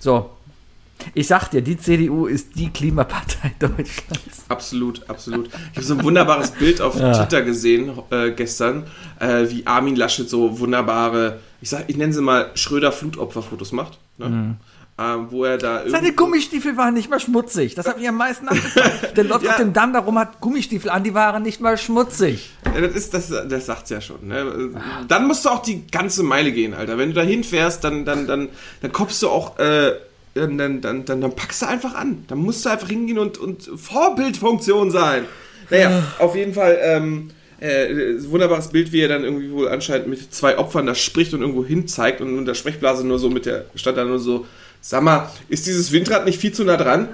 [SPEAKER 2] So. Ich sag dir, die CDU ist die Klimapartei Deutschlands.
[SPEAKER 3] Absolut, absolut. Ich habe so ein wunderbares Bild auf Twitter gesehen äh, gestern, äh, wie Armin Laschet so wunderbare, ich sag, ich nenne sie mal Schröder Flutopferfotos macht, ne? Ähm, wo er da
[SPEAKER 2] Seine Gummistiefel waren nicht mal schmutzig. Das hat mich am meisten abgefallen. Der läuft
[SPEAKER 3] Ja.
[SPEAKER 2] auf dem Damm darum, hat Gummistiefel an, die waren nicht mal schmutzig.
[SPEAKER 3] Ja, das ist das, das sagt's ja schon. Ne? Dann musst du auch die ganze Meile gehen, Alter. Wenn du da hinfährst, dann dann dann dann kommst du auch äh, dann, dann, dann, dann, packst du einfach an. Dann musst du einfach hingehen und, und Vorbildfunktion sein. Naja, auf jeden Fall, ähm, äh, wunderbares Bild, wie er dann irgendwie wohl anscheinend mit zwei Opfern da spricht und irgendwo hin zeigt und in der Sprechblase nur so mit der, stand da nur so, sag mal, ist dieses Windrad nicht viel zu nah dran?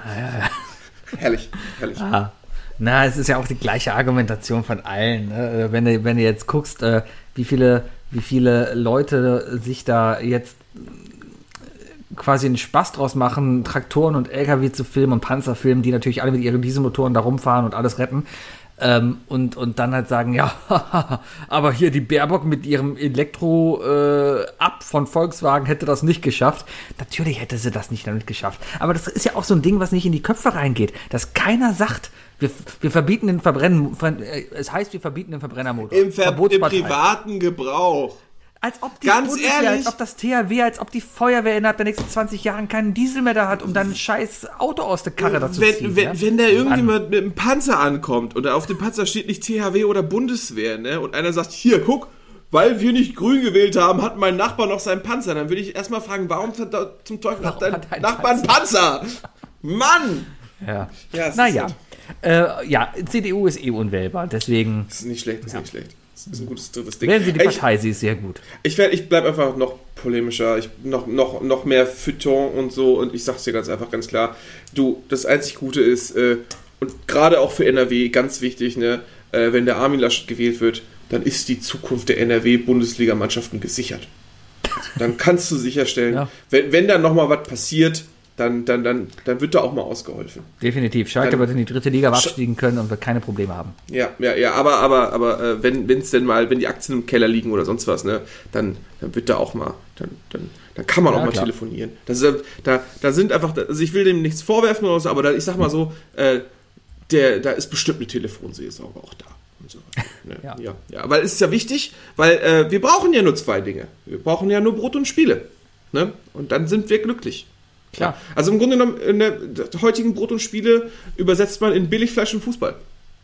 [SPEAKER 3] Herrlich, herrlich.
[SPEAKER 2] Ah. Na, es ist ja auch die gleiche Argumentation von allen. Ne? Äh, Wenn, du, wenn du jetzt guckst, äh, wie viele, wie viele Leute sich da jetzt äh, quasi einen Spaß draus machen, Traktoren und LKW zu filmen und Panzer filmen, die natürlich alle mit ihren Dieselmotoren da rumfahren und alles retten. Ähm, und, und dann halt sagen, ja, aber hier die Baerbock mit ihrem Elektro äh, ab von Volkswagen hätte das nicht geschafft. Natürlich hätte sie das nicht damit geschafft. Aber das ist ja auch so ein Ding, was nicht in die Köpfe reingeht, dass keiner sagt, wir, wir verbieten den Verbrennen, äh, es heißt, wir verbieten den Verbrennermotor.
[SPEAKER 3] Im, Ver im privaten Gebrauch.
[SPEAKER 2] Als ob die
[SPEAKER 3] Ganz
[SPEAKER 2] Bundeswehr,
[SPEAKER 3] ehrlich?
[SPEAKER 2] als ob das THW, als ob die Feuerwehr innerhalb der nächsten 20 Jahren keinen Diesel mehr da hat, um dann ein scheiß Auto aus der Karre dazu zu
[SPEAKER 3] Wenn,
[SPEAKER 2] ziehen.
[SPEAKER 3] wenn,
[SPEAKER 2] ja?
[SPEAKER 3] wenn da irgendjemand mit einem Panzer ankommt und auf dem Panzer steht nicht THW oder Bundeswehr, ne? Und einer sagt, hier, guck, weil wir nicht grün gewählt haben, hat mein Nachbar noch seinen Panzer. Dann würde ich erstmal fragen, warum zum Teufel hat dein
[SPEAKER 2] hat dein
[SPEAKER 3] Nachbar einen Panzer? Mann!
[SPEAKER 2] Ja.
[SPEAKER 3] Ja,
[SPEAKER 2] naja.
[SPEAKER 3] ist
[SPEAKER 2] Äh, ja, CDU ist eh unwählbar, deswegen
[SPEAKER 3] Das ist nicht schlecht, das ist nicht schlecht. Das ist ein gutes drittes Ding.
[SPEAKER 2] wählen Sie die
[SPEAKER 3] Ey,
[SPEAKER 2] Partei, sie ist sehr gut.
[SPEAKER 3] Ich, werd- ich bleibe einfach noch polemischer, ich, noch, noch, noch mehr Feuilleton und so und ich sag's dir ganz einfach, ganz klar, du, das einzig Gute ist, äh, und gerade auch für NRW, ganz wichtig, ne, äh, wenn der Armin Laschet gewählt wird, dann ist die Zukunft der NRW-Bundesligamannschaften gesichert. Dann kannst du sicherstellen,
[SPEAKER 2] Ja.
[SPEAKER 3] wenn, wenn da nochmal was passiert, dann, dann, dann, dann wird da auch mal ausgeholfen.
[SPEAKER 2] Definitiv. Schalke
[SPEAKER 3] Dann-
[SPEAKER 2] wird in die dritte Liga abstiegen können und wird keine Probleme haben.
[SPEAKER 3] Ja, ja, ja, aber, aber, aber äh, wenn es denn mal, wenn die Aktien im Keller liegen oder sonst was, ne, dann, dann wird da auch mal, dann, dann, dann kann man
[SPEAKER 2] Ja,
[SPEAKER 3] auch mal
[SPEAKER 2] klar.
[SPEAKER 3] telefonieren. Das ist, da, da sind einfach, also ich will dem nichts vorwerfen oder so, aber da, ich sag mal so, äh, der, da ist bestimmt eine Telefonseelsorge auch da. So. Ne?
[SPEAKER 2] Ja.
[SPEAKER 3] ja. ja, weil es ist ja wichtig, weil äh, wir brauchen ja nur zwei Dinge. Wir brauchen ja nur Brot und Spiele. Ne? Und dann sind wir glücklich.
[SPEAKER 2] Klar.
[SPEAKER 3] Also im Grunde genommen, in der heutigen Brot und Spiele übersetzt man in Billigfleisch und Fußball.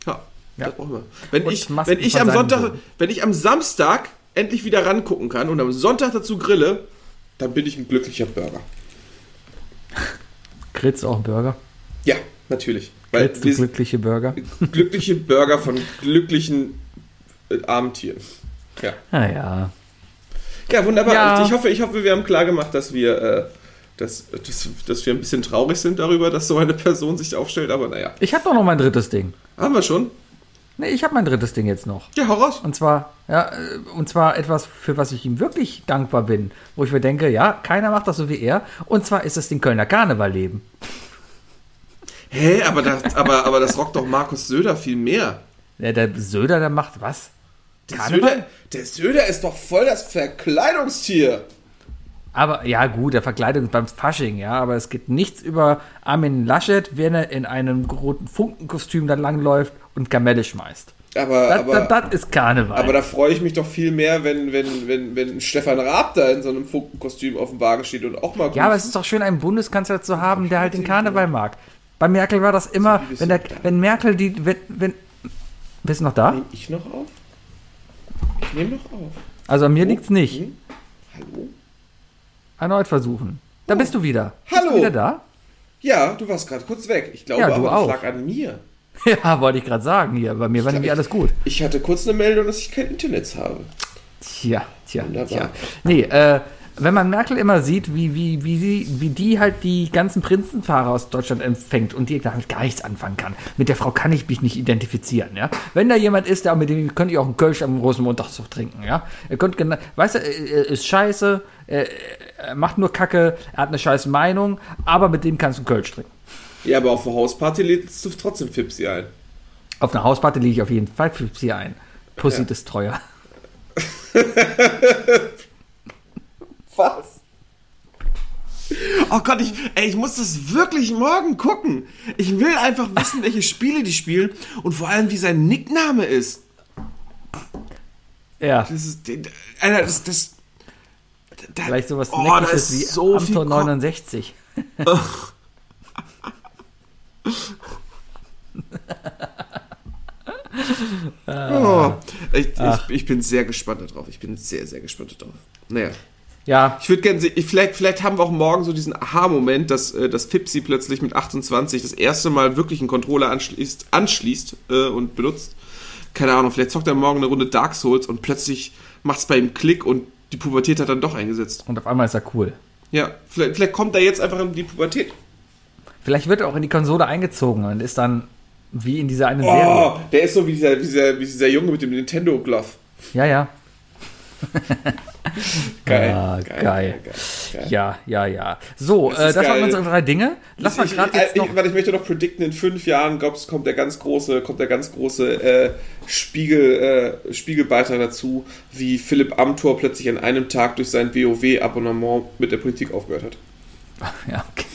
[SPEAKER 3] Ja,
[SPEAKER 2] Ja.
[SPEAKER 3] das brauchen wir. Wenn
[SPEAKER 2] Und
[SPEAKER 3] ich,
[SPEAKER 2] Masken
[SPEAKER 3] wenn ich am Sonntag, wenn ich am Samstag endlich wieder rangucken kann und am Sonntag dazu grille, dann bin ich ein glücklicher Burger.
[SPEAKER 2] Grillst du auch einen Burger?
[SPEAKER 3] Ja, natürlich. Weil
[SPEAKER 2] Grillst du glückliche Burger?
[SPEAKER 3] glückliche Burger von glücklichen äh, armen Tieren. Ja.
[SPEAKER 2] Naja.
[SPEAKER 3] Ja, wunderbar.
[SPEAKER 2] Ja.
[SPEAKER 3] Ich hoffe, ich hoffe, wir haben klar gemacht, dass wir, äh, dass, dass, dass wir ein bisschen traurig sind darüber, dass so eine Person sich aufstellt, aber naja.
[SPEAKER 2] Ich habe doch noch mein drittes Ding.
[SPEAKER 3] Haben wir schon?
[SPEAKER 2] Nee, ich habe mein drittes Ding jetzt noch.
[SPEAKER 3] Ja, hau raus.
[SPEAKER 2] Und zwar, ja, äh, und zwar etwas, für was ich ihm wirklich dankbar bin. Wo ich mir denke, ja, keiner macht das so wie er. Und zwar ist es den Kölner Karneval leben.
[SPEAKER 3] Hä, aber das, aber, aber das rockt doch Markus Söder viel mehr.
[SPEAKER 2] Ja, der Söder, der macht was?
[SPEAKER 3] Der
[SPEAKER 2] Karneval?
[SPEAKER 3] Söder, der Söder ist doch voll das Verkleidungstier.
[SPEAKER 2] Aber ja, gut, der Verkleidung beim Fasching, ja, aber es geht nichts über Armin Laschet, wenn er in einem roten Funkenkostüm dann langläuft und Kamelle schmeißt.
[SPEAKER 3] Aber,
[SPEAKER 2] Das,
[SPEAKER 3] aber,
[SPEAKER 2] das, das ist Karneval.
[SPEAKER 3] aber da freue ich mich doch viel mehr, wenn, wenn, wenn, wenn Stefan Raab da in so einem Funkenkostüm auf dem Wagen steht und auch mal
[SPEAKER 2] ja, aber es ist doch schön, einen Bundeskanzler zu haben, der halt den Karneval mag. Bei Merkel war das immer,
[SPEAKER 3] bist
[SPEAKER 2] wenn, der, wenn Merkel die, wenn, wenn, bist du noch da?
[SPEAKER 3] Nehm ich noch auf? Ich nehme noch auf.
[SPEAKER 2] Also an mir liegt's nicht.
[SPEAKER 3] Hm? Hallo?
[SPEAKER 2] Erneut versuchen. Da bist du wieder. Bist
[SPEAKER 3] Hallo.
[SPEAKER 2] du wieder da?
[SPEAKER 3] Ja, du warst gerade kurz weg. Ich glaube
[SPEAKER 2] Ja, du
[SPEAKER 3] aber, das lag an mir.
[SPEAKER 2] Ja, wollte ich gerade sagen hier. Bei mir war nämlich alles gut.
[SPEAKER 3] Ich hatte kurz eine Meldung, dass ich kein Internet habe.
[SPEAKER 2] Tja, tja,
[SPEAKER 3] Wunderbar.
[SPEAKER 2] tja. Nee, äh, wenn man Merkel immer sieht, wie, wie, wie, sie, wie die halt die ganzen Prinzenfahrer aus Deutschland empfängt und die damit gar nichts anfangen kann. Mit der Frau kann ich mich nicht identifizieren, ja. Wenn da jemand ist, der mit dem könnt ihr auch einen Kölsch am großen Montagszug trinken, ja. Er könnt genau, weißt du, er ist scheiße, er, er macht nur Kacke, er hat eine scheiß Meinung, aber mit dem kannst du einen Kölsch trinken.
[SPEAKER 3] Ja, aber auf der Hausparty lädst du trotzdem Fipsi ein.
[SPEAKER 2] Auf einer Hausparty liege ich auf jeden Fall für sie ein. Pussy
[SPEAKER 3] Ja.
[SPEAKER 2] ist teuer.
[SPEAKER 3] Was? Oh Gott, ich, ey, ich muss das wirklich morgen gucken. Ich will einfach wissen, welche Spiele die spielen und vor allem, wie sein Nickname ist.
[SPEAKER 2] Ja.
[SPEAKER 3] Das ist, Alter, das, das, da,
[SPEAKER 2] Vielleicht sowas
[SPEAKER 3] oh,
[SPEAKER 2] Neckisches
[SPEAKER 3] ist
[SPEAKER 2] wie
[SPEAKER 3] so
[SPEAKER 2] Amtor
[SPEAKER 3] Ko-
[SPEAKER 2] 69.
[SPEAKER 3] Oh, ich, ich, ich bin sehr gespannt darauf. Ich bin sehr, sehr gespannt darauf. Naja.
[SPEAKER 2] Ja,
[SPEAKER 3] Ich würde gerne sehen, ich- vielleicht, vielleicht haben wir auch morgen so diesen Aha-Moment, dass, äh, dass Fipsi plötzlich mit 28 das erste Mal wirklich einen Controller anschließt, anschließt äh, und benutzt. keine Ahnung, vielleicht zockt er morgen eine Runde Dark Souls und plötzlich macht es bei ihm Klick und die Pubertät hat dann doch eingesetzt.
[SPEAKER 2] Und auf einmal ist er cool.
[SPEAKER 3] Ja, vielleicht, vielleicht kommt er jetzt einfach in die Pubertät.
[SPEAKER 2] Vielleicht wird er auch in die Konsole eingezogen und ist dann wie in dieser eine Serie.
[SPEAKER 3] Oh, der ist so wie dieser, wie dieser, wie dieser Junge mit dem Nintendo Glove.
[SPEAKER 2] Ja, ja.
[SPEAKER 3] Geil,
[SPEAKER 2] Ah,
[SPEAKER 3] geil,
[SPEAKER 2] geil.
[SPEAKER 3] geil.
[SPEAKER 2] Ja, ja, ja. So,
[SPEAKER 3] Das
[SPEAKER 2] äh, das waren unsere drei Dinge. Lass mal
[SPEAKER 3] ich,
[SPEAKER 2] gerade
[SPEAKER 3] ich,
[SPEAKER 2] jetzt noch.
[SPEAKER 3] ich, warte, ich möchte noch predikten, in fünf Jahren glaubst, kommt der ganz große, kommt der ganz große äh, Spiegel, äh, Spiegelbeitrag dazu, wie Philipp Amthor plötzlich an einem Tag durch sein WoW-Abonnement mit der Politik aufgehört hat.
[SPEAKER 2] Ja, okay.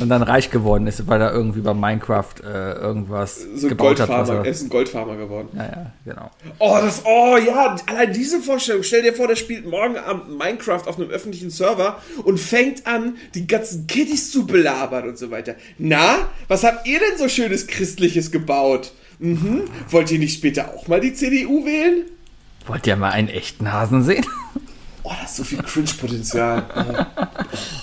[SPEAKER 2] Und dann reich geworden ist, weil er irgendwie bei Minecraft äh, irgendwas
[SPEAKER 3] So
[SPEAKER 2] gebaut hat.
[SPEAKER 3] Goldfarmer, er
[SPEAKER 2] er,
[SPEAKER 3] ist ein Goldfarmer geworden.
[SPEAKER 2] ja, ja, genau.
[SPEAKER 3] Oh, das, oh ja, allein diese Vorstellung. Stell dir vor, der spielt morgen Abend Minecraft auf einem öffentlichen Server und fängt an, die ganzen Kiddies zu belabern und so weiter. Na, was habt ihr denn so schönes Christliches gebaut? Mhm. Wollt ihr nicht später auch mal die CDU wählen?
[SPEAKER 2] Wollt ihr mal einen echten Hasen sehen?
[SPEAKER 3] Oh, da ist so viel Cringe-Potenzial.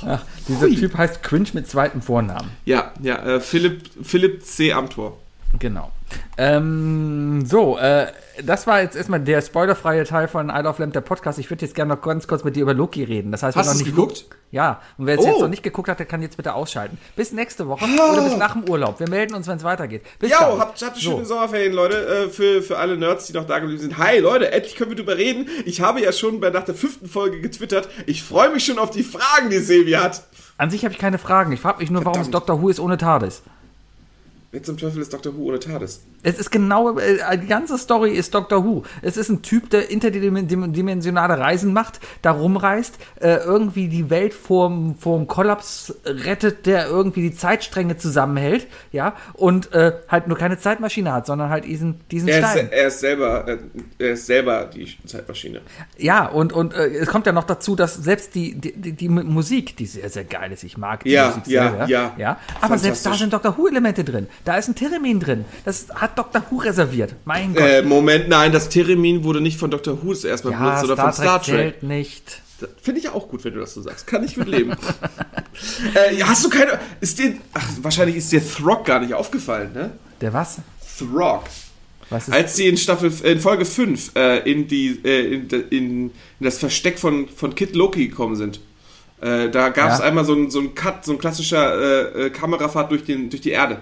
[SPEAKER 3] Oh.
[SPEAKER 2] Dieser Typ heißt Cringe mit zweitem Vornamen.
[SPEAKER 3] ja, ja, äh, Philipp, Philipp C. Amthor.
[SPEAKER 2] Genau. Ähm, so, äh, das war jetzt erstmal der spoilerfreie Teil von Isle of Lamp, der Podcast. Ich würde jetzt gerne noch ganz kurz mit dir über Loki reden. Das heißt,
[SPEAKER 3] Hast
[SPEAKER 2] noch
[SPEAKER 3] du's
[SPEAKER 2] nicht
[SPEAKER 3] geguckt?
[SPEAKER 2] Ja, und wer es
[SPEAKER 3] Oh.
[SPEAKER 2] jetzt noch nicht geguckt hat, der kann jetzt bitte ausschalten. Bis nächste Woche oder bis nach dem Urlaub. Wir melden uns, wenn es weitergeht. Bis
[SPEAKER 3] Ja, habt, habt ihr
[SPEAKER 2] So.
[SPEAKER 3] schöne Sommerferien, Leute, äh, für, für alle Nerds, die noch da geblieben sind. Hi, Leute, endlich können wir drüber reden. Ich habe ja schon bei, nach der fünften Folge getwittert. Ich freue mich schon auf die Fragen, die Sevi hat.
[SPEAKER 2] An sich habe ich keine Fragen. Ich frage mich nur, warum es
[SPEAKER 3] Verdammt.
[SPEAKER 2] Dr. Who ist ohne TARDIS.
[SPEAKER 3] Wer zum Teufel ist Dr. Who ohne TARDIS?
[SPEAKER 2] Es ist genau, äh, die ganze Story ist Doctor Who. Es ist ein Typ, der interdimensionale Reisen macht, da rumreist, äh, irgendwie die Welt vorm, vorm Kollaps rettet, der irgendwie die Zeitstränge zusammenhält, ja, und äh, halt nur keine Zeitmaschine hat, sondern halt diesen, diesen
[SPEAKER 3] Er ist,
[SPEAKER 2] Stein.
[SPEAKER 3] er ist selber, äh, er ist selber die Zeitmaschine.
[SPEAKER 2] Ja, und, und äh, es kommt ja noch dazu, dass selbst die, die, die, Musik, die sehr, sehr geil ist, ich mag die
[SPEAKER 3] Ja,
[SPEAKER 2] Musik
[SPEAKER 3] ja,
[SPEAKER 2] sehr,
[SPEAKER 3] ja.
[SPEAKER 2] ja. Aber selbst da sind Doctor Who-Elemente drin. Da ist ein Theremin drin. Das hat Doctor Who reserviert. Mein Gott.
[SPEAKER 3] Äh, Moment, nein, das Theremin wurde nicht von Dr. Who zuerst mal
[SPEAKER 2] ja,
[SPEAKER 3] benutzt, sondern
[SPEAKER 2] Star
[SPEAKER 3] von Star
[SPEAKER 2] Trek zählt nicht.
[SPEAKER 3] Finde ich auch gut, wenn du das so sagst. Kann ich mit leben. äh, hast du keine. Ist dir. Ach, wahrscheinlich ist dir Throg gar nicht aufgefallen, ne?
[SPEAKER 2] Der was?
[SPEAKER 3] Throg.
[SPEAKER 2] Was ist
[SPEAKER 3] Als sie in Staffel in Folge 5 äh, in die äh, in, in, das Versteck von, von Kid Loki gekommen sind. Äh, da gab es
[SPEAKER 2] Ja.
[SPEAKER 3] einmal so ein, so ein Cut, so ein klassischer äh, äh, Kamerafahrt durch, den, durch die Erde.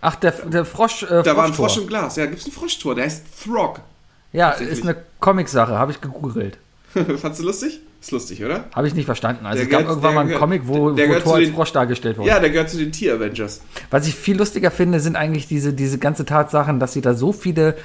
[SPEAKER 2] Ach, der, der Frosch. Äh,
[SPEAKER 3] Da war ein. Frosch im Glas. Ja, gibt es ein Froschtor, der heißt Throg.
[SPEAKER 2] Ja, ist eine Comic-Sache, habe ich gegoogelt.
[SPEAKER 3] Fandst du lustig? Ist lustig, oder?
[SPEAKER 2] Habe ich nicht verstanden. Also
[SPEAKER 3] Der
[SPEAKER 2] es gab
[SPEAKER 3] gehört-
[SPEAKER 2] irgendwann
[SPEAKER 3] der
[SPEAKER 2] mal einen
[SPEAKER 3] gehört-
[SPEAKER 2] Comic, wo,
[SPEAKER 3] der
[SPEAKER 2] wo
[SPEAKER 3] gehört
[SPEAKER 2] Thor als
[SPEAKER 3] den-
[SPEAKER 2] Frosch dargestellt wurde.
[SPEAKER 3] Ja, der gehört zu den Tier-Avengers.
[SPEAKER 2] Was ich viel lustiger finde, sind eigentlich diese, diese ganze Tatsachen, dass sie da so viele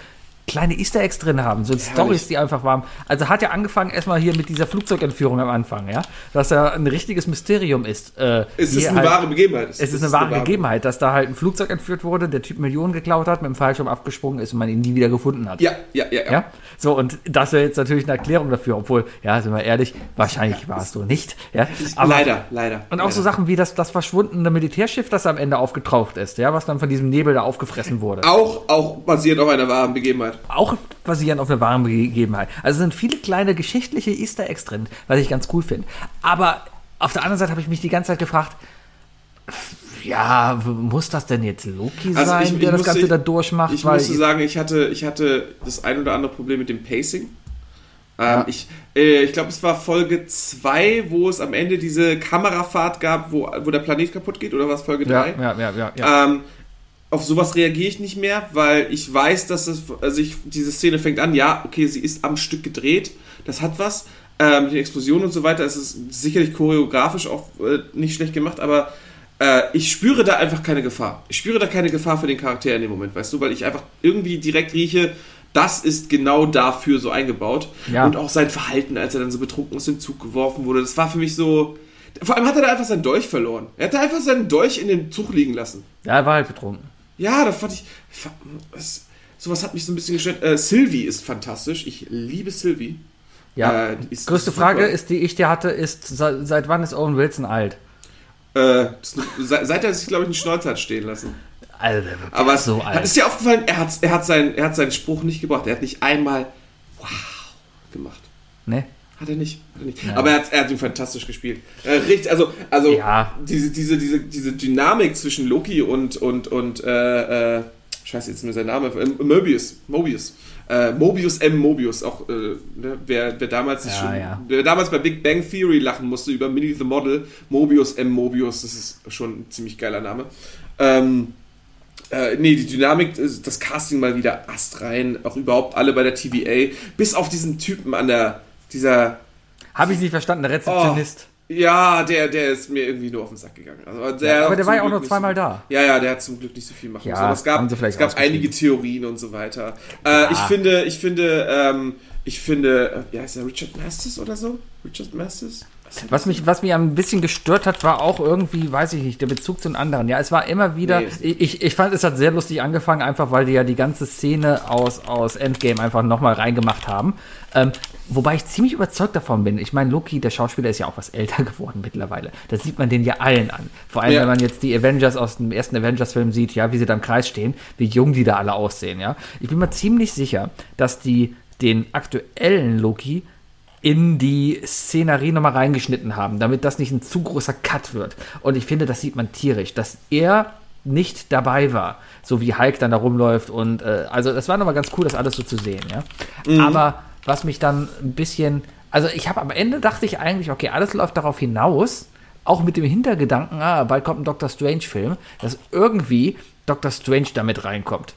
[SPEAKER 2] kleine Easter Eggs drin haben, so Stories, die einfach waren. Also hat ja angefangen erstmal hier mit dieser Flugzeugentführung am Anfang, ja, dass er ein richtiges Mysterium ist. Äh,
[SPEAKER 3] Es ist eine
[SPEAKER 2] halt-
[SPEAKER 3] wahre Begebenheit.
[SPEAKER 2] Es ist eine wahre Gegebenheit, dass da halt ein Flugzeug entführt wurde, der Typ Millionen geklaut hat, mit dem Fallschirm abgesprungen ist und man ihn nie wieder gefunden hat.
[SPEAKER 3] Ja, ja, ja, ja.
[SPEAKER 2] Ja, so und das wäre jetzt natürlich eine Erklärung dafür, obwohl, ja, sind wir ehrlich, wahrscheinlich war es so nicht. Ja, aber
[SPEAKER 3] leider, leider.
[SPEAKER 2] und auch so
[SPEAKER 3] leider.
[SPEAKER 2] Sachen wie das, das verschwundene Militärschiff, das am Ende aufgetaucht ist, ja, was dann von diesem Nebel da aufgefressen wurde.
[SPEAKER 3] Auch, auch basiert auf einer wahren Begebenheit.
[SPEAKER 2] Auch basierend auf einer wahren Begebenheit. Also sind viele kleine geschichtliche Easter Eggs drin, was ich ganz cool finde. Aber auf der anderen Seite habe ich mich die ganze Zeit gefragt, ja, muss das denn jetzt Loki
[SPEAKER 3] Also
[SPEAKER 2] sein,
[SPEAKER 3] ich- ich
[SPEAKER 2] der das
[SPEAKER 3] musste-
[SPEAKER 2] Ganze da durchmacht?
[SPEAKER 3] Ich
[SPEAKER 2] Weil
[SPEAKER 3] musste sagen, ich hatte, ich hatte das ein oder andere Problem mit dem Pacing. Ähm,
[SPEAKER 2] Ja.
[SPEAKER 3] Ich, äh, ich glaube, es war Folge 2, wo es am Ende diese Kamerafahrt gab, wo, wo der Planet kaputt geht, oder was Folge
[SPEAKER 2] ja,
[SPEAKER 3] 3?
[SPEAKER 2] ja, ja, ja, ja.
[SPEAKER 3] Ähm, auf sowas reagiere ich nicht mehr, weil ich weiß, dass es, also ich, diese Szene fängt an, ja, okay, sie ist am Stück gedreht, das hat was, ähm, die Explosion und so weiter, es ist sicherlich choreografisch auch äh, nicht schlecht gemacht, aber äh, ich spüre da einfach keine Gefahr. Ich spüre da keine Gefahr für den Charakter in dem Moment, weißt du, weil ich einfach irgendwie direkt rieche, das ist genau dafür so eingebaut.
[SPEAKER 2] Ja.
[SPEAKER 3] Und auch sein Verhalten, als er dann so betrunken aus dem Zug geworfen wurde, das war für mich so. Vor allem hat er da einfach seinen Dolch verloren. Er hat da einfach seinen Dolch in den Zug liegen lassen.
[SPEAKER 2] ja, er war halt betrunken.
[SPEAKER 3] Ja, da fand ich. Das, sowas hat mich so ein bisschen gestört. Äh, Sylvie ist fantastisch. Ich liebe Sylvie.
[SPEAKER 2] Ja,
[SPEAKER 3] Äh, die
[SPEAKER 2] größte
[SPEAKER 3] super.
[SPEAKER 2] Frage ist, die ich dir hatte, ist, seit, seit wann ist Owen Wilson alt?
[SPEAKER 3] Äh, das ist eine, se- seit er sich, glaube ich, einen Schnäuzer hat stehen lassen.
[SPEAKER 2] Alter, wirklich
[SPEAKER 3] Aber
[SPEAKER 2] so
[SPEAKER 3] es,
[SPEAKER 2] alt.
[SPEAKER 3] ist dir aufgefallen, er hat, er, hat seinen, er hat seinen Spruch nicht gebracht. Er hat nicht einmal wow gemacht.
[SPEAKER 2] Ne?
[SPEAKER 3] Hat er nicht. Hat er nicht. Aber er hat, er hat ihn fantastisch gespielt. Äh, richtig, also, also
[SPEAKER 2] Ja.
[SPEAKER 3] diese, diese, diese, diese Dynamik zwischen Loki und, und, und äh, äh, scheiße, jetzt mir sein Name, äh, Mobius, Mobius. Äh, Mobius M. Mobius, auch äh, ne, wer, wer damals
[SPEAKER 2] Ja,
[SPEAKER 3] schon, wer damals bei Big Bang Theory lachen musste über Mini the Model, Mobius M. Mobius, das ist schon ein ziemlich geiler Name. Ähm, äh, nee, die Dynamik, das Casting mal wieder astrein, auch überhaupt alle bei der TVA, bis auf diesen Typen an der, dieser,
[SPEAKER 2] Habe ich nicht verstanden, der Rezeptionist.
[SPEAKER 3] ja, der, der ist mir irgendwie nur auf den Sack gegangen. Also der
[SPEAKER 2] Ja, aber der war ja auch
[SPEAKER 3] Glück
[SPEAKER 2] nur zweimal
[SPEAKER 3] so,
[SPEAKER 2] da.
[SPEAKER 3] Ja, ja, der hat zum Glück nicht so viel machen
[SPEAKER 2] Ja,
[SPEAKER 3] müssen. Es gab, es gab einige Theorien und so weiter. Äh, Ich finde, ich finde, ähm, ich finde, äh, wie heißt der, Richard Masters oder so? Richard Masters?
[SPEAKER 2] Was mich, was mich ein bisschen gestört hat, war auch irgendwie, weiß ich nicht, der Bezug zu den anderen. Ja, es war immer wieder,
[SPEAKER 3] Nee,
[SPEAKER 2] ich, ich fand, es hat sehr lustig angefangen, einfach weil die ja die ganze Szene aus, aus Endgame einfach nochmal reingemacht haben. Ähm, wobei ich ziemlich überzeugt davon bin. Ich meine, Loki, der Schauspieler, ist ja auch was älter geworden mittlerweile. Das sieht man den ja allen an. Vor allem,
[SPEAKER 3] Ja.
[SPEAKER 2] wenn man jetzt die Avengers aus dem ersten Avengers-Film sieht, ja, wie sie da im Kreis stehen, wie jung die da alle aussehen, ja. Ich bin mir ziemlich sicher, dass die den aktuellen Loki in die Szenerie nochmal reingeschnitten haben, damit das nicht ein zu großer Cut wird. Und ich finde, das sieht man tierisch, dass er nicht dabei war, so wie Hulk dann da rumläuft und äh, also das war nochmal ganz cool, das alles so zu sehen, ja. Aber was mich dann ein bisschen, also ich habe am Ende dachte ich eigentlich, okay, alles läuft darauf hinaus, auch mit dem Hintergedanken, ah, bald kommt ein Doctor Strange-Film, dass irgendwie Doctor Strange damit reinkommt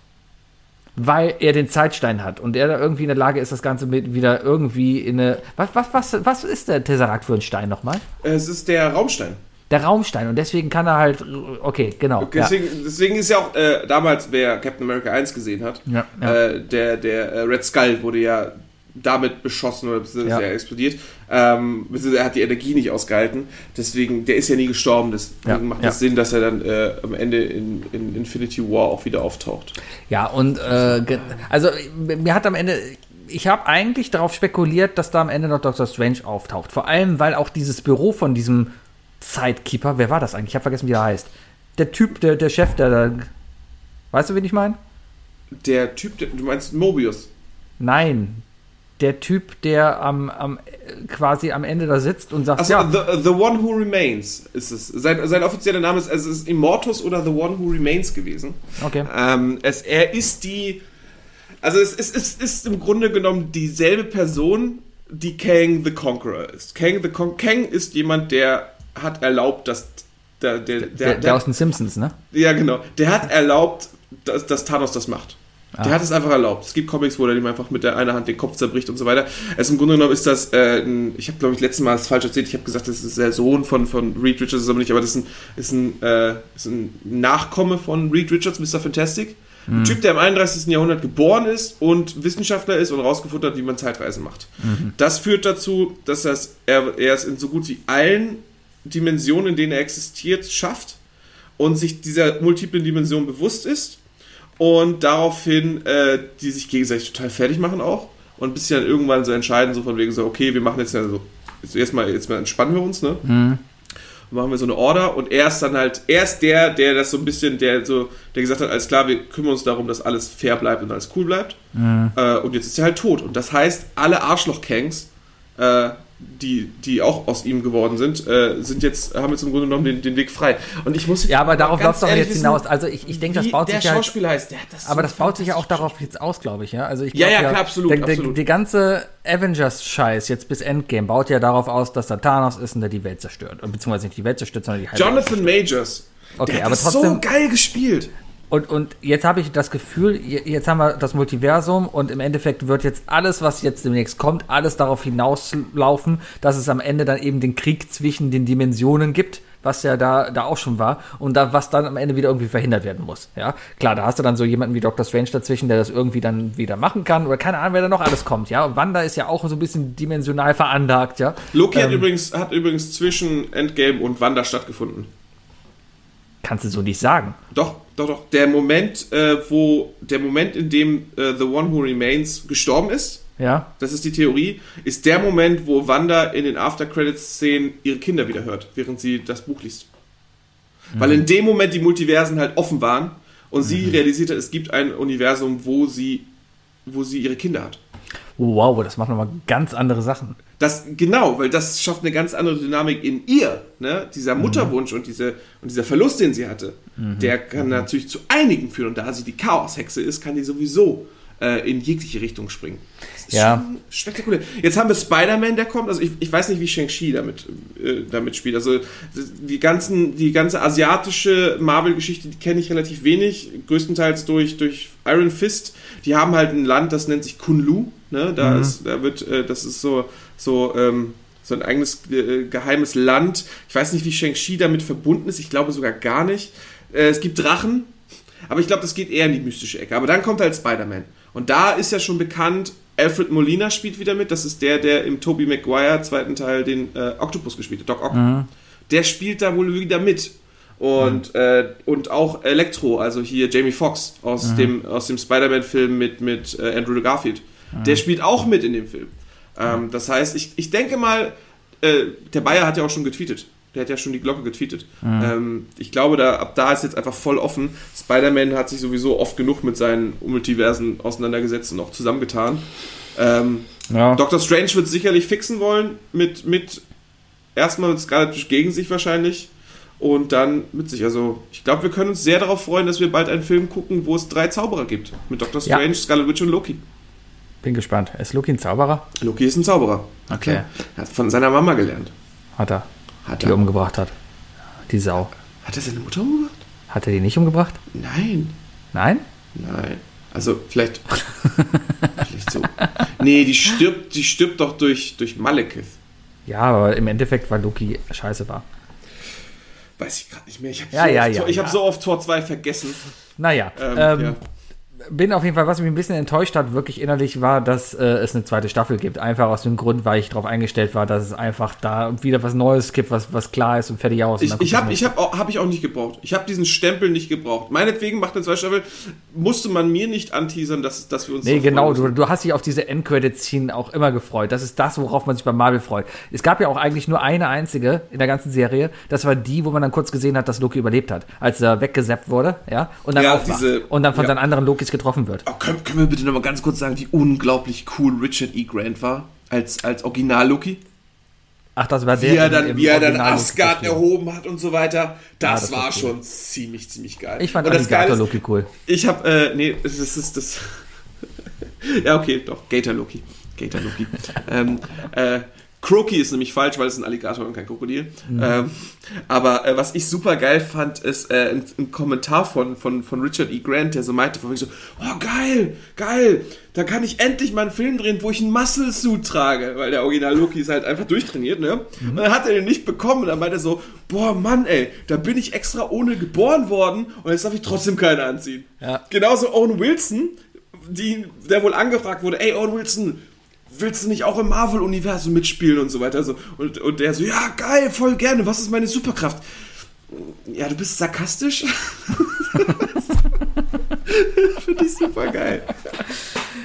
[SPEAKER 2] weil er den Zeitstein hat und er da irgendwie in der Lage ist, das Ganze mit wieder irgendwie in eine. Was, was, was, was ist der Tesseract für ein Stein nochmal?
[SPEAKER 3] Es ist der Raumstein.
[SPEAKER 2] Der Raumstein und deswegen kann er halt. Okay, genau. ja.
[SPEAKER 3] Deswegen, deswegen ist ja auch äh, damals, wer Captain America 1 gesehen hat,
[SPEAKER 2] Ja, ja.
[SPEAKER 3] Äh, der, der äh, Red Skull wurde ja damit beschossen oder
[SPEAKER 2] Ja.
[SPEAKER 3] er explodiert. Ähm, er hat die Energie nicht ausgehalten. Deswegen, der ist ja nie gestorben. Deswegen
[SPEAKER 2] Ja,
[SPEAKER 3] macht
[SPEAKER 2] ja.
[SPEAKER 3] es Sinn, dass er dann äh, am Ende in, in Infinity War auch wieder auftaucht.
[SPEAKER 2] Ja, und äh, also mir hat am Ende. Ich habe eigentlich darauf spekuliert, dass da am Ende noch Doctor Strange auftaucht. Vor allem, weil auch dieses Büro von diesem Zeitkeeper, wer war das eigentlich? Ich habe vergessen, wie er heißt. Der Typ, der, der Chef, der da. Weißt du, wen ich meine?
[SPEAKER 3] Der Typ, der, du meinst Mobius.
[SPEAKER 2] Nein. Der Typ, der am, am quasi am Ende da sitzt und sagt,
[SPEAKER 3] Achso,
[SPEAKER 2] ja,
[SPEAKER 3] the, the One Who Remains ist es. Sein, sein offizieller Name ist, also es ist Immortus oder The One Who Remains gewesen.
[SPEAKER 2] okay.
[SPEAKER 3] Ähm, es, er ist die. Also es, es, es ist im Grunde genommen dieselbe Person, die Kang the Conqueror ist. Kang the Con Kang ist jemand, der hat erlaubt, dass der, der, der,
[SPEAKER 2] Der, der aus den Simpsons, ne?
[SPEAKER 3] ja genau, der hat erlaubt, dass, dass Thanos das macht. Der hat es einfach erlaubt. Es gibt Comics, wo er ihm einfach mit der einen Hand den Kopf zerbricht und so weiter. Also im Grunde genommen ist das, äh, ein, ich habe glaube ich letztes Mal das falsch erzählt. Ich habe gesagt, das ist der Sohn von, von Reed Richards, ist aber nicht, aber das ist ein, ist ein, äh, ist ein Nachkomme von Reed Richards, Mr. Fantastic. Ein Typ, der im 31. Jahrhundert geboren ist und Wissenschaftler ist und rausgefunden hat, wie man Zeitreisen macht. Das führt dazu, dass das, er, er es in so gut wie allen Dimensionen, in denen er existiert, schafft und sich dieser multiplen Dimension bewusst ist und daraufhin äh, die sich gegenseitig total fertig machen auch und bis sie dann irgendwann so entscheiden, so von wegen so, okay, wir machen jetzt ja so, jetzt erstmal, jetzt mal entspannen wir uns, ne? Und machen wir so eine Order und er ist dann halt, er ist der, der das so ein bisschen, der so, der gesagt hat, alles klar, wir kümmern uns darum, dass alles fair bleibt und alles cool bleibt. Äh, und jetzt ist er halt tot. Und das heißt, alle Arschloch-Kangs, äh, die, die auch aus ihm geworden sind, äh, sind jetzt, haben jetzt im Grunde genommen den, den Weg frei. Und ich muss
[SPEAKER 2] Ja, aber darauf läuft doch
[SPEAKER 3] ehrlich
[SPEAKER 2] jetzt
[SPEAKER 3] wissen,
[SPEAKER 2] hinaus. Also ich, ich denke, das baut
[SPEAKER 3] der
[SPEAKER 2] sich ja halt,
[SPEAKER 3] Schauspieler heißt, der hat das
[SPEAKER 2] aber
[SPEAKER 3] so
[SPEAKER 2] das baut sich ja auch darauf jetzt aus, glaube ich, ja. Also ich
[SPEAKER 3] Ja,
[SPEAKER 2] glaub
[SPEAKER 3] ja, klar, absolut,
[SPEAKER 2] der, der,
[SPEAKER 3] absolut.
[SPEAKER 2] Die ganze Avengers-Scheiß jetzt bis Endgame baut ja darauf aus, dass da Thanos ist und der die Welt zerstört. Und beziehungsweise nicht die Welt zerstört, sondern die
[SPEAKER 3] Jonathan Majors.
[SPEAKER 2] Okay,
[SPEAKER 3] der
[SPEAKER 2] aber trotzdem-
[SPEAKER 3] so geil gespielt.
[SPEAKER 2] Und, und jetzt habe ich das Gefühl, je- jetzt haben wir das Multiversum und im Endeffekt wird jetzt alles, was jetzt demnächst kommt, alles darauf hinauslaufen, dass es am Ende dann eben den Krieg zwischen den Dimensionen gibt, was ja da, da auch schon war und da, was dann am Ende wieder irgendwie verhindert werden muss. Ja, klar, da hast du dann so jemanden wie Dr. Strange dazwischen, der das irgendwie dann wieder machen kann oder keine Ahnung, wer da noch alles kommt. Ja, und Wanda ist ja auch so ein bisschen dimensional veranlagt. Ja,
[SPEAKER 3] Loki hat,
[SPEAKER 2] Ähm,
[SPEAKER 3] übrigens, hat übrigens zwischen Endgame und Wanda stattgefunden.
[SPEAKER 2] Kannst du so nicht sagen.
[SPEAKER 3] Doch, doch, doch. Der Moment, äh, wo der Moment, in dem äh, The One Who Remains gestorben ist,
[SPEAKER 2] Ja,
[SPEAKER 3] das ist die Theorie, ist der Moment, wo Wanda in den After-Credits-Szenen ihre Kinder wieder hört, während sie das Buch liest. Weil in dem Moment die Multiversen halt offen waren und sie realisiert hat, es gibt ein Universum, wo sie, wo sie ihre Kinder hat.
[SPEAKER 2] Wow, das macht nochmal ganz andere Sachen.
[SPEAKER 3] Das, genau, weil das schafft eine ganz andere Dynamik in ihr. Ne? Dieser
[SPEAKER 2] Mhm.
[SPEAKER 3] Mutterwunsch und, diese, und dieser Verlust, den sie hatte, der kann natürlich zu einigen führen. Und da sie die Chaoshexe ist, kann die sowieso äh, in jegliche Richtung springen. Das ist
[SPEAKER 2] Ja.
[SPEAKER 3] schon spektakulär. Jetzt haben wir Spider-Man, der kommt. Also ich, ich weiß nicht, wie Shang-Chi damit, äh, damit spielt. Also die, ganzen, die ganze asiatische Marvel-Geschichte, die kenne ich relativ wenig. Größtenteils durch, durch Iron Fist. Die haben halt ein Land, das nennt sich Kunlu. Ne? Da, ist, da wird, äh, das ist so, so, ähm, so ein eigenes äh, geheimes Land. Ich weiß nicht, wie Shang-Chi damit verbunden ist. Ich glaube sogar gar nicht. Äh, es gibt Drachen, aber ich glaube, das geht eher in die mystische Ecke. Aber dann kommt halt Spider-Man. Und da ist ja schon bekannt, Alfred Molina spielt wieder mit. Das ist der, der im Tobey Maguire zweiten Teil den äh, Octopus gespielt hat, Doc Ock. Der spielt da wohl wieder mit. Und, äh, und auch Electro, also hier Jamie Foxx aus dem, aus dem Spider-Man-Film mit, mit äh, Andrew Garfield. Der spielt auch mit in dem Film. Ähm, das heißt, ich, ich denke mal, äh, der Bayer hat ja auch schon getweetet. Der hat ja schon die Glocke getweetet. Ähm, ich glaube, da, ab da ist jetzt einfach voll offen. Spider-Man hat sich sowieso oft genug mit seinen Multiversen auseinandergesetzt und auch zusammengetan. Ähm,
[SPEAKER 2] Ja.
[SPEAKER 3] Doctor Strange wird sicherlich fixen wollen mit, mit erstmal mit Scarlet Witch gegen sich wahrscheinlich und dann mit sich. Also ich glaube, wir können uns sehr darauf freuen, dass wir bald einen Film gucken, wo es drei Zauberer gibt. Mit Doctor
[SPEAKER 2] Ja.
[SPEAKER 3] Strange, Scarlet Witch und Loki.
[SPEAKER 2] Bin gespannt. Ist Loki ein Zauberer?
[SPEAKER 3] Loki ist ein Zauberer.
[SPEAKER 2] Okay.
[SPEAKER 3] Er hat von seiner Mama gelernt.
[SPEAKER 2] Hat er.
[SPEAKER 3] Hat
[SPEAKER 2] Die
[SPEAKER 3] er.
[SPEAKER 2] umgebracht hat. Die Sau.
[SPEAKER 3] Hat er seine Mutter umgebracht?
[SPEAKER 2] Hat er die nicht umgebracht?
[SPEAKER 3] Nein.
[SPEAKER 2] Nein?
[SPEAKER 3] Nein. Also vielleicht. vielleicht so. Nee, die stirbt, die stirbt doch durch, durch Malekith.
[SPEAKER 2] Ja, aber im Endeffekt, weil Loki scheiße war.
[SPEAKER 3] Weiß ich gerade nicht mehr. Ich habe
[SPEAKER 2] Ja,
[SPEAKER 3] so,
[SPEAKER 2] ja,
[SPEAKER 3] oft
[SPEAKER 2] ja,
[SPEAKER 3] hab so oft Tor 2 vergessen.
[SPEAKER 2] Naja,
[SPEAKER 3] Ähm,
[SPEAKER 2] ähm,
[SPEAKER 3] ja.
[SPEAKER 2] Bin auf jeden Fall, was mich ein bisschen enttäuscht hat, wirklich innerlich war, dass äh, es eine zweite Staffel gibt. Einfach aus dem Grund, weil ich darauf eingestellt war, dass es einfach da wieder was Neues gibt, was, was klar ist und fertig aus. Und
[SPEAKER 3] Ich, ich habe ich hab auch, hab ich auch nicht gebraucht. Ich habe diesen Stempel nicht gebraucht. Meinetwegen macht eine zweite Staffel, musste man mir nicht anteasern, dass, dass wir uns
[SPEAKER 2] Nee, genau, du, du hast dich auf diese Endcredit-Scene auch immer gefreut. Das ist das, worauf man sich bei Marvel freut. Es gab ja auch eigentlich nur eine einzige in der ganzen Serie. Das war die, wo man dann kurz gesehen hat, dass Loki überlebt hat, als er weggesappt wurde, ja, und dann
[SPEAKER 3] Ja, diese-
[SPEAKER 2] und dann von
[SPEAKER 3] ja.
[SPEAKER 2] seinen anderen Lokis getroffen wird.
[SPEAKER 3] Oh, können, können wir bitte noch mal ganz kurz sagen, wie unglaublich cool Richard E. Grant war als, als Original-Loki?
[SPEAKER 2] Ach, das war der.
[SPEAKER 3] Wie er dann,
[SPEAKER 2] im
[SPEAKER 3] wie er dann Asgard erhoben hat und so weiter. Das,
[SPEAKER 2] das war
[SPEAKER 3] war
[SPEAKER 2] cool.
[SPEAKER 3] schon ziemlich, ziemlich geil.
[SPEAKER 2] Ich fand
[SPEAKER 3] und das ist,
[SPEAKER 2] Loki cool.
[SPEAKER 3] Ich habe, äh, nee, das ist das. das ja, okay, doch, Gator Loki. Gator Loki. ähm, äh, Croaky ist nämlich falsch, weil es ein Alligator und kein Krokodil. Ähm, aber äh, was ich super geil fand, ist äh, ein, ein Kommentar von, von, von Richard E. Grant, der so meinte, von so, oh geil, geil, da kann ich endlich mal einen Film drehen, wo ich einen Muscle Suit trage, weil der Original Loki ist halt einfach durchtrainiert, ne? Und dann hat er den nicht bekommen und dann meinte er so, boah Mann, ey, da bin ich extra ohne geboren worden und jetzt darf ich trotzdem keine anziehen.
[SPEAKER 2] Ja.
[SPEAKER 3] Genauso Owen Wilson, die, der wohl angefragt wurde, ey Owen Wilson, willst du nicht auch im Marvel-Universum mitspielen und so weiter? So, und, und der so, ja, geil, voll gerne, was ist meine Superkraft? Ja, du bist sarkastisch. Finde ich super geil.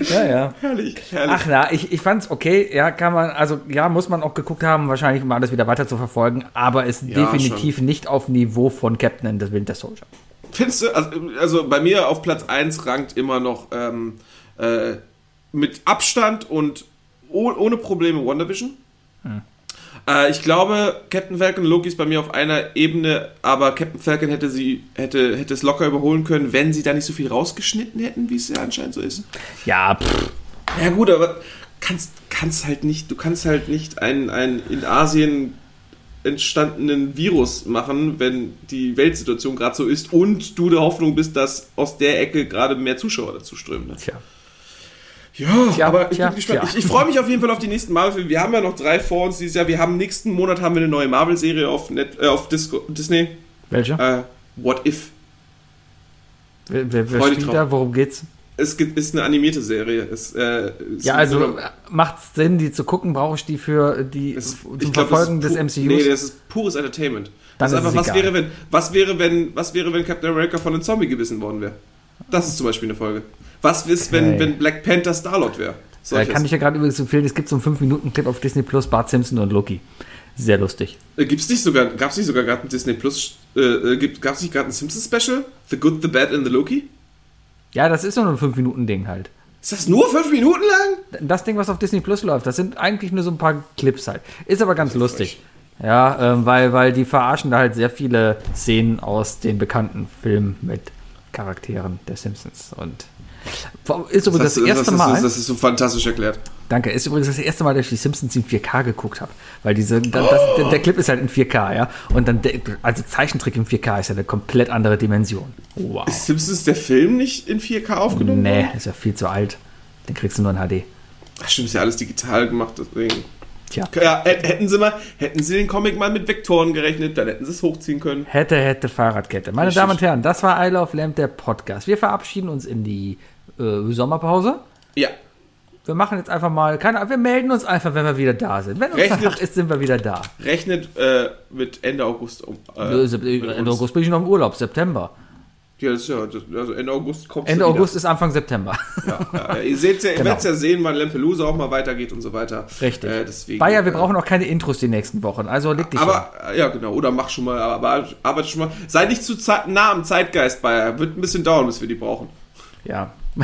[SPEAKER 2] Ja, ja.
[SPEAKER 3] Herrlich, herrlich.
[SPEAKER 2] Ach na, ich, ich fand's okay. Ja, kann man, also ja, muss man auch geguckt haben, wahrscheinlich um alles wieder weiter zu verfolgen, aber ist
[SPEAKER 3] Ja,
[SPEAKER 2] definitiv nicht auf Niveau von Captain and the Winter Soldier.
[SPEAKER 3] Findest du, also, also bei mir auf Platz 1 rankt immer noch ähm, äh, mit Abstand und oh, ohne Probleme WandaVision. Äh, ich glaube, Captain Falcon und Loki ist bei mir auf einer Ebene, aber Captain Falcon hätte sie hätte, hätte es locker überholen können, wenn sie da nicht so viel rausgeschnitten hätten, wie es ja anscheinend so ist.
[SPEAKER 2] Ja, pff,
[SPEAKER 3] Ja gut, aber kannst, kannst halt nicht, du kannst halt nicht einen, einen in Asien entstandenen Virus machen, wenn die Weltsituation gerade so ist und du der Hoffnung bist, dass aus der Ecke gerade mehr Zuschauer dazu strömen. Ne?
[SPEAKER 2] tja.
[SPEAKER 3] Ja,
[SPEAKER 2] Tja,
[SPEAKER 3] aber ich
[SPEAKER 2] tja,
[SPEAKER 3] bin gespannt.
[SPEAKER 2] tja.
[SPEAKER 3] Ich, ich freue mich auf jeden Fall auf die nächsten Marvel-Filme. Wir haben ja noch drei vor uns dieses Jahr. Wir haben nächsten Monat haben wir eine neue Marvel-Serie auf, Net, äh, auf Disco, Disney.
[SPEAKER 2] Welche?
[SPEAKER 3] Äh, What If.
[SPEAKER 2] wer wer, wer spielt da? Worum geht's?
[SPEAKER 3] Es gibt, ist eine animierte Serie. Es, äh, es
[SPEAKER 2] Ja, also
[SPEAKER 3] so-
[SPEAKER 2] macht Sinn, die zu gucken, brauche ich die für die
[SPEAKER 3] Es-
[SPEAKER 2] zum
[SPEAKER 3] glaub,
[SPEAKER 2] Verfolgen des MCUs?
[SPEAKER 3] Nee, das ist pures Entertainment.
[SPEAKER 2] Dann
[SPEAKER 3] das ist
[SPEAKER 2] es
[SPEAKER 3] einfach, was wäre, wenn, was wäre, wenn, was wäre, wenn Captain America von einem Zombie gebissen worden wäre? Das ist zum Beispiel eine Folge. Was ist, wenn,
[SPEAKER 2] Okay.
[SPEAKER 3] wenn Black Panther Starlord wäre?
[SPEAKER 2] Da kann ich ja gerade übrigens empfehlen, es gibt so einen 5-Minuten-Clip auf Disney Plus, Bart Simpson und Loki. Sehr lustig.
[SPEAKER 3] Äh, Gibt's nicht sogar, gab's nicht sogar gerade ein Disney Plus, äh, äh, gibt, gab's nicht gerade ein Simpsons Special? The Good, The Bad and The Loki?
[SPEAKER 2] Ja, das ist so ein 5-Minuten-Ding halt.
[SPEAKER 3] Ist das nur fünf Minuten lang?
[SPEAKER 2] Das Ding, was auf Disney Plus läuft, das sind eigentlich nur so ein paar Clips halt. Ist aber ganz lustig. Ja, ähm, weil, weil die verarschen da halt sehr viele Szenen aus den bekannten Filmen mit Charakteren der Simpsons. Und ist übrigens das,
[SPEAKER 3] Das,
[SPEAKER 2] erste
[SPEAKER 3] das,
[SPEAKER 2] Mal.
[SPEAKER 3] das, das ist so fantastisch erklärt.
[SPEAKER 2] Danke. Ist übrigens das erste Mal, dass ich die Simpsons in 4K geguckt habe. Weil diese, das, der, Clip ist halt in 4K, ja. Und dann, der, also Zeichentrick in 4K ist ja eine komplett andere Dimension. Wow.
[SPEAKER 3] Ist Simpsons der Film nicht in 4K aufgenommen?
[SPEAKER 2] Nee, ist ja viel zu alt. Den kriegst du nur in HD.
[SPEAKER 3] Ach, stimmt, ist ja alles digital gemacht, deswegen.
[SPEAKER 2] Tja.
[SPEAKER 3] Ja, hä- hätten sie mal, hätten sie den Comic mal mit Vektoren gerechnet, dann hätten sie es hochziehen können.
[SPEAKER 2] Hätte, hätte Fahrradkette. Meine
[SPEAKER 3] Richtig.
[SPEAKER 2] Damen und Herren, das war I Love Lamp, der Podcast. Wir verabschieden uns in die äh, Sommerpause.
[SPEAKER 3] Ja.
[SPEAKER 2] Wir machen jetzt einfach mal, keine wir melden uns einfach, wenn wir wieder da sind. Wenn uns
[SPEAKER 3] Rechnet-
[SPEAKER 2] ist, sind wir wieder da.
[SPEAKER 3] Rechnet äh, mit Ende August um.
[SPEAKER 2] Äh, Ende. August bin ich noch im Urlaub, September.
[SPEAKER 3] Ja, das ist ja, das, also Ende August kommt
[SPEAKER 2] Ende August ist Anfang September.
[SPEAKER 3] Ja, ja, ihr seht ja, ihr
[SPEAKER 2] Genau.
[SPEAKER 3] werdet ja sehen, wann Lampelusa auch mal weitergeht und so weiter.
[SPEAKER 2] Richtig.
[SPEAKER 3] Äh, deswegen,
[SPEAKER 2] Bayer, wir
[SPEAKER 3] äh,
[SPEAKER 2] brauchen auch keine Intros die nächsten Wochen. Also leg dich.
[SPEAKER 3] Aber, äh, ja, genau. Oder mach schon mal, aber arbeit schon mal. Sei nicht zu nah am Zeitgeist, Bayer. Wird ein bisschen dauern, bis wir die brauchen.
[SPEAKER 2] Ja.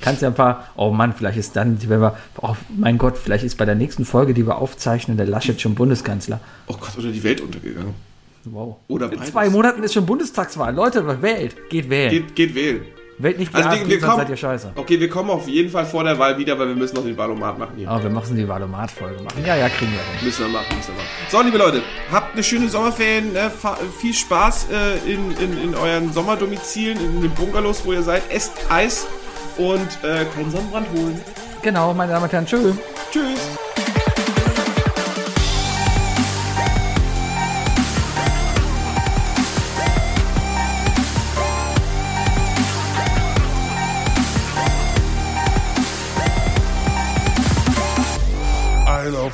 [SPEAKER 2] Kannst ja ein paar. Oh Mann, vielleicht ist dann, wenn wir. Oh mein Gott, vielleicht ist bei der nächsten Folge, die wir aufzeichnen, der Laschet schon Bundeskanzler.
[SPEAKER 3] Oh Gott, oder die Welt untergegangen.
[SPEAKER 2] Wow.
[SPEAKER 3] Oder
[SPEAKER 2] In zwei Monaten ist schon Bundestagswahl. Leute, wählt. Geht wählen.
[SPEAKER 3] Geht, geht wählen.
[SPEAKER 2] Wählt nicht die
[SPEAKER 3] Also wir,
[SPEAKER 2] AfD,
[SPEAKER 3] wir kommen,
[SPEAKER 2] seid ihr scheiße.
[SPEAKER 3] okay, wir kommen auf jeden Fall vor der Wahl wieder, weil wir müssen noch den Wahlomat machen hier.
[SPEAKER 2] Oh, wir müssen die Valomat-Folge machen. Ja, ja, kriegen wir hin.
[SPEAKER 3] Müssen wir machen, müssen wir machen. So, liebe Leute, habt eine schöne Sommerferien, ne? Viel Spaß äh, in, in, in euren Sommerdomizilen, in den Bungalows, wo ihr seid. Esst Eis und äh, keinen Sonnenbrand holen.
[SPEAKER 2] Genau, meine Damen und Herren, tschüss.
[SPEAKER 3] Tschüss.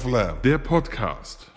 [SPEAKER 4] Lamb, der Podcast.